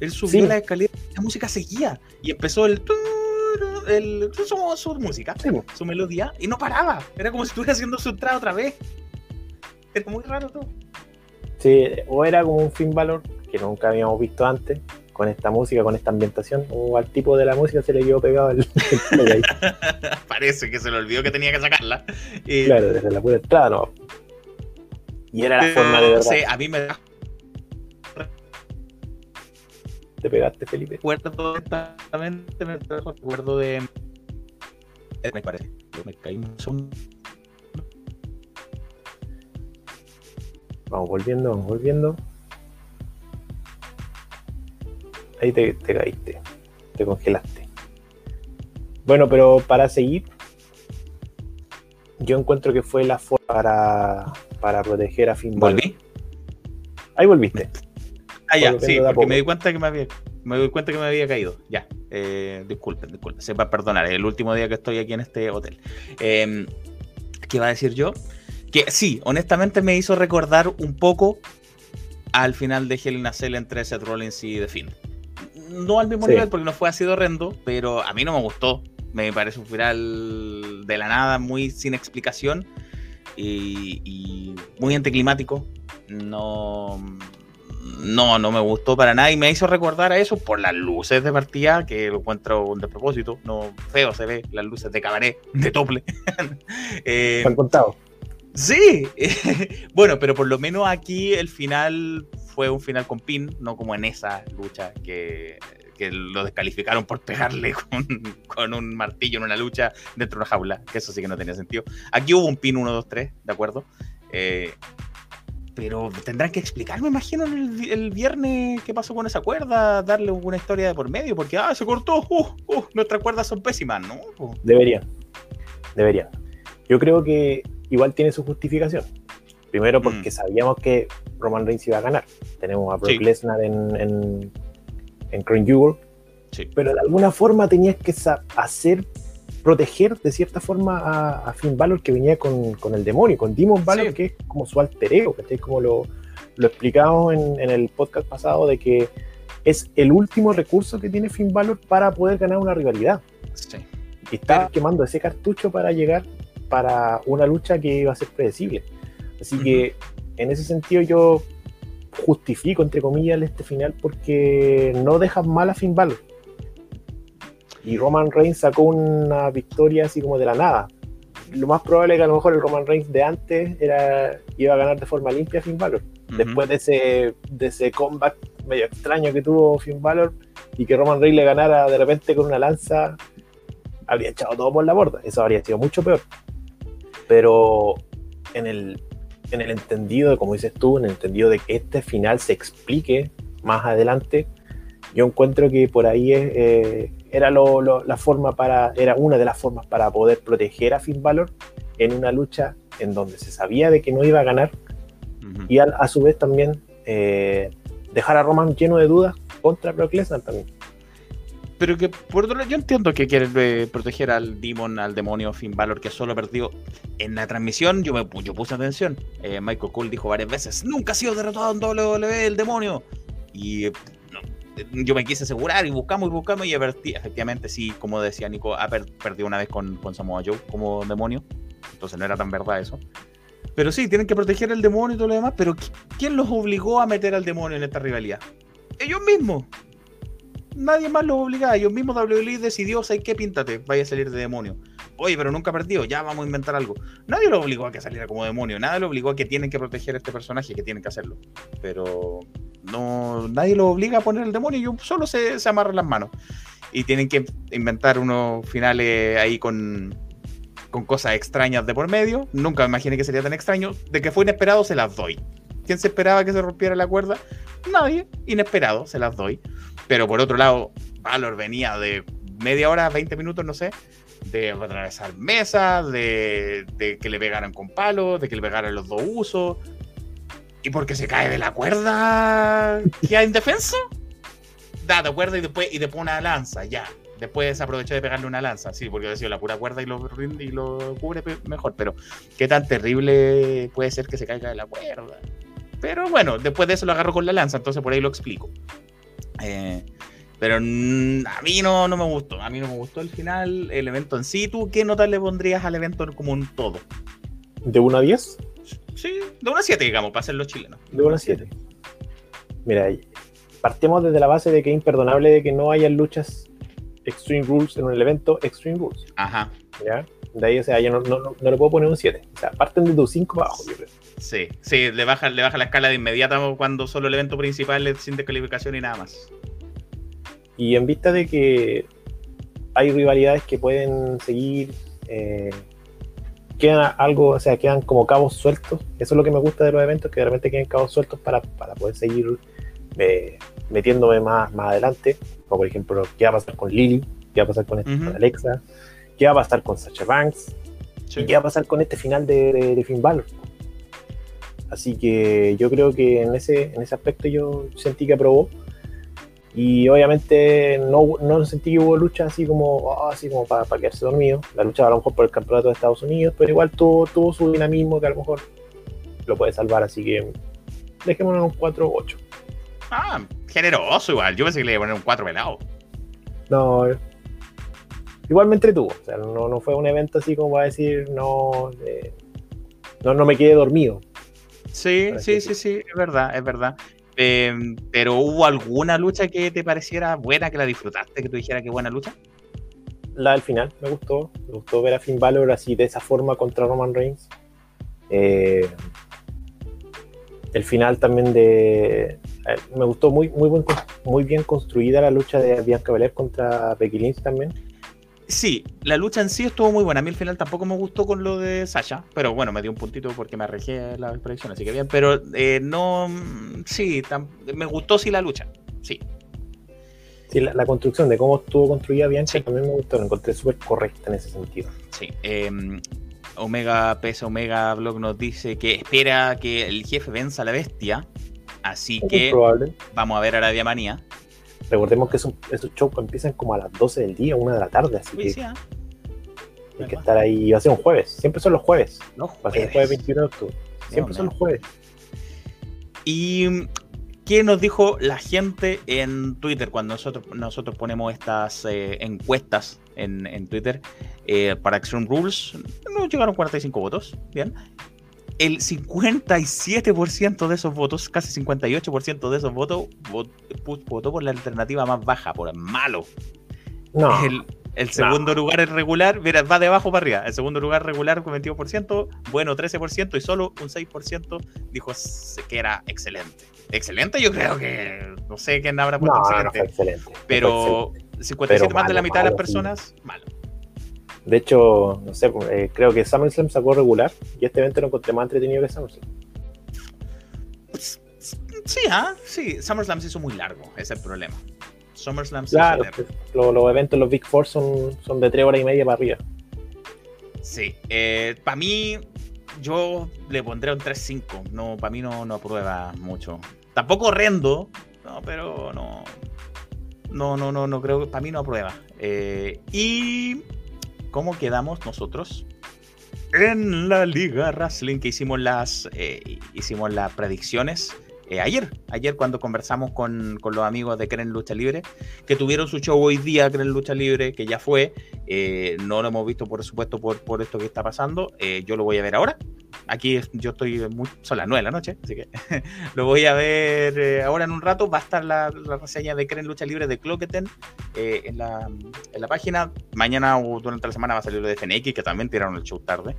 Él subió Sí. la escalera, la música seguía. Y empezó el. el su, su música, sí, su melodía, y no paraba. Era como si estuviera haciendo su entrada otra vez. Era muy raro todo. Sí, o era como un Finn Balor que nunca habíamos visto antes, con esta música, con esta ambientación, o al tipo de la música se le quedó pegado el, <laughs> el. <laughs> Parece que se le olvidó que tenía que sacarla. Eh, Claro, desde la pura entrada, no. Y era la forma de no verdad. sé, a mí me da Te pegaste, Felipe. recuerdo exactamente, me recuerdo de. eh, Me parece. Yo me caí un segundo. Vamos volviendo, vamos volviendo. Ahí te, te caíste, te congelaste. Bueno, pero para seguir, yo encuentro que fue la forma para, para proteger a Finn Balor. ¿Volví? Ahí volviste. Ah, ya, sí, porque me di cuenta que me había. Me di cuenta que me había caído. Ya. Eh, disculpen, disculpen. Sepa perdonar. Es el último día que estoy aquí en este hotel. Eh, ¿Qué iba a decir yo? Que sí, honestamente me hizo recordar un poco al final de Hell in a Cell entre Seth Rollins y The Finn. No al mismo Sí. nivel porque no fue así de horrendo, pero a mí no me gustó. Me parece un final de la nada, muy sin explicación y, y muy anticlimático. No, no, no me gustó para nada y me hizo recordar a eso por las luces de partida, que lo encuentro un despropósito. No, feo se ve, las luces de cabaret, de tople. <laughs> Eh, ¿Te han contado? Sí, <laughs> bueno, pero por lo menos aquí el final fue un final con pin, no como en esa lucha que, que lo descalificaron por pegarle <laughs> con, con un martillo en una lucha dentro de una jaula, que eso sí que no tenía sentido. Aquí hubo un pin 1, 2, 3, ¿de acuerdo? Eh, pero tendrán que explicar, me imagino, el, el viernes qué pasó con esa cuerda, darle una historia de por medio, porque, ah, se cortó, uh, uh, nuestras cuerdas son pésimas, ¿no? po. Deberían. Deberían. Yo creo que igual tiene su justificación. Primero porque Mm. sabíamos que Roman Reigns iba a ganar. Tenemos a Brock Sí. Lesnar en, en, en Crown Jewel. Sí. Pero de alguna forma tenías que hacer, proteger de cierta forma a, a Finn Balor que venía con, con el demonio, con Demon Balor, Sí. que es como su alter ego, ¿cachai? Como lo, lo explicamos en, en el podcast pasado de que es el último recurso que tiene Finn Balor para poder ganar una rivalidad. Sí. Y Pero- quemando ese cartucho para llegar para una lucha que iba a ser predecible. Así que en ese sentido yo justifico, entre comillas, este final porque no dejas mal a Finn Balor. Y Roman Reigns sacó una victoria así como de la nada. Lo más probable es que a lo mejor el Roman Reigns de antes era, iba a ganar de forma limpia a Finn Balor. Después de ese, de ese comeback medio extraño que tuvo Finn Balor y que Roman Reigns le ganara de repente con una lanza, habría echado todo por la borda. Eso habría sido mucho peor. Pero en el, en el entendido, como dices tú, en el entendido de que este final se explique más adelante, yo encuentro que por ahí es, eh, era lo- lo- la forma para, era una de las formas para poder proteger a Finn Balor en una lucha en donde se sabía de que no iba a ganar y a, a su vez también eh, dejar a Roman lleno de dudas contra Brock Lesnar también. Pero que por otro lado, yo entiendo que quieren eh, proteger al Demon, al demonio Finn Balor, que solo perdió. En la transmisión yo me yo puse atención. Eh, Michael Cole dijo varias veces: Nunca ha sido derrotado en WWE el demonio. Y eh, no, eh, yo me quise asegurar y buscamos y buscamos y efectivamente, sí, como decía Nico, ha per- perdido una vez con, con Samoa Joe como demonio. Entonces no era tan verdad eso. Pero sí, tienen que proteger al demonio y todo lo demás. Pero ¿qui- ¿quién los obligó a meter al demonio en esta rivalidad? Ellos mismos. Nadie más los obligaba. Ellos mismos WWE decidió, ¿sabes qué? Píntate, vaya a salir de demonio. Oye, pero nunca perdido, ya vamos a inventar algo. Nadie lo obligó a que saliera como demonio, nadie lo obligó a que tienen que proteger a este personaje, que tienen que hacerlo. Pero no, nadie lo obliga a poner el demonio, ellos solo se, se amarran las manos. Y tienen que inventar unos finales ahí con, con cosas extrañas de por medio. Nunca me imaginé que sería tan extraño. De que fue inesperado, se las doy. ¿Quién se esperaba que se rompiera la cuerda? Nadie. Inesperado, se las doy. Pero por otro lado, Valor venía de media hora, 20 minutos, no sé, de atravesar mesas, de, que le pegaran con palos, de que le pegaran los dos usos. Y porque se cae de la cuerda, queda indefenso. Da, de cuerda y después, y después una lanza, ya. Después se aprovechó de pegarle una lanza, sí, porque ha sido la pura cuerda y lo, y lo cubre mejor. Pero qué tan terrible puede ser que se caiga de la cuerda. Pero bueno, después de eso lo agarró con la lanza, entonces por ahí lo explico. Eh, pero a mí no, no me gustó. A mí no me gustó el final, el evento en sí. ¿Tú qué nota le pondrías al evento como un todo? ¿De 1 a 10? Sí, de una 7, digamos, para ser los chilenos. De 1 a 7. Mira, partimos desde la base de que es imperdonable de que no haya luchas Extreme Rules en un evento Extreme Rules. Ajá, ¿ya? De ahí, o sea, yo no, no, no, no le puedo poner un 7. O sea, parten de tu 5 para abajo, yo creo. Sí, sí, le baja, le baja la escala de inmediato cuando solo el evento principal es sin descalificación y nada más. Y en vista de que hay rivalidades que pueden seguir, eh, quedan algo, o sea, quedan como cabos sueltos. Eso es lo que me gusta de los eventos, que de repente queden cabos sueltos para, para poder seguir eh, metiéndome más, más adelante. Como por ejemplo, ¿qué va a pasar con Lily? ¿Qué va a pasar con, este- con Alexa? ¿Qué va a pasar con Sacha Banks? ¿Y qué va a pasar con este final de, de, de Finn Balor? Así que yo creo que en ese, en ese aspecto yo sentí que aprobó. Y obviamente no, no sentí que hubo lucha así como, oh, así como para, para quedarse dormido. La lucha a lo mejor por el campeonato de Estados Unidos, pero igual tuvo, tuvo su dinamismo que a lo mejor lo puede salvar. Así que dejémonos en un 4-8. Ah, generoso igual. Yo pensé que le iba a poner un 4 pelado. No, igual me entretuvo. O sea, no, no fue un evento así como para decir, no, eh, no, no me quedé dormido. Sí, sí, sí, sí, es verdad, es verdad. Eh, pero ¿hubo alguna lucha que te pareciera buena, que la disfrutaste, que tú dijeras que buena lucha? la del final me gustó. Me gustó ver a Finn Balor así de esa forma contra Roman Reigns. Eh, el final también de. eh, Me gustó muy, muy, buen, muy bien construida la lucha de Bianca Belair contra Becky Lynch también. Sí, la lucha en sí estuvo muy buena. A mí al final tampoco me gustó con lo de Sasha, pero bueno, me dio un puntito porque me arreglé la predicción, así que bien. Pero eh, no, sí, tam- me gustó sí la lucha, sí. Sí, la, la construcción de cómo estuvo construida Bianca Sí. también me gustó. La encontré súper correcta en ese sentido. Sí, eh, Omega PS Omega Blog nos dice que espera que el jefe venza a la bestia. Así Es que probable. vamos a ver Arabia Manía. Recordemos que esos, esos shows empiezan como a las 12 del día, 1 de la tarde, así Uy, que sí, ¿ah? hay que estar ahí. Va a ser un jueves. Siempre son los jueves. Los Va a ser el jueves. jueves 21 de octubre. Siempre No, son no. los jueves. ¿Y mm, qué nos dijo la gente en Twitter cuando nosotros, nosotros ponemos estas eh, encuestas en, en Twitter eh, para Extreme Rules? Nos llegaron 45 votos, bien. El 57% de esos votos, casi 58% de esos votos, vot- votó por la alternativa más baja, por el malo. No, El, el segundo lugar es regular, mira, va de abajo para arriba. El segundo lugar regular con 22%, bueno 13% y solo un 6% dijo que era excelente. Excelente, yo creo que no sé quién habrá puesto no, excelente. pero excelente. 57 Pero más de la malo, mitad de las malo, sí. personas, malo. De hecho, no sé, eh, creo que SummerSlam sacó regular y este evento lo encontré más entretenido que SummerSlam. Sí, ¿ah? Sí, SummerSlam se hizo muy largo, ese es el problema. SummerSlam se Claro, hizo largo. pues, lo- los eventos, los Big Four son, son de 3 horas y media para arriba. Sí, para mí, yo le pondré un 3-5. No, para mí no, no aprueba mucho. Tampoco horrendo, no, pero no. No, no, no, no creo. Para mí no aprueba. Eh, y. ¿Cómo quedamos nosotros? En la Liga Wrestling que hicimos las. eh, hicimos las predicciones. Eh, ayer, ayer cuando conversamos con, con los amigos de Cren Lucha Libre, que tuvieron su show hoy día, Cren Lucha Libre, que ya fue, eh, no lo hemos visto, por supuesto, por, por esto que está pasando. Eh, yo lo voy a ver ahora. Aquí yo estoy muy. Son las 9 de la noche, así que <laughs> lo voy a ver ahora en un rato. Va a estar la, la reseña de Cren Lucha Libre de Cloqueten en, la, en la página. Mañana o durante la semana va a salir lo de FNX, que también tiraron el show tarde.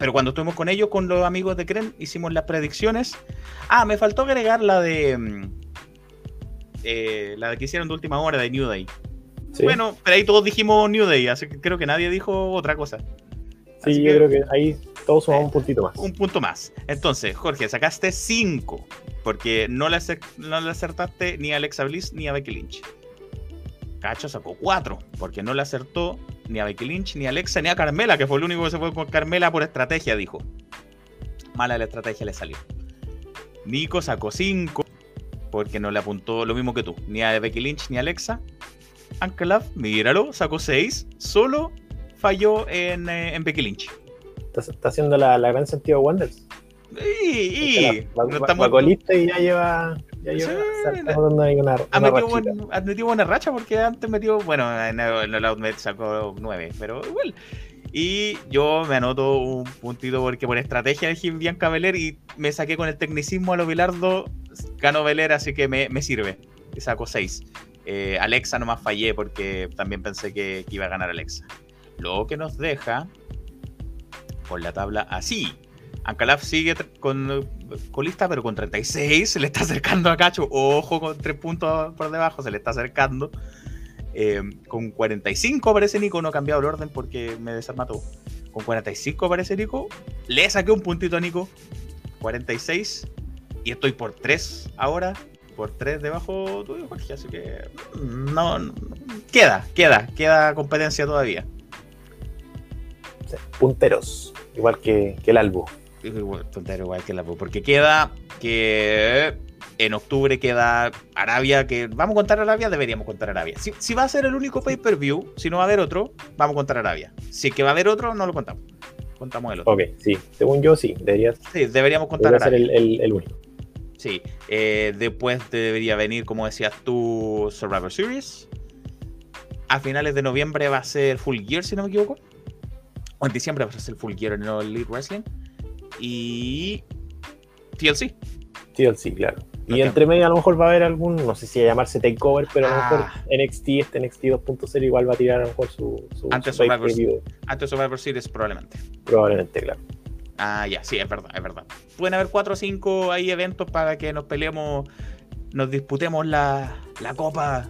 Eh, pero cuando estuvimos con ellos, con los amigos de Cren, hicimos las predicciones. Ah, me faltó agregar la de. mm, eh, la de que hicieron de última hora de New Day. ¿sí? Bueno, pero ahí todos dijimos New Day, así que creo que nadie dijo otra cosa. sí, así yo que- creo que ahí todos sumamos un puntito más. Un punto más. Entonces, Jorge, sacaste 5, porque no le, no le acertaste ni a Alexa Bliss ni a Becky Lynch. Cacho sacó 4, porque no le acertó ni a Becky Lynch, ni a Alexa, ni a Carmela, que fue el único que se fue con Carmela por estrategia, dijo. Mala la estrategia le salió. Nico sacó 5, porque no le apuntó lo mismo que tú, ni a Becky Lynch ni a Alexa. Uncle Love, míralo, sacó 6, solo falló en, eh, en Becky Lynch. Está, está haciendo la, la gran sentido de Wonders. Y, y Va, no va- estamos- va y ya lleva. Ya lleva Sí, ha, una metido metido buena racha porque antes metió, bueno, en el, el Outmet sacó 9, pero igual. Y yo me anoto un puntito porque por estrategia elegí Bianca Belair y me saqué con el tecnicismo a lo Bilardo, ganó Belair, así que me, me sirve. Y saco 6. Alexa nomás fallé porque también pensé que, que iba a ganar Alexa. Lo que nos deja con la tabla así. Ancalaf sigue con eh, colista, pero con 36 se le está acercando a Cacho. Ojo, con 3 puntos por debajo, se le está acercando. Eh, con 45 aparece Nico, no he cambiado el orden porque me desarma todo. Con 45 aparece Nico. Le saqué un puntito a Nico. 46. Y estoy por 3 ahora. Por 3 debajo tuyo, Jorge. Así que. No, Queda, queda, queda competencia todavía. Punteros. Igual que, que el Albo. Igual, tontero, igual que la porque queda que en octubre queda Arabia, que vamos a contar Arabia, deberíamos contar Arabia. Si, si va a ser el único pay-per-view, si no va a haber otro, vamos a contar Arabia. Si es que va a haber otro, no lo contamos. Contamos el otro. Ok, sí. Según yo, sí. Debería, Sí, deberíamos contar debería ser Arabia. el, el, el único. Sí. Eh, después debería venir, como decías tú, Survivor Series. A finales de noviembre va a ser Full Gear, si no me equivoco. O en diciembre va a ser Full Gear en el Elite Wrestling. Y TLC. TLC, claro. Y entre medio a lo mejor va a haber algún, no sé si a llamarse Takeover, pero a lo Ah. mejor NXT, este NXT 2.0 igual va a tirar a lo mejor su, su, Antes su Survivor Antes Survivor Series, probablemente. probablemente, claro. Ah, ya, sí, es verdad, es verdad. Pueden haber cuatro o cinco ahí eventos para que nos peleemos, nos disputemos la, la copa,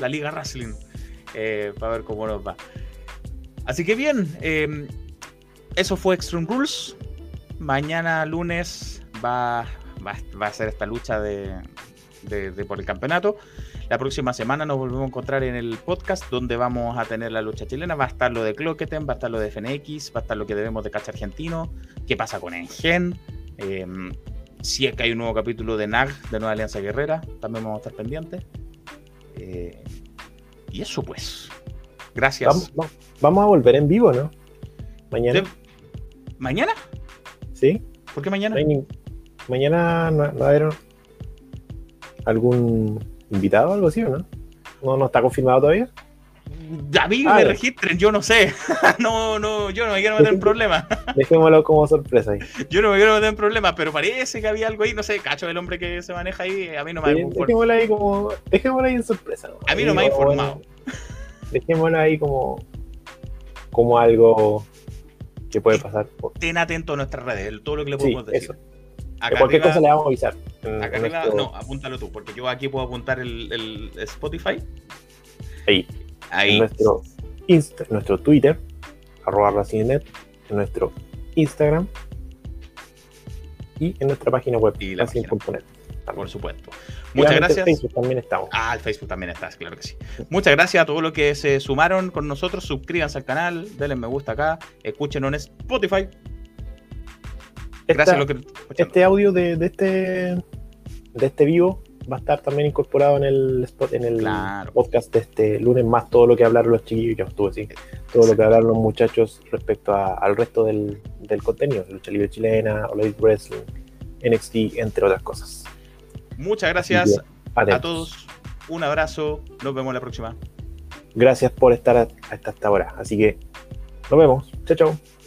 la Liga Wrestling, eh, para ver cómo nos va. Así que bien, eh, eso fue Extreme Rules. Mañana lunes va, va, va a ser esta lucha de, de- de por el campeonato. La próxima semana nos volvemos a encontrar en el podcast donde vamos a tener la lucha chilena. Va a estar lo de Cloqueten, va a estar lo de FNX, va a estar lo que debemos de Cacha Argentino, qué pasa con Engen, eh, si es que hay un nuevo capítulo de NAG, de Nueva Alianza Guerrera, también vamos a estar pendientes. Eh, y eso pues. Gracias. Vamos, vamos- a volver en vivo, ¿no? Mañana, ¿Mañana? ¿Sí? ¿Por qué mañana? No Mañana no, no va a haber algún invitado o algo así, ¿o no? ¿No, no está confirmado todavía? a mí Ah, me registren, yo no sé. <laughs> no, no, yo no me quiero meter en problemas. <laughs> Dejémoslo como sorpresa ahí. <laughs> Yo no me quiero meter en problemas, pero parece que había algo ahí, no sé, cacho, el hombre que se maneja ahí, a mí no me ha Sí, informado. dejémoslo ahí como. Dejémoslo ahí en sorpresa. ¿no? A mí no me ha informado. bueno, dejémoslo ahí como. Como algo que puede pasar. por- Estén atentos a nuestras redes, todo lo que le Sí, podemos decir. eso. Acá Cualquier arriba- cosa le vamos a avisar. Acá arriba, nuestro- no, apúntalo tú, porque yo aquí puedo apuntar el, el Spotify. Ahí. Ahí. En nuestro, Insta, nuestro Twitter, arroba RacingNet, en nuestro Instagram y en nuestra página web, Y Por supuesto. Muchas en gracias. Facebook también estamos. Ah, Facebook también estás, claro que sí. Muchas gracias a todos los que se sumaron con nosotros. Suscríbanse al canal, denle me gusta acá, escúchenos en Spotify. Gracias Esta- a los que este audio de, de este de este vivo va a estar también incorporado en el spot, en el Claro. podcast de este lunes más todo lo que hablaron los chiquillos yo estuve así todo lo que hablaron los muchachos respecto a- al resto del, del contenido lucha libre chilena Olympic wrestling NXT entre otras cosas Muchas gracias a todos. Un abrazo. Nos vemos la próxima. gracias por estar hasta esta hora así que nos vemos chao chao